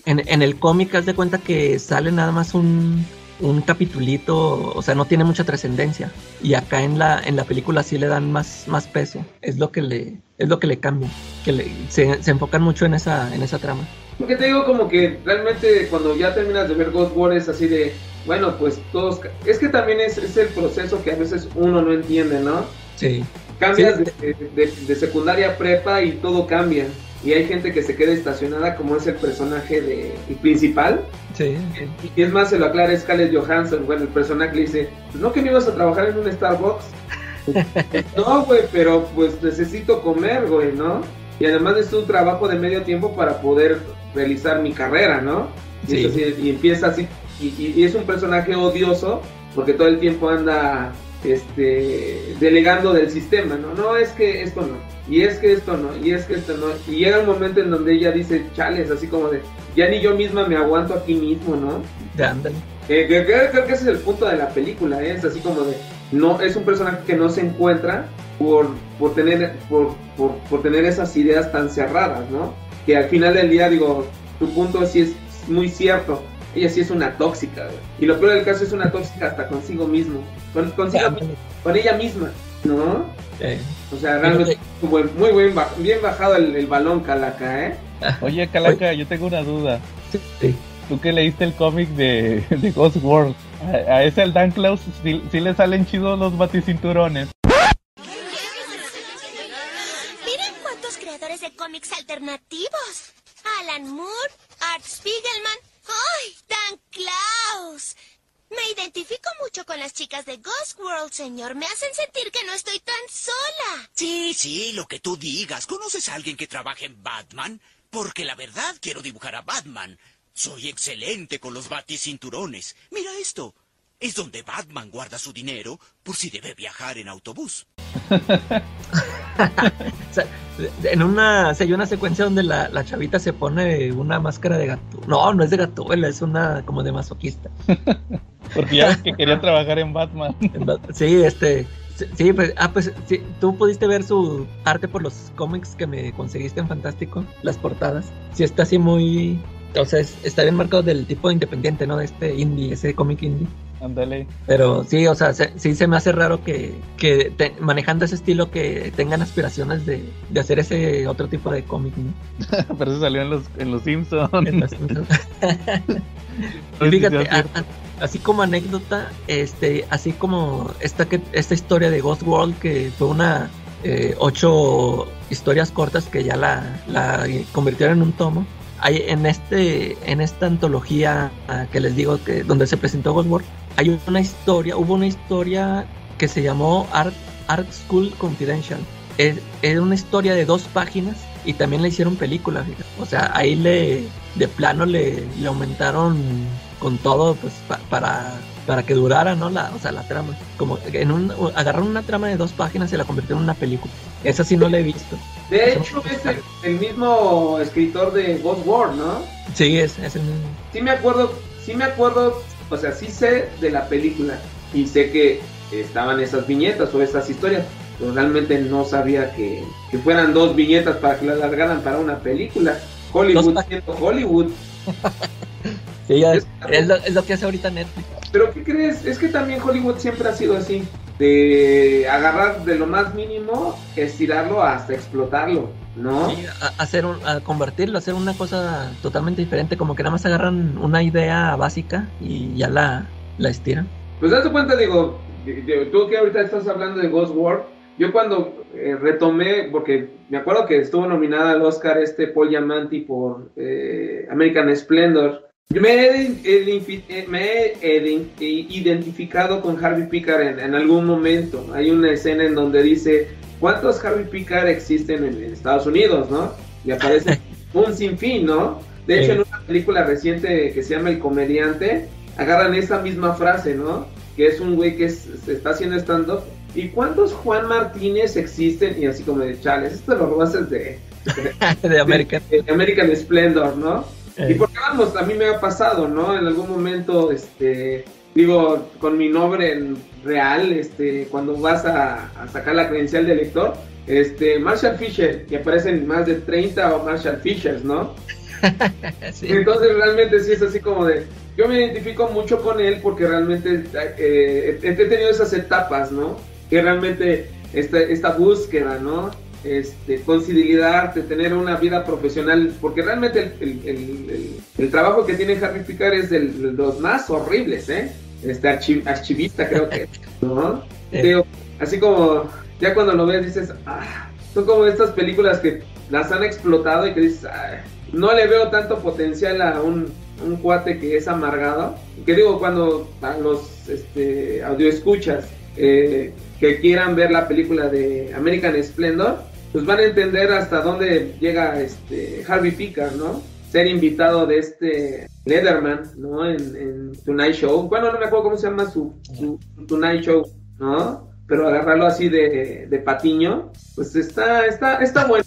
en, el cómic haz de cuenta que sale nada más un, un capitulito, o sea, no tiene mucha trascendencia. Y acá en la, en la película sí le dan más, más peso. Es lo que le, es lo que le cambia. Que le, se, se enfocan mucho en esa, en esa trama. Porque te digo como que realmente cuando ya terminas de ver Ghost War es así de, bueno, pues todos... Es que también es, es el proceso que a veces uno no entiende, ¿no? Sí. Cambias De, de, secundaria a prepa y todo cambia y hay gente que se queda estacionada como es el personaje de principal. Sí. Y es más, se lo aclara Scarlett Johansson, bueno, el personaje le dice, pues no que me ibas a trabajar en un Starbucks. no, güey, pero pues necesito comer, güey, ¿no? Y además es un trabajo de medio tiempo para poder realizar mi carrera, ¿no? Y, y empieza así, y, y es un personaje odioso porque todo el tiempo anda este, delegando del sistema, ¿no? No, es que esto no, y es que esto no, y es que esto no. Y llega un momento en donde ella dice, chales, así como de, ya ni yo misma me aguanto aquí mismo, ¿no? De ándale. Eh, creo, que ese es el punto de la película, ¿eh? es así como de, no, es un personaje que no se encuentra por, por, tener, por, por, por tener esas ideas tan cerradas, ¿no? Que al final del día, digo, tu punto sí es muy cierto ella sí es una tóxica, Y lo peor del caso es una tóxica hasta consigo mismo. Con, consigo, con ella misma, ¿no? O sea, realmente muy, muy bien, bien bajado el, balón, Calaca, ¿eh? Oye, Calaca, yo tengo una duda. Sí. Tú que leíste el cómic de, de, Ghost World, a, ese al Dan Klaus sí, le salen chidos los baticinturones. Miren cuántos creadores de cómics alternativos. Alan Moore, Art Spiegelman, ¡Ay, Dan Klaus! Me identifico mucho con las chicas de Ghost World, señor. Me hacen sentir que no estoy tan sola. Sí, sí, lo que tú digas. ¿Conoces a alguien que trabaje en Batman? Porque la verdad quiero dibujar a Batman. Soy excelente con los baticinturones. Mira esto. Es donde Batman guarda su dinero por si debe viajar en autobús. en una, hay una secuencia donde la, chavita se pone una máscara de gato. No, no es de gato, es una como de masoquista. Porque ya ves que quería trabajar en Batman. Sí, este. Sí, pues, ah, pues sí, tú pudiste ver su arte por los cómics que me conseguiste en Fantástico, las portadas. Sí, está así muy. O sea, está bien marcado del tipo independiente, ¿no? De este indie, ese cómic indie. Ándale. Pero sí, o sea, sí se me hace raro que, que manejando ese estilo que tengan aspiraciones de, de hacer ese otro tipo de cómic, ¿no? Pero eso salió en los, en los Simpsons. Fíjate, así como anécdota, este, así como esta, que, esta historia de Ghost World, que fue una eh, ocho historias cortas que ya la, la convirtieron en un tomo hay en este en esta antología ah, que les digo que donde se presentó Ghost World hay una historia, hubo una historia que se llamó Art, Art School Confidential. Es, una historia de dos páginas y también le hicieron película. O sea, ahí le de plano le, le aumentaron con todo pues para para que durara, ¿no? La, o sea, la trama. Como en un agarraron una trama de dos páginas y la convirtieron en una película. Esa sí no la he visto. De hecho, es el, mismo escritor de Ghost World, ¿no? Sí, es, es el mismo. Sí me acuerdo, sí me acuerdo o sea, sí sé de la película y sé que estaban esas viñetas o esas historias, pero realmente no sabía que, fueran dos viñetas para que la largaran para una película. Hollywood siendo Hollywood. sí, es, es, lo, que hace ahorita Netflix. Pero ¿qué crees? Es que también Hollywood siempre ha sido así, de agarrar de lo más mínimo, estirarlo hasta explotarlo. ¿No? Sí, hacer a convertirlo, hacer una cosa totalmente diferente, como que nada más agarran una idea básica y ya la, la estiran. Pues date cuenta, digo, tú que ahorita estás hablando de Ghost World, yo cuando eh, retomé, porque me acuerdo que estuvo nominada al Oscar este Paul Giamatti por eh, American Splendor, yo me he, eh, me he iden- identificado con Harvey Pickard en, en algún momento. Hay una escena en donde dice, ¿cuántos Harvey Pickard existen en, en Estados Unidos, no? Y aparece un sinfín, ¿no? De hecho, Sí. en una película reciente que se llama El Comediante, agarran esa misma frase, ¿no? Que es un güey que es- se está haciendo stand-up. ¿Y cuántos Juan Martínez existen? Y así como de chales, esto lo robaste de, de American. de American Splendor, ¿no? Eh. Y porque vamos, a mí me ha pasado, ¿no? En algún momento, este, digo, con mi nombre en real, este, cuando vas a, a sacar la credencial de lector, este, Marshall Fisher, y aparecen más de 30 o Marshall Fishers, ¿no? Sí. Entonces realmente sí es así como de, yo me identifico mucho con él porque realmente eh, he he tenido esas etapas, ¿no? Que realmente esta, esta búsqueda, ¿no? Este, conciliar, de tener una vida profesional, porque realmente el, el- el- trabajo que tiene Harry Picard es de los más horribles, ¿eh? Este archi- archivista creo que, ¿no? Digo, así como ya cuando lo ves dices, ah, son como estas películas que las han explotado y que dices, "Ay, no le veo tanto potencial a un, un cuate que es amargado. Que digo, cuando a los este, audioescuchas eh, que quieran ver la película de American Splendor, pues van a entender hasta dónde llega este Harvey Pickard, ¿no? Ser invitado de este Leatherman, ¿no? En, en Tonight Show. Bueno, no me acuerdo cómo se llama su, su Tonight Show, ¿no? Pero agarrarlo así de, de patiño, pues está, está, está bueno,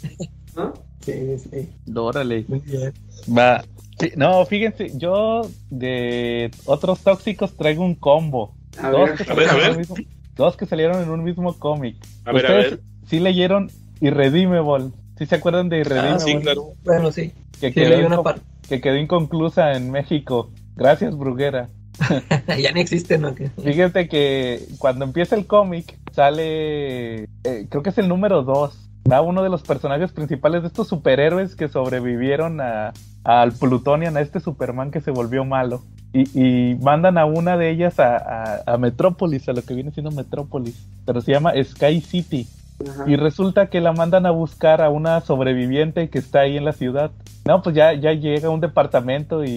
¿no? Sí, sí. Órale. Muy bien. Va. Sí, no, fíjense, yo de otros tóxicos traigo un combo. A Dos ver. que, A ver, a salieron en ver. un mismo, dos que salieron en un mismo cómic. A ver, a ¿Ustedes ver. sí leyeron Irredeemable? ¿Sí se acuerdan de Irredeemable? Ah, sí, claro. Bueno, sí. Que, Sí, quedó leí una inco- parte. que quedó inconclusa en México. Gracias, Bruguera. ya ni existe, ¿no? Fíjate que cuando empieza el cómic sale, eh, creo que es el número 2, da uno de los personajes principales de estos superhéroes que sobrevivieron a, al Plutonian, a este Superman que se volvió malo. Y, y mandan a una de ellas a, a, a Metrópolis, a lo que viene siendo Metrópolis, pero se llama Sky City. Ajá. Y resulta que la mandan a buscar a una sobreviviente que está ahí en la ciudad. No, pues ya, ya llega a un departamento y,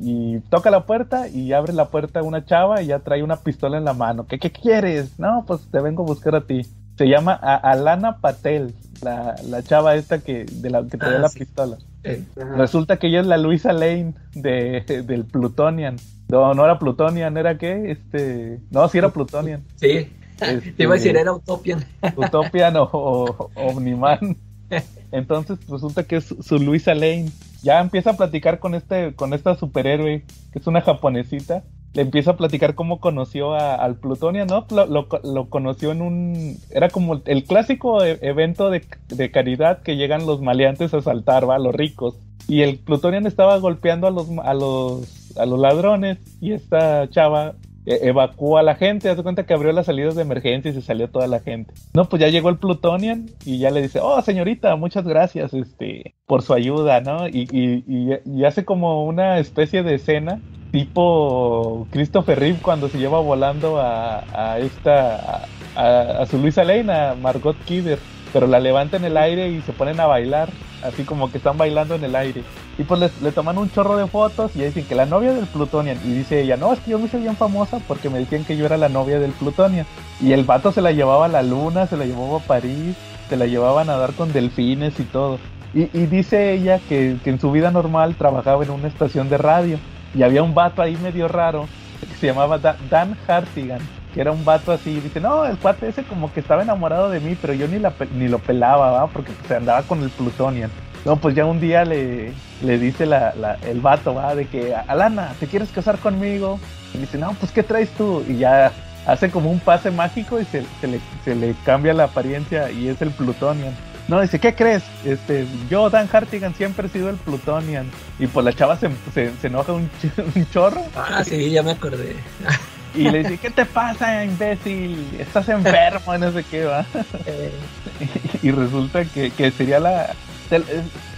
y toca la puerta y abre la puerta una chava y ya trae una pistola en la mano. ¿Qué, qué quieres? No, pues te vengo a buscar a ti. Se llama a- Alana Patel, la, la chava esta que, de la que traía Ah, la sí. pistola. eh. Resulta que ella es la Luisa Lane de, del Plutonian. No, no era Plutonian, ¿era qué? Este, no, sí era Plutonian. sí. Este, Te iba a decir, era Utopian. Utopian o, o Omniman. Entonces resulta que es su, Luisa Lane. Ya empieza a platicar con este, con esta superhéroe, que es una japonesita. Le empieza a platicar cómo conoció a- al Plutonian, ¿no? Lo, lo- lo conoció en un... Era como el clásico e- evento de, de caridad que llegan los maleantes a asaltar, ¿va? Los ricos. Y el Plutonian estaba golpeando a los, a los, a los ladrones y esta chava e- evacuó a la gente, haz de cuenta que abrió las salidas de emergencia y se salió toda la gente. No, pues ya llegó el Plutonian y ya le dice, oh señorita, muchas gracias este, por su ayuda, ¿no? Y, y, y- y hace como una especie de escena tipo Christopher Reeve cuando se lleva volando a, a esta, a su Luisa Lane, a Margot Kidder, pero la levanta en el aire y se ponen a bailar, así como que están bailando en el aire. Y pues le, toman un chorro de fotos y dicen que la novia del Plutonian. Y dice ella, no, es que yo me hice bien famosa porque me decían que yo era la novia del Plutonian. Y el vato se la llevaba a la luna, se la llevaba a París, se la llevaba a nadar con delfines y todo. Y, dice ella que, que en su vida normal trabajaba en una estación de radio. Y había un vato ahí medio raro que se llamaba Da- Dan Hartigan, que era un vato así. Dice, no, el cuate ese como que estaba enamorado de mí, pero yo ni, la, ni lo pelaba, ¿va? Porque se andaba con el Plutonian. No, pues ya un día le, le dice la, el vato, va, de que, Alana, ¿te quieres casar conmigo? Y dice, no, pues ¿qué traes tú? Y ya hace como un pase mágico y se, se le, se le cambia la apariencia y es el Plutonian. No, dice, ¿qué crees? Este, yo, Dan Hartigan, siempre he sido el Plutonian. Y pues la chava se, se, se enoja un, ch- un chorro Ah, sí, ya me acordé. Y le dice, ¿qué te pasa, imbécil? Estás enfermo, no sé qué, va. Eh, y resulta que, que sería la... eh,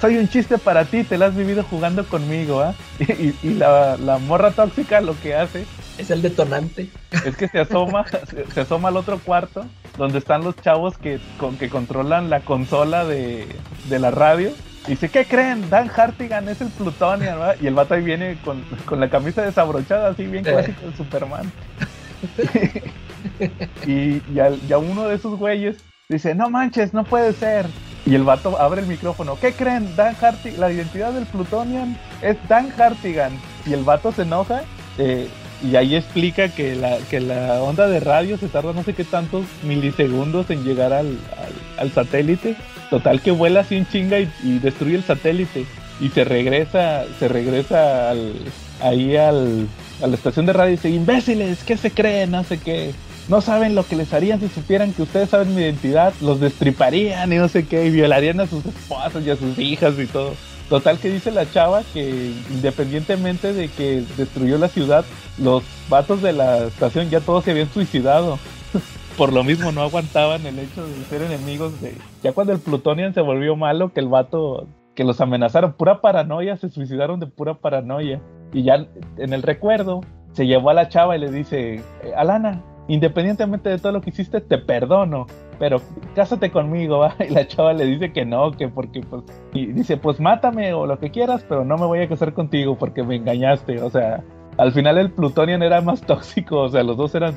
soy un chiste para ti, te la has vivido jugando conmigo, ¿ah? Y, y la, la morra tóxica lo que hace Es el detonante. Es que se asoma, se, se asoma al otro cuarto donde están los chavos que, con, que controlan la consola de, de la radio. Y dice, ¿qué creen? Dan Hartigan es el Plutonian, ¿verdad? Y el vato ahí viene con, con la camisa desabrochada, así bien clásico de Superman. y ya, ya uno de esos güeyes dice, no manches, no puede ser. Y el vato abre el micrófono, ¿qué creen? Dan Hartigan, la identidad del Plutonian es Dan Hartigan. Y el vato se enoja eh, y ahí explica que la, que la onda de radio se tarda no sé qué tantos milisegundos en llegar al, al- satélite. Total que vuela así en chinga y, y destruye el satélite. Y se regresa, se regresa al, ahí al, a la estación de radio y dice, imbéciles, ¿qué se creen? No sé qué. No saben lo que les harían si supieran que ustedes saben mi identidad. Los destriparían y no sé qué. Y violarían a sus esposas y a sus hijas y todo. Total que dice la chava que independientemente de que destruyó la ciudad, los vatos de la estación ya todos se habían suicidado. Por lo mismo no aguantaban el hecho de ser enemigos de... Ya cuando el Plutonian se volvió malo, que el vato... Que los amenazaron, pura paranoia, se suicidaron de pura paranoia. Y ya en el recuerdo se llevó a la chava y le dice, "Eh, Alana, independientemente de todo lo que hiciste, te perdono, pero cásate conmigo, ¿va?". Y la chava le dice que no, que porque pues... Y dice, pues mátame o lo que quieras, pero no me voy a casar contigo porque me engañaste, o sea... Al final el Plutonian era más tóxico, o sea, los dos eran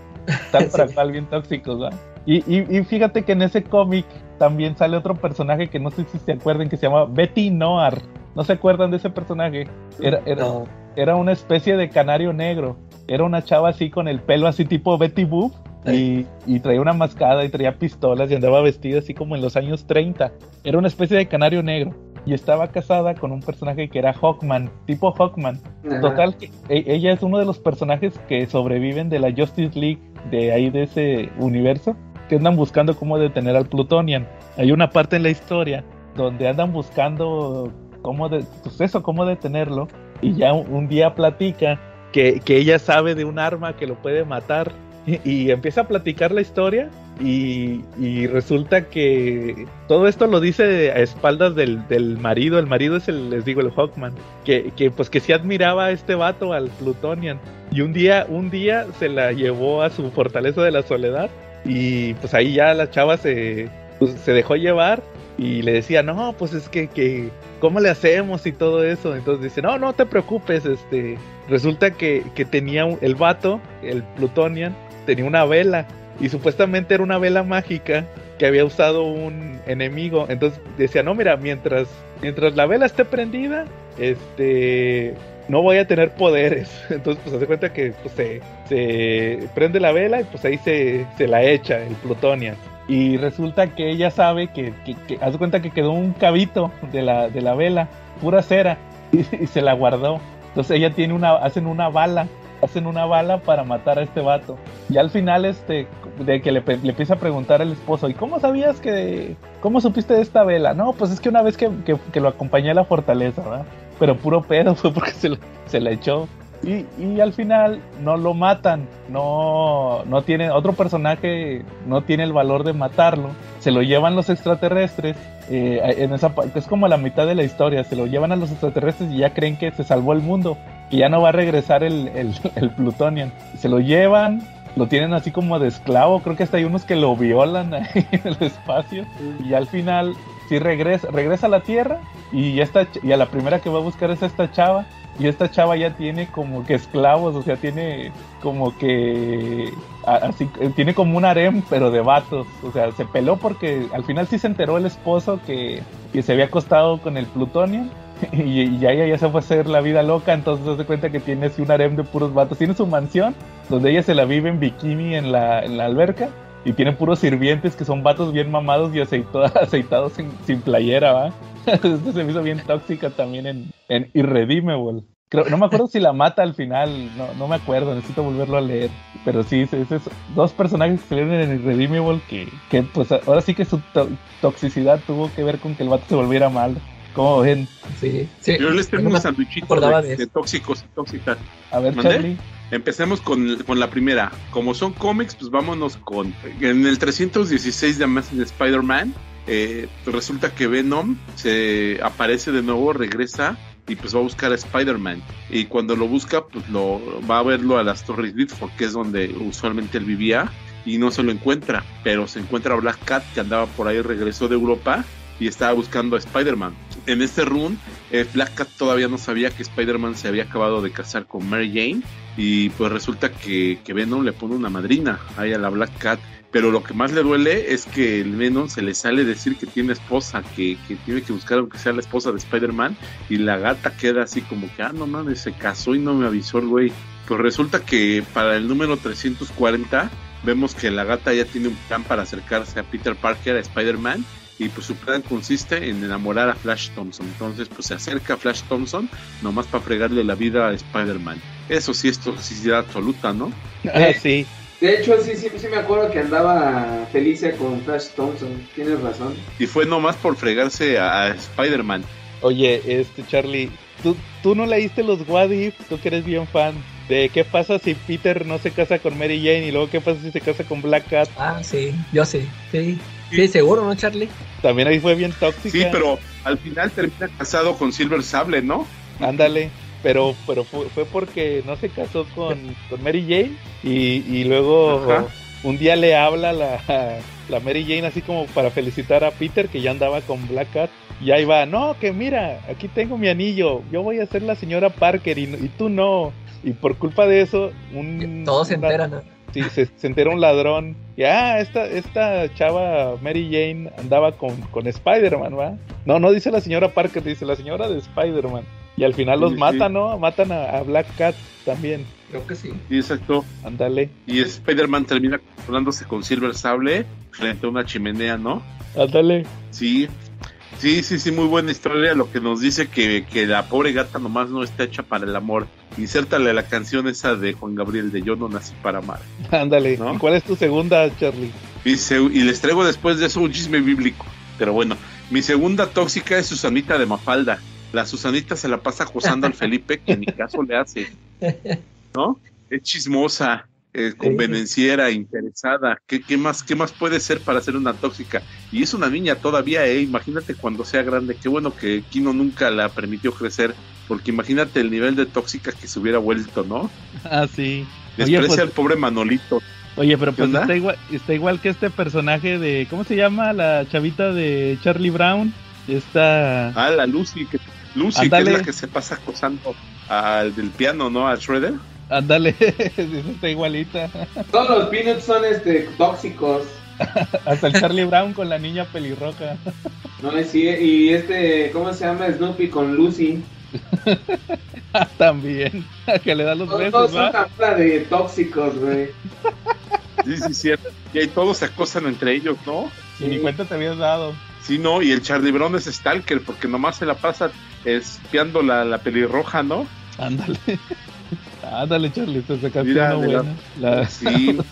tal para cual bien tóxicos, ¿va? Y, y, y fíjate que en ese cómic también sale otro personaje que no sé si se acuerdan que se llama Betty Noir. ¿No se acuerdan de ese personaje? Era, era, No. era una especie de canario negro. Era una chava así con el pelo así tipo Betty Boop. Y, y traía una mascada y traía pistolas y andaba vestida así como en los años 30. Era una especie de canario negro. Y estaba casada con un personaje que era Hawkman, tipo Hawkman. Ajá. Total, que e- ella es uno de los personajes que sobreviven de la Justice League de ahí de ese universo, que andan buscando cómo detener al Plutonian. Hay una parte en la historia donde andan buscando cómo, de, pues eso, cómo detenerlo, y ya un, un día platica que, que ella sabe de un arma que lo puede matar, y, empieza a platicar la historia. Y, resulta que todo esto lo dice a espaldas del, del marido. El marido es el, les digo, el Hawkman. Que, que pues que sí admiraba a este vato, al Plutonian. Y un día, un día se la llevó a su fortaleza de la soledad. Y pues ahí ya la chava se, pues, se dejó llevar. Y le decía, no, pues es que, que, ¿cómo le hacemos y todo eso? Entonces dice, no, no te preocupes, este, resulta que, que tenía el vato, el Plutonian, tenía una vela y supuestamente era una vela mágica que había usado un enemigo. Entonces decía, no, mira, mientras, mientras la vela esté prendida, este, no voy a tener poderes. Entonces, pues hace cuenta que pues, se, se prende la vela y pues ahí se, se la echa el Plutonian. Y resulta que ella sabe que, que, de cuenta que quedó un cabito de la, de la vela, pura cera, y, y se la guardó. Entonces ella tiene una, hacen una bala, hacen una bala para matar a este vato. Y al final, este, de que le, le empieza a preguntar al esposo, ¿y cómo sabías que, cómo supiste de esta vela? No, pues es que una vez que, que, lo acompañé a la fortaleza, ¿verdad? Pero puro pedo fue porque se, la- se echó. Y, y al final no lo matan, no, no tiene, otro personaje no tiene el valor de matarlo, se lo llevan los extraterrestres, eh, en esa es como la mitad de la historia, se lo llevan a los extraterrestres y ya creen que se salvó el mundo, que ya no va a regresar el, el, el Plutonian, se lo llevan, lo tienen así como de esclavo, creo que hasta hay unos que lo violan ahí en el espacio, y al final sí regresa, regresa a la Tierra, y, ya está, y a la primera que va a buscar es a esta chava, y esta chava ya tiene como que esclavos, o sea, tiene como que así eh, tiene como un harem, pero de vatos. O sea, se peló porque al final sí se enteró el esposo que, que se había acostado con el Plutonian. Y, ya ella ya se fue a hacer la vida loca, entonces se cuenta que tiene así un harem de puros vatos. Tiene su mansión, donde ella se la vive en bikini en la, alberca. Y tiene puros sirvientes que son vatos bien mamados y aceitados sin, playera, ¿va? Esto se me hizo bien tóxica también en, en Irredeemable. Creo, no me acuerdo si la mata al final, no, no me acuerdo, necesito volverlo a leer. Pero sí, es, es- es dos personajes que salieron en Irredeemable que, que pues ahora sí que su to- toxicidad tuvo que ver con que el vato se volviera malo. ¿Cómo ven? Sí, sí. Yo les tengo un sandwichito de, de de eso. tóxicos y tóxicas. A ver, ¿Mandé? Charlie. Empecemos con, con la primera. Como son cómics, pues vámonos con. En el 316 de Amazing Spider-Man, eh, resulta que Venom se aparece de nuevo, regresa y pues va a buscar a Spider-Man. Y cuando lo busca, pues lo va a verlo a las Torres Bitford, que es donde usualmente él vivía, y no se lo encuentra, pero se encuentra a Black Cat que andaba por ahí, regresó de Europa y estaba buscando a Spider-Man. En este run, eh, Black Cat todavía no sabía que Spider-Man se había acabado de casar con Mary Jane y pues resulta que, que Venom le pone una madrina ahí a la Black Cat. Pero lo que más le duele es que el Venom se le sale decir que tiene esposa, que, que tiene que buscar aunque sea la esposa de Spider-Man y la gata queda así como que, ah, no mames, se casó y no me avisó el güey. Pues resulta que para el número 340 vemos que la gata ya tiene un plan para acercarse a Peter Parker, a Spider-Man, y pues su plan consiste en enamorar a Flash Thompson. Entonces pues se acerca a Flash Thompson nomás para fregarle la vida a Spider-Man. Eso sí es toxicidad absoluta, ¿no? Ah, sí. De hecho, sí, sí, sí me acuerdo que andaba Felicia con Flash Thompson. Tienes razón. Y fue nomás por fregarse a, a Spider-Man. Oye, este Charlie, ¿tú, tú no leíste los What If, tú que eres bien fan. De qué pasa si Peter no se casa con Mary Jane y luego qué pasa si se casa con Black Cat. Ah, sí, yo sí, sí. Sí, seguro, ¿no, Charlie? También ahí fue bien tóxica. Sí, pero al final termina casado con Silver Sable, ¿no? Ándale. Pero, pero fue, fue porque no se casó con, con Mary Jane y, y luego Ajá. un día le habla la, la Mary Jane así como para felicitar a Peter que ya andaba con Black Cat y ahí va, no, que mira, aquí tengo mi anillo, yo voy a ser la señora Parker y, y tú no. Y por culpa de eso, un... Todos se enteran, ¿no? Sí, se, se entera un ladrón. Y ah, esta, esta chava Mary Jane andaba con, con Spider-Man, ¿va? No, no dice la señora Parker, dice la señora de Spider-Man. Y al final los Sí, sí. matan, ¿no? Matan a, a Black Cat también. Creo que sí. Sí, exacto. Ándale, Y Spider-Man termina controlándose con Silver Sable frente a una chimenea, ¿no? ándale. Sí. Sí, sí, sí, muy buena historia. Lo que nos dice que, que la pobre gata nomás no está hecha para el amor. Insértale la canción esa de Juan Gabriel de Yo no nací para amar. Ándale. ¿No? ¿Y cuál es tu segunda, Charlie? Y, se- y les traigo después de eso un chisme bíblico. Pero bueno, mi segunda tóxica es Susanita de Mafalda. La Susanita se la pasa acosando al Felipe, que ni caso le hace. ¿No? Es chismosa, eh, convenenciera, interesada. ¿Qué, qué más, ¿Qué más puede ser para ser una tóxica? Y es una niña todavía, ¿eh? Imagínate cuando sea grande. Qué bueno que Kino nunca la permitió crecer. Porque imagínate el nivel de tóxica que se hubiera vuelto, ¿no? Ah, sí. Desprecia Oye, pues- al pobre Manolito. Oye, pero ¿Qué pues está igual, está igual que este personaje de... ¿Cómo se llama? La chavita de Charlie Brown. Esta... Ah, la Lucy, que, Lucy, que es la que se pasa acosando al del piano, ¿no? A Shredder. Ándale, está igualita. Todos los peanuts son este tóxicos. Hasta el Charlie Brown con la niña pelirroja. No es sí, y este, ¿cómo se llama? Snoopy con Lucy. También. Que le da los Todos, besos, todos son ¿va? bola de tóxicos, güey. Sí, sí, cierto. Y ahí todos se acosan entre ellos, ¿no? Y ni cuenta te habías dado. Sí, no, y el Charlie Brown es Stalker, porque nomás se la pasa espiando la, la pelirroja, ¿no? Ándale. Ándale, Charlie, te sacaste Mira, una la- buena. La- Sí.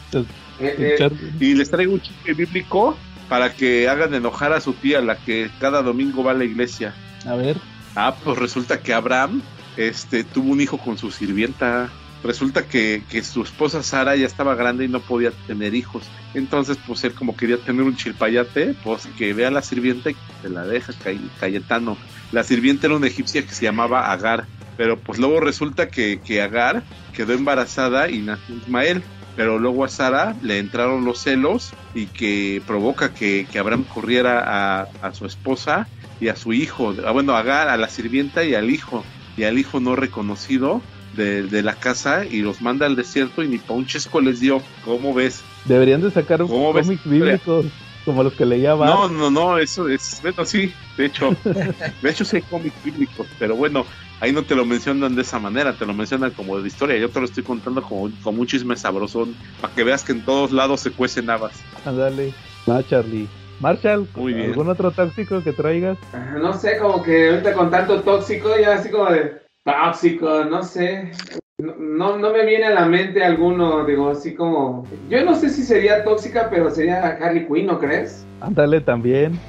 Eh, eh. Y les traigo un chiste bíblico para que hagan enojar a su tía, la que cada domingo va a la iglesia. A ver. Ah, pues resulta que Abraham este, tuvo un hijo con su sirvienta. Resulta que, que su esposa Sara ya estaba grande y no podía tener hijos. Entonces, pues él como quería tener un chilpayate, pues que vea a la sirvienta y se la deja Cay- Cayetano. La sirvienta era una egipcia que se llamaba Agar. Pero pues luego resulta que, que Agar quedó embarazada y nació Ismael. Pero luego a Sara le entraron los celos y que provoca que, que Abraham corriera a, a su esposa y a su hijo, ah, bueno, a Agar, a la sirvienta y al hijo, y al hijo no reconocido de, de la casa y los manda al desierto y ni pa' un chesco les dio. ¿Cómo ves? Deberían de sacar ¿Cómo ves? cómics bíblicos como los que leía Bart. No, no, no, eso es, bueno, sí, de hecho, de hecho sí hay cómics bíblicos, pero bueno, ahí no te lo mencionan de esa manera, te lo mencionan como de historia, yo te lo estoy contando como, como un chisme sabrosón, para que veas que en todos lados se cuecen habas. Ándale. Va, Charlie. Marshall, Muy bien. ¿algún otro tóxico que traigas? Ah, No sé, como que ahorita con tanto tóxico, ya así como de tóxico, no sé. No, no, no me viene a la mente alguno, digo, así como. Yo no sé si sería tóxica, pero sería Harley Quinn, ¿no crees? Ándale también.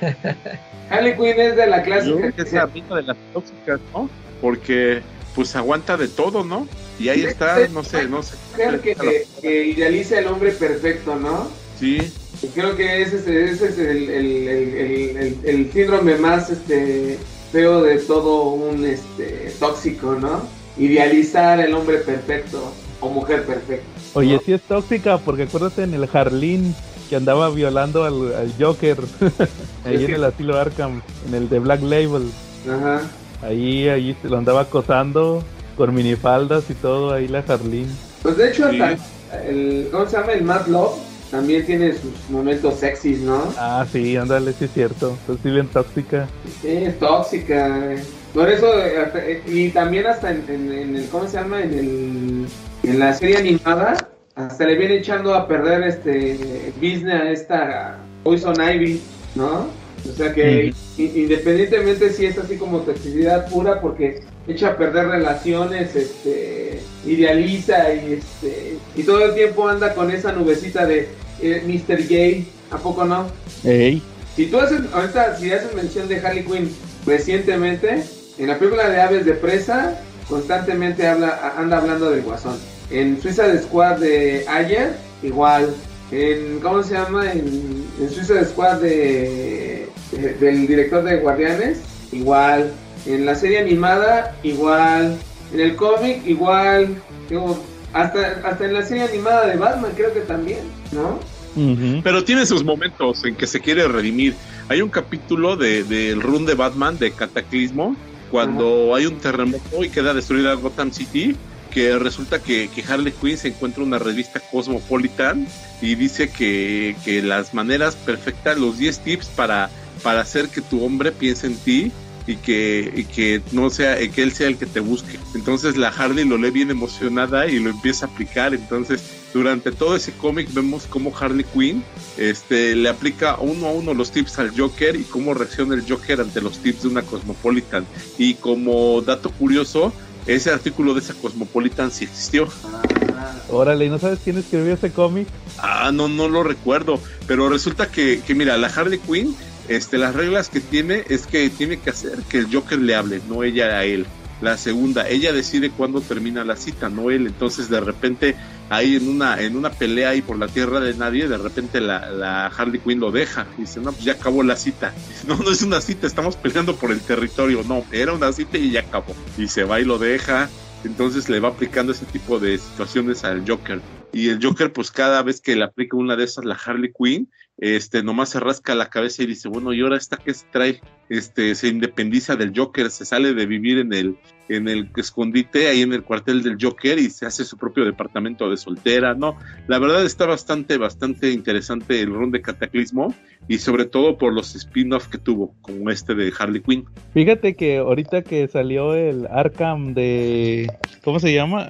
Harley Quinn es de la Yo clásica creo que es la amiga de las tóxicas, ¿no? Porque pues aguanta de todo, ¿no? Y ahí está, no sé, no sé. mujer que, que, que idealiza el hombre perfecto, ¿no? Sí, Y creo que ese es, ese es el, el, el, el, el- el síndrome más este feo de todo un este tóxico, ¿no? Idealizar el hombre perfecto o mujer perfecta. Oye, sí es tóxica, porque acuérdate en el Harleen que andaba violando al, al Joker. ahí en que- el asilo Arkham, en el de Black Label. Ajá. Ahí, ahí se lo andaba acosando con minifaldas y todo, ahí la Harleen. Pues de hecho, Sí. hasta el, ¿cómo se llama? El Mad Love también tiene sus momentos sexys, ¿no? Ah, sí, ándale, sí es cierto. Pues sí, bien tóxica. Sí, es tóxica. eh. Por eso, eh, y también hasta en, en- en el, ¿cómo se llama? En el, en la serie animada, hasta le viene echando a perder este business a esta Poison Ivy, ¿no? O sea que independientemente si es así como toxicidad pura, porque echa a perder relaciones, este, idealiza y este, y todo el tiempo anda con esa nubecita de eh, Mr. Gay, ¿a poco no? Ey. Si tú haces, ahorita, si haces mención de Harley Quinn recientemente, en la película de Aves de Presa, constantemente habla, anda hablando del Guasón. En Suiza Squad de ayer, igual. En, ¿cómo se llama? En, en Suiza Squad de, de- del director de Guardianes, igual. En la serie animada, igual. En el cómic, igual. Digo, hasta, hasta en la serie animada de Batman, creo que también, ¿no? Pero tiene sus momentos en que se quiere redimir. Hay un capítulo de- del run de Batman de Cataclismo cuando hay un terremoto y queda destruida Gotham City que resulta que, Harley Quinn se encuentra una revista Cosmopolitan y dice que, que las maneras perfectas, los 10 tips para, para hacer que tu hombre piense en ti y que, y que no sea, que él sea el que te busque. Entonces la Harley lo lee bien emocionada y lo empieza a aplicar. Entonces, durante todo ese cómic vemos cómo Harley Quinn este, le aplica uno a uno los tips al Joker y cómo reacciona el Joker ante los tips de una Cosmopolitan. Y como dato curioso, ese artículo de esa Cosmopolitan sí existió. Órale, ¿y no sabes quién escribió ese cómic? Ah, no, no lo recuerdo. Pero resulta que, que mira, la Harley Quinn, este, las reglas que tiene es que tiene que hacer que el Joker le hable, no ella a él. La segunda, ella decide cuándo termina la cita, no él. Entonces, de repente, ahí en una, en una pelea ahí por la tierra de nadie, de repente la, la Harley Quinn lo deja. Dice, no, pues ya acabó la cita. No, no es una cita, estamos peleando por el territorio. No, era una cita y ya acabó. Y se va y lo deja. Entonces le va aplicando ese tipo de situaciones al Joker. Y el Joker, pues cada vez que le aplica una de esas, la Harley Quinn, este, nomás se rasca la cabeza y dice, bueno, ¿y ahora esta qué se trae? Este, se independiza del Joker, se sale de vivir en el, en el escondite, ahí en el cuartel del Joker y se hace su propio departamento de soltera, ¿no? La verdad está bastante, bastante interesante el run de Cataclismo y sobre todo por los spin-off que tuvo, como este de Harley Quinn. Fíjate que ahorita que salió el Arkham de. ¿Cómo se llama?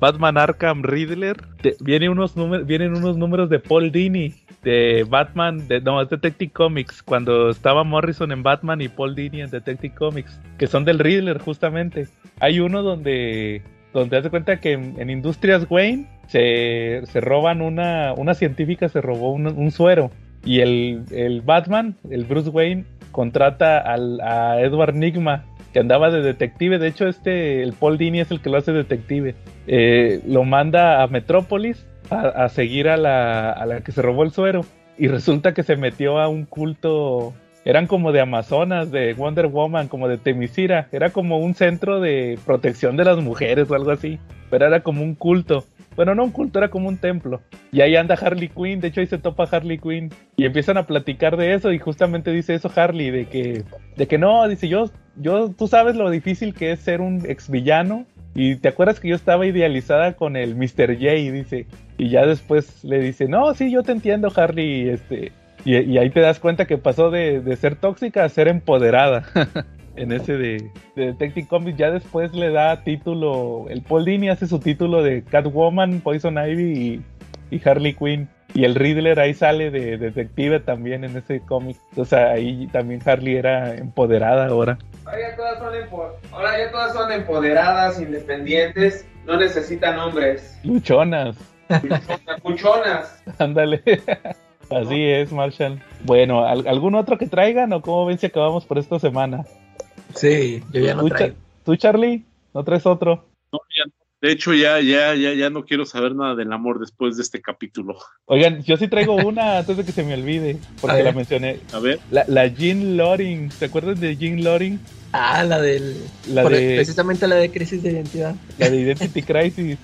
Batman Arkham Riddler. te- viene unos números, vienen unos números de Paul Dini. De Batman, de, no, es Detective Comics. Cuando estaba Morrison en Batman y Paul Dini en Detective Comics. Que son del Riddler, justamente. Hay uno donde. Donde hace cuenta que en, en Industrias Wayne se, se roban una. Una científica se robó un, un suero. Y el, el Batman, el Bruce Wayne, contrata al, a Edward Nigma, que andaba de detective. De hecho, este, el Paul Dini es el que lo hace detective. Eh, lo manda a Metrópolis a, seguir a la, a la que se robó el suero. Y resulta que se metió a un culto. Eran como de Amazonas, de Wonder Woman, como de Temisira. Era como un centro de protección de las mujeres o algo así. Pero era como un culto. Bueno, no un culto, era como un templo. Y ahí anda Harley Quinn, de hecho ahí se topa Harley Quinn. Y empiezan a platicar de eso y justamente dice eso Harley, de que, de que no, dice yo, yo, tú sabes lo difícil que es ser un ex villano. Y te acuerdas que yo estaba idealizada con el Mr. J, dice. Y ya después le dice, no, sí, yo te entiendo Harley, este. Y, ahí te das cuenta que pasó de, de ser tóxica a ser empoderada. en ese de, de Detective Comics. Ya después le da título, el Paul Dini hace su título de Catwoman, Poison Ivy y Harley Quinn. Y el Riddler ahí sale de detective también en ese cómic. O sea, ahí también Harley era empoderada ahora. Ahora ya todas son, ahora ya todas son empoderadas, independientes, no necesitan hombres. Luchonas. Cuchonas. Ándale. Así es, Marshall. Bueno, ¿al- ¿algún otro que traigan o cómo ven si acabamos por esta semana? Sí, yo ya no ¿Tú, Cha- traigo. ¿Tú, Charlie? ¿No traes otro? No, ya no. De hecho, ya, ya, ya, ya no quiero saber nada del amor después de este capítulo. Oigan, yo sí traigo una antes de que se me olvide, porque la mencioné. A ver, La, la Jean Loring, ¿se acuerdan de Jean Loring? Ah, la del. La de- Precisamente la de crisis de identidad. La de Identity Crisis.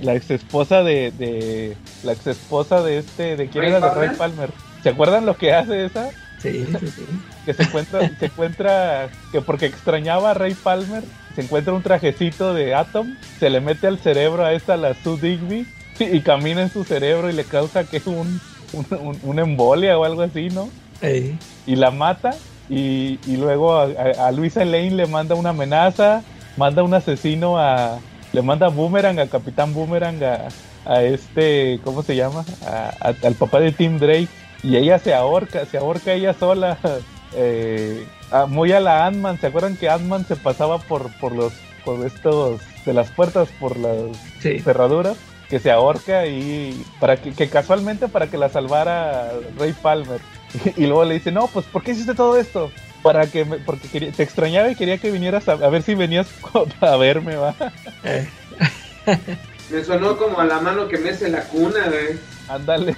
La ex esposa de, de. La ex esposa de este. ¿De quién ¿Ray era? De Palmer? Ray Palmer. ¿Se acuerdan lo que hace esa? Sí, sí, sí. Que se encuentra. se encuentra. Que porque extrañaba a Ray Palmer. Se encuentra un trajecito de Atom. Se le mete al cerebro a esta, la Sue Digby. Y camina en su cerebro y le causa que un. un, un- embolia o algo así, ¿no? Ey. y la mata y, y luego a, a- a Luisa Lane le manda una amenaza, manda un asesino a... Le manda Boomerang, a Capitán Boomerang, a, a este, ¿cómo se llama? A- al papá de Tim Drake. Y ella se ahorca, se ahorca ella sola. eh, a- muy a la Ant-Man. ¿Se acuerdan que Ant-Man se pasaba por, por los por estos de las puertas, por las Sí. cerraduras? Que se ahorca y para que, que casualmente para que la salvara Ray Palmer. Y luego le dice, no, pues ¿por qué hiciste todo esto? Para que me- porque quería- te extrañaba y quería que vinieras a, a ver si venías a verme, va. Eh, Me sonó como a la mano que mece la cuna, güey. Ándale.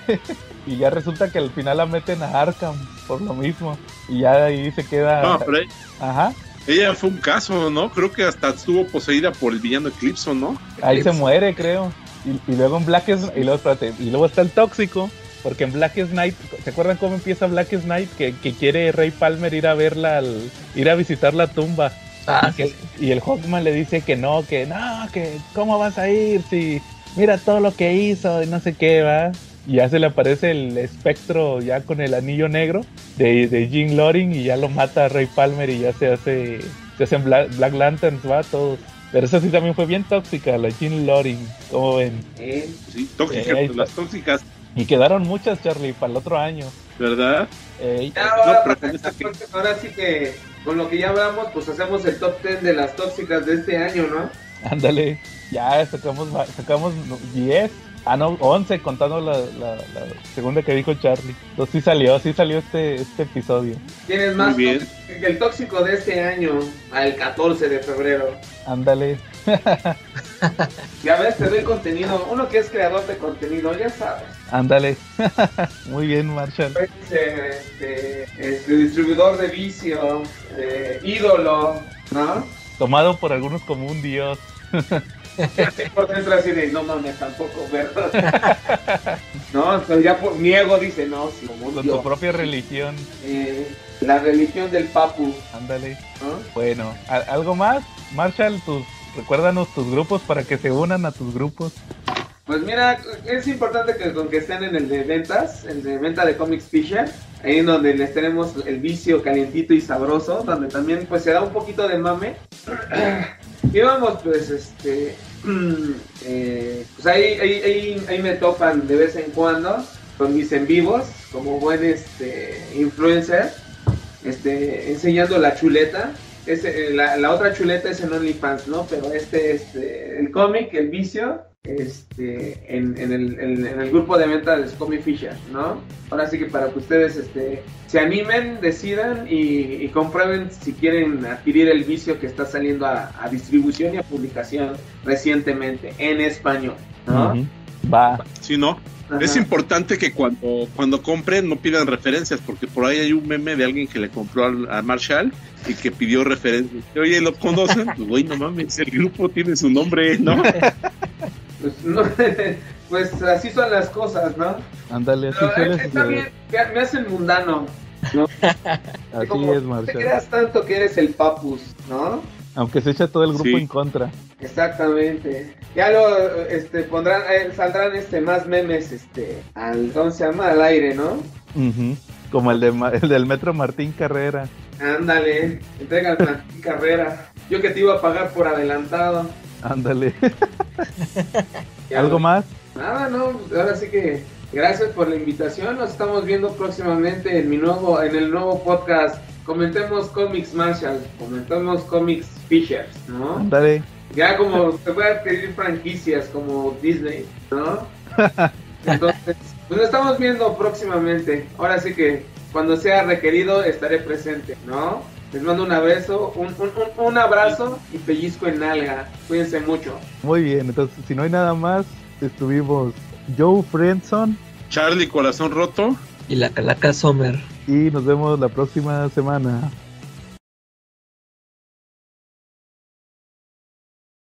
Y ya resulta que al final la meten a Arkham por lo mismo. Y ya ahí se queda. No, pero Ajá. ella fue un caso, ¿no? Creo que hasta estuvo poseída por el villano Eclipso, ¿no? Ahí se muere, creo. Y, y luego en Black es, y luego, espérate, y luego está el tóxico. Porque en Black Knight, ¿se acuerdan cómo empieza Black Knight? Que, que quiere Ray Palmer ir a verla, al, ir a visitar la tumba. Ah, y, que- y el Hawkman le dice que no, que no, que cómo vas a ir si mira todo lo que hizo y no sé qué, va. Y ya se le aparece el espectro ya con el anillo negro de, de Jim Loring y ya lo mata a Ray Palmer y ya se hace, se hacen Black, Black Lanterns, va, todos. Pero esa sí también fue bien tóxica, la Jim Loring, como ven. Eh, Sí, tóxicas, Eh, las tóxicas, Y quedaron muchas, Charlie, para el otro año. ¿verdad? Ey, ya ahora, No, pero para- con esta que- ahora sí que con lo que ya hablamos, pues hacemos el top 10 de las tóxicas de este año, ¿no? ándale, ya sacamos, sacamos 10. Ah, no, 11 contando la, la- la segunda que dijo Charlie. Entonces sí salió, sí salió este, este episodio. Tienes más Muy bien. tóxico que el tóxico de este año, al 14 de febrero. Ándale. Ya ves, te doy contenido. Uno que es creador de contenido, ya sabes. Ándale. Muy bien, Marshall. Puede ser este, este distribuidor de vicio, eh, ídolo, ¿no? Tomado por algunos como un dios. Por dentro así de, no mames, tampoco, ¿verdad? no, pero ya por niego dice, no, sí, como un Con dios. su propia religión. Eh, la religión del papu, Ándale. ¿no? Bueno, ¿a- ¿algo más? Marshall, tus, recuérdanos tus grupos para que se unan a tus grupos. Pues mira, es importante que con que estén en el de ventas, el de venta de Comics Fisher, ahí en donde les tenemos el vicio calientito y sabroso, donde también pues se da un poquito de mame. y vamos, pues este, eh, pues ahí, ahí, ahí, me topan de vez en cuando con mis en vivos, como buen este influencer, este, enseñando la chuleta. Ese, eh, la, la otra chuleta es en OnlyFans, ¿no? Pero este, este, el cómic, el vicio, este, en, en el, en- en el grupo de venta de Comic Fisher, ¿no? Ahora sí que para que ustedes este, se animen, decidan y, y comprueben si quieren adquirir el vicio que está saliendo a, a distribución y a publicación recientemente en español, ¿no? Va. Sí, ¿no? Ajá. Es importante que cuando, cuando compren no pidan referencias, porque por ahí hay un meme de alguien que le compró al- a Marshall y que pidió referencias. Oye, ¿lo conocen? Pues, güey, no mames, el grupo tiene su nombre, ¿no? Pues, no, pues así son las cosas, ¿no? Ándale, así Pero, suele eh, está bien, me, me hacen mundano. ¿no? Así Como, es, Te Marshall. creas tanto que eres el papus, ¿no? Aunque se echa todo el grupo Sí. en contra. Exactamente. Ya lo este pondrán eh, saldrán este más memes este al ¿cómo se llama? al aire, ¿no? Ujú. Como el, de, Ma- el del Metro Martín Carrera. Ándale, entrega la carrera. Yo que te iba a pagar por adelantado. Ándale. ¿Algo más? Nada, no, ahora sí que gracias por la invitación. Nos estamos viendo próximamente en mi nuevo en el nuevo podcast. Comentemos cómics Marshall, comentemos cómics Fishers, ¿no? Ándale. Ya como se puede adquirir franquicias como Disney, ¿no? Entonces, pues nos estamos viendo próximamente. Ahora sí que cuando sea requerido estaré presente, ¿no? Les mando un abrazo, un, un, un- un abrazo y pellizco en nalga. Cuídense mucho. Muy bien, entonces si no hay nada más, estuvimos Joe Friendson Charlie Corazón Roto. Y la Calaca Sommer. y nos vemos la próxima semana.